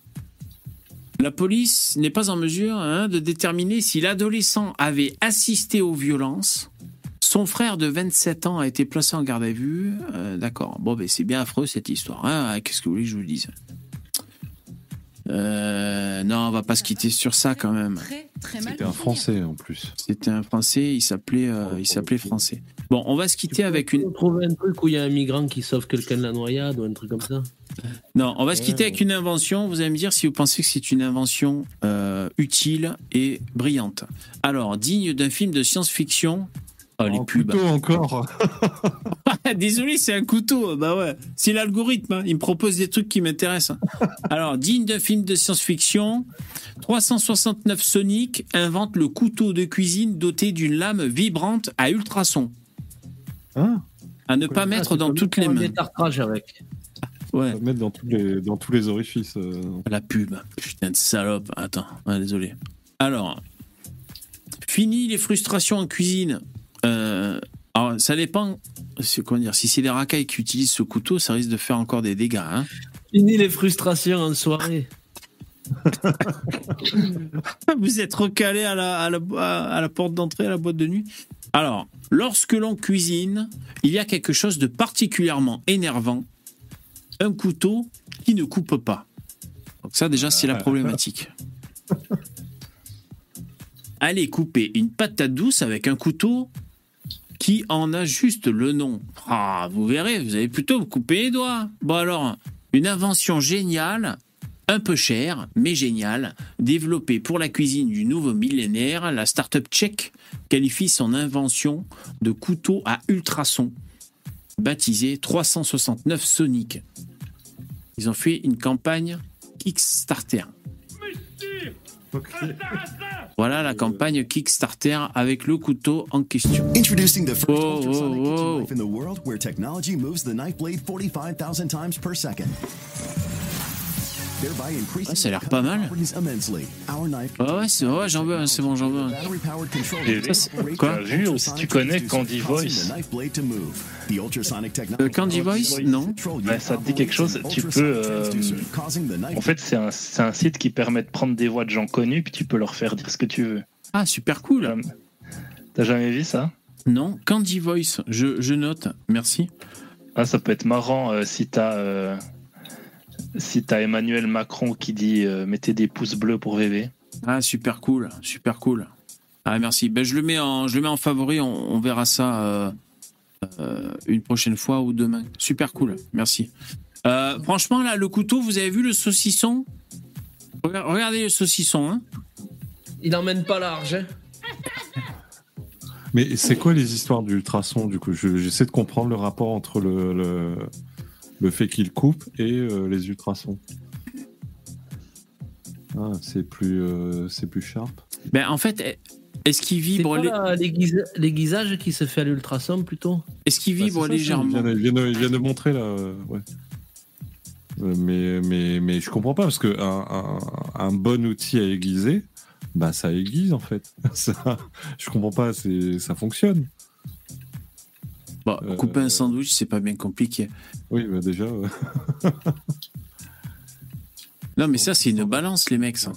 La police n'est pas en mesure hein, de déterminer si l'adolescent avait assisté aux violences. Son frère de 27 ans a été placé en garde à vue. Euh, D'accord. Bon, ben c'est bien affreux cette histoire. hein. Qu'est-ce que vous voulez que je vous dise? Euh, Non, on va pas se quitter sur ça quand même. C'était un Français en plus. C'était un Français. Il s'appelait, euh, il s'appelait Français. Bon, on va se quitter avec une. trouver un truc où il y a un migrant qui sauve quelqu'un de la noyade ou un truc comme ça. Non, on va se quitter Ouais. avec une invention. Vous allez me dire si vous pensez que c'est une invention euh, utile et brillante. Alors, digne d'un film de science-fiction. Oh, les pubs. Couteau encore. Désolé, c'est un couteau. Bah ouais, c'est l'algorithme. hein. Il me propose des trucs qui m'intéressent. Alors, digne d'un film de science-fiction, 369 Sonic invente le couteau de cuisine doté d'une lame vibrante à ultrasons. Hein à ne pas mettre dans toutes les mains. avec. Ouais. Mettre dans tous les, dans tous les orifices. euh. La pub. Putain de salope. Attends, ouais, désolé. Alors, fini les frustrations en cuisine. Euh, alors, ça dépend. C'est comment dire? Si c'est des racailles qui utilisent ce couteau, ça risque de faire encore des dégâts. Hein. Fini les frustrations en soirée. Vous êtes recalé à la, à la, à la porte d'entrée, à la boîte de nuit? Alors, lorsque l'on cuisine, il y a quelque chose de particulièrement énervant. Un couteau qui ne coupe pas. Donc ça, déjà, c'est la problématique. Allez couper une patate douce avec un couteau qui en a juste le nom. Ah, vous verrez, vous allez plutôt vous couper les doigts. Bon alors, une invention géniale, un peu chère, mais géniale, développée pour la cuisine du nouveau millénaire, la start-up tchèque qualifie son invention de couteau à ultrasons, baptisé 369 Sonic. Ils ont fait une campagne Kickstarter. Voilà la campagne Kickstarter avec le couteau en question. Introducing the first Oh, ultrasonic oh, oh. in the world where technology moves the knife blade 45,000 times per second. Ouais, ça a l'air pas mal. Ouais, ouais, c'est ouais, j'en veux un, c'est bon, j'en veux control Et- quoi Vu, si tu connais Candy Voice. Euh, Candy Voice Non. Ouais, ça te dit quelque chose. Tu peux. euh, en fait, c'est un, c'est un site qui permet de prendre des voix de gens connus, puis tu peux leur faire dire ce que tu veux. Ah, super cool. T'as jamais vu ça? Non, Candy Voice, je, je note, merci. Ah, ça peut être marrant euh, si t'as euh, si t'as Emmanuel Macron qui dit euh, mettez des pouces bleus pour VV. Ah, super cool, super cool. Ah, merci. Ben, je, le mets en, je le mets en favori, on, on verra ça euh, euh, une prochaine fois ou demain. Super cool, merci. Euh, franchement, là, le couteau, vous avez vu le saucisson? Rega- Regardez le saucisson, hein Il emmène pas large. hein. Mais c'est quoi les histoires d'ultrasons du coup? Je- J'essaie de comprendre le rapport entre le, le, le fait qu'il coupe et euh, les ultrasons. Ah, c'est plus, euh, c'est plus sharp. Ben, en fait, est-ce qu'il C'est vibre pas les- la- l'aiguisa- l'aiguisage qui se fait à l'ultrason plutôt? Est-ce qu'il Bah, vibre c'est ça, ça, légèrement? Il vient, de, il vient de- il vient de montrer là. euh, ouais. Euh, mais, mais, mais je comprends pas parce que un, un, un bon outil à aiguiser, bah ça aiguise en fait. Ça, je comprends pas, c'est, ça fonctionne. Euh, couper un sandwich, c'est pas bien compliqué. Oui, bah déjà. ouais. Non, mais ça, c'est une balance, les mecs, ça.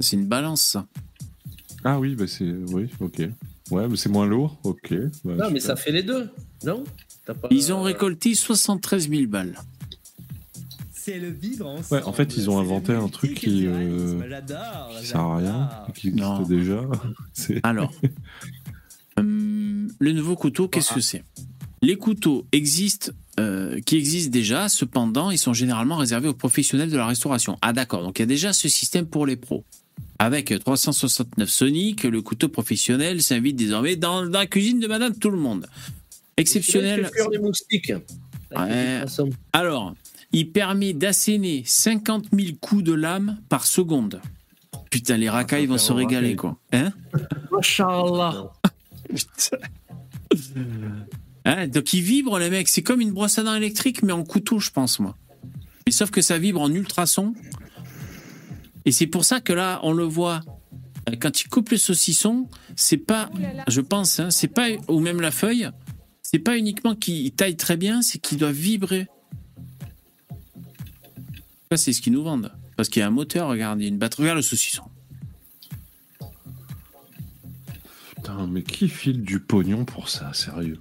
C'est une balance, ça. Ah oui, bah c'est, oui, ok. Ouais, mais c'est moins lourd, ok. bah, Non, mais ça fait les deux, non? T'as pas- Ils ont récolté 73 000 balles. C'est le vivre ensemble. Ouais, en fait, ils ont inventé un truc qui, euh, J'adore, qui sert à rien, qui existe Non. déjà. C'est- Alors, hum, le nouveau couteau, qu'est-ce que c'est? Les couteaux existent, euh, qui existent déjà, cependant, ils sont généralement réservés aux professionnels de la restauration. Ah d'accord, donc il y a déjà ce système pour les pros. Avec 369 Sonic, le couteau professionnel s'invite désormais dans, dans la cuisine de Madame Tout le Monde. Exceptionnel. Il fait cuire les moustiques. Ouais. Alors, il permet d'asséner 50 000 coups de lame par seconde. Putain, les racailles vont se régaler, quoi. Hein? Machallah. Hein, donc il vibre, les mecs. C'est comme une brosse à dents électrique, mais en couteau, je pense, moi. Mais sauf que ça vibre en ultrason. Et c'est pour ça que là, on le voit. euh, Quand il coupe le saucisson, c'est pas, je pense, hein, c'est pas, ou même la feuille, c'est pas uniquement qu'il taille très bien, c'est qu'il doit vibrer. Ça, c'est ce qu'ils nous vendent. Parce qu'il y a un moteur, regarde, il y a une batterie. Regarde le saucisson. Mais qui file du pognon pour ça, sérieux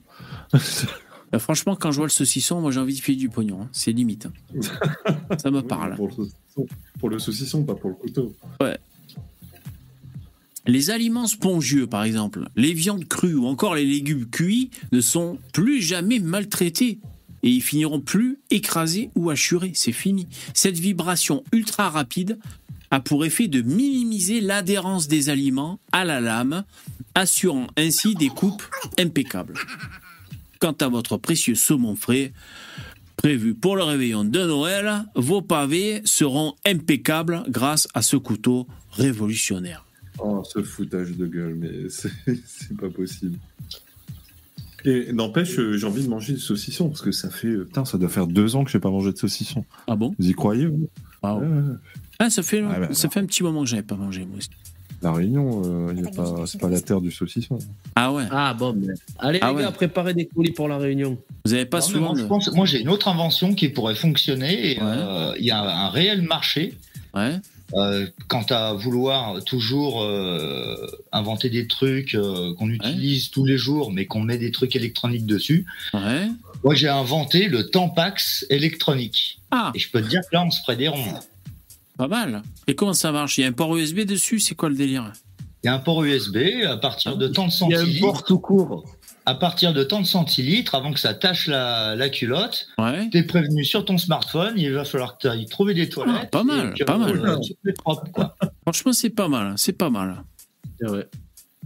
Euh, franchement, quand je vois le saucisson, moi j'ai envie de filer du pognon. hein. C'est limite. hein. Ça me parle. Pour le, saucisson, pour le saucisson, pas pour le couteau. Ouais. Les aliments spongieux, par exemple, les viandes crues ou encore les légumes cuits ne sont plus jamais maltraités et ils finiront plus écrasés ou hachurés. C'est fini. Cette vibration ultra rapide a pour effet de minimiser l'adhérence des aliments à la lame, assurant ainsi des coupes impeccables. Quant à votre précieux saumon frais, prévu pour le réveillon de Noël, vos pavés seront impeccables grâce à ce couteau révolutionnaire. Oh, ce foutage de gueule, mais c'est pas possible. Et n'empêche, euh, j'ai envie de manger du saucisson parce que ça fait. euh, Putain, ça doit faire deux ans que j'ai pas mangé de saucisson. Ah bon? Vous y croyez vous? Ah. Ah, ça fait, bah, ça fait un petit moment que j'avais pas mangé, moi aussi. La Réunion, euh, c'est pas la terre du saucisson. Ah ouais Ah bon, mais- allez Ah les ouais. gars, préparez des colis pour la réunion. Vous avez pas Non, souvent. moi, de- je pense- moi, j'ai une autre invention qui pourrait fonctionner. et, euh, Il y a un réel marché. Ouais. Euh, quant à vouloir toujours euh, inventer des trucs euh, qu'on utilise tous les jours, mais qu'on met des trucs électroniques dessus. Ouais. Moi, j'ai inventé le Tampax électronique. Ah. Et je peux te dire que là, on se ferait des ronds. Pas mal. Et comment ça marche? Il y a un port USB dessus? C'est quoi le délire? Il y a un port USB à partir de tant de Il y a un centilitres. port tout court. À partir de tant de centilitres, avant que ça tâche la, la culotte, Ouais. t'es prévenu sur ton smartphone, il va falloir que tu ailles trouver des toilettes. Ah, pas mal, pas mal. euh, propre, quoi. Franchement, c'est pas mal. C'est pas mal. C'est vrai.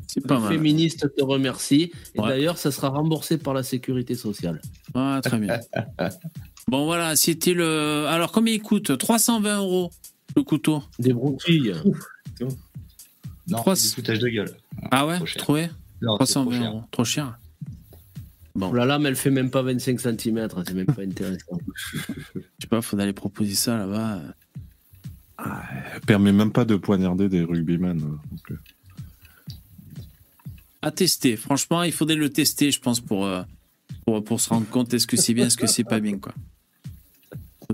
C'est pas Le mal. féministe te remercie. Et Ouais. d'ailleurs, ça sera remboursé par la sécurité sociale. Ah, très bien. bon, voilà, c'était le. Alors, combien il coûte? 320 euros le couteau Des broutilles. Non, foutage de gueule. Ah ouais Trop cher. Trouvé Non, c'est trop 320 cher. euros. Trop cher. Bon. La lame, elle fait même pas 25 cm. C'est même pas intéressant. Je sais pas, faudrait aller proposer ça là-bas. Elle permet même pas de poignarder des rugbymen. euh, donc, euh. À tester. Franchement, il faudrait le tester, je pense, pour, euh, pour, pour se rendre compte est-ce que c'est bien, est-ce que c'est pas bien, quoi.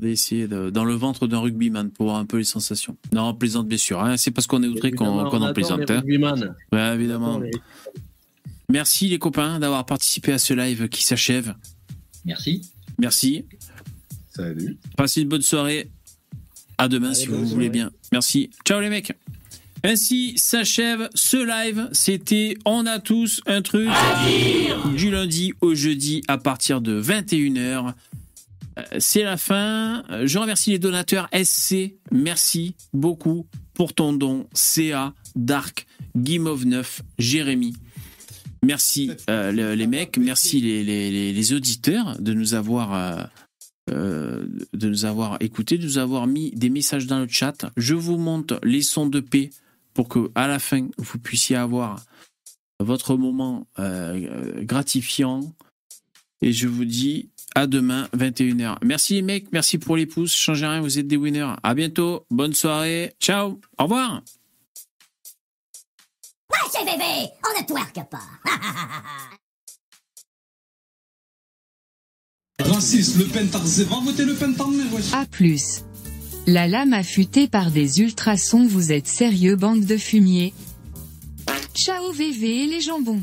Essayer de- dans le ventre d'un rugbyman pour voir un peu les sensations. Non, on plaisante bien sûr. hein. C'est parce qu'on est outré qu'on en plaisante. les hein. Ouais, évidemment. Les- Merci les copains d'avoir participé à ce live qui s'achève. Merci. Merci. Salut. Passez une bonne soirée. À demain si vous voulez bien. Merci. Ciao les mecs. Ainsi s'achève ce live. C'était On a tous un truc du lundi au jeudi à partir de 21h. Euh, C'est la fin. Euh, Je remercie les donateurs SC. Merci beaucoup pour ton don. CA, Dark, Guimauve 9, Jérémy. Merci euh, le- les mecs, merci les, les- les- les auditeurs de nous avoir euh, de nous avoir écoutés, de nous avoir mis des messages dans le chat. Je vous montre les sons de paix pour que à la fin vous puissiez avoir votre moment euh, gratifiant. Et je vous dis à demain 21h. Merci les mecs, merci pour les pouces. Changez rien, vous êtes des winners. À bientôt, bonne soirée, ciao, au revoir. Ouais, bébé, on ne twerk pas. Raciste, Le Pen Tarzé, va voter Le Pen Tarzé, wesh. A plus. La lame affûtée par des ultrasons vous êtes sérieux bande de fumier Ciao VV et les jambons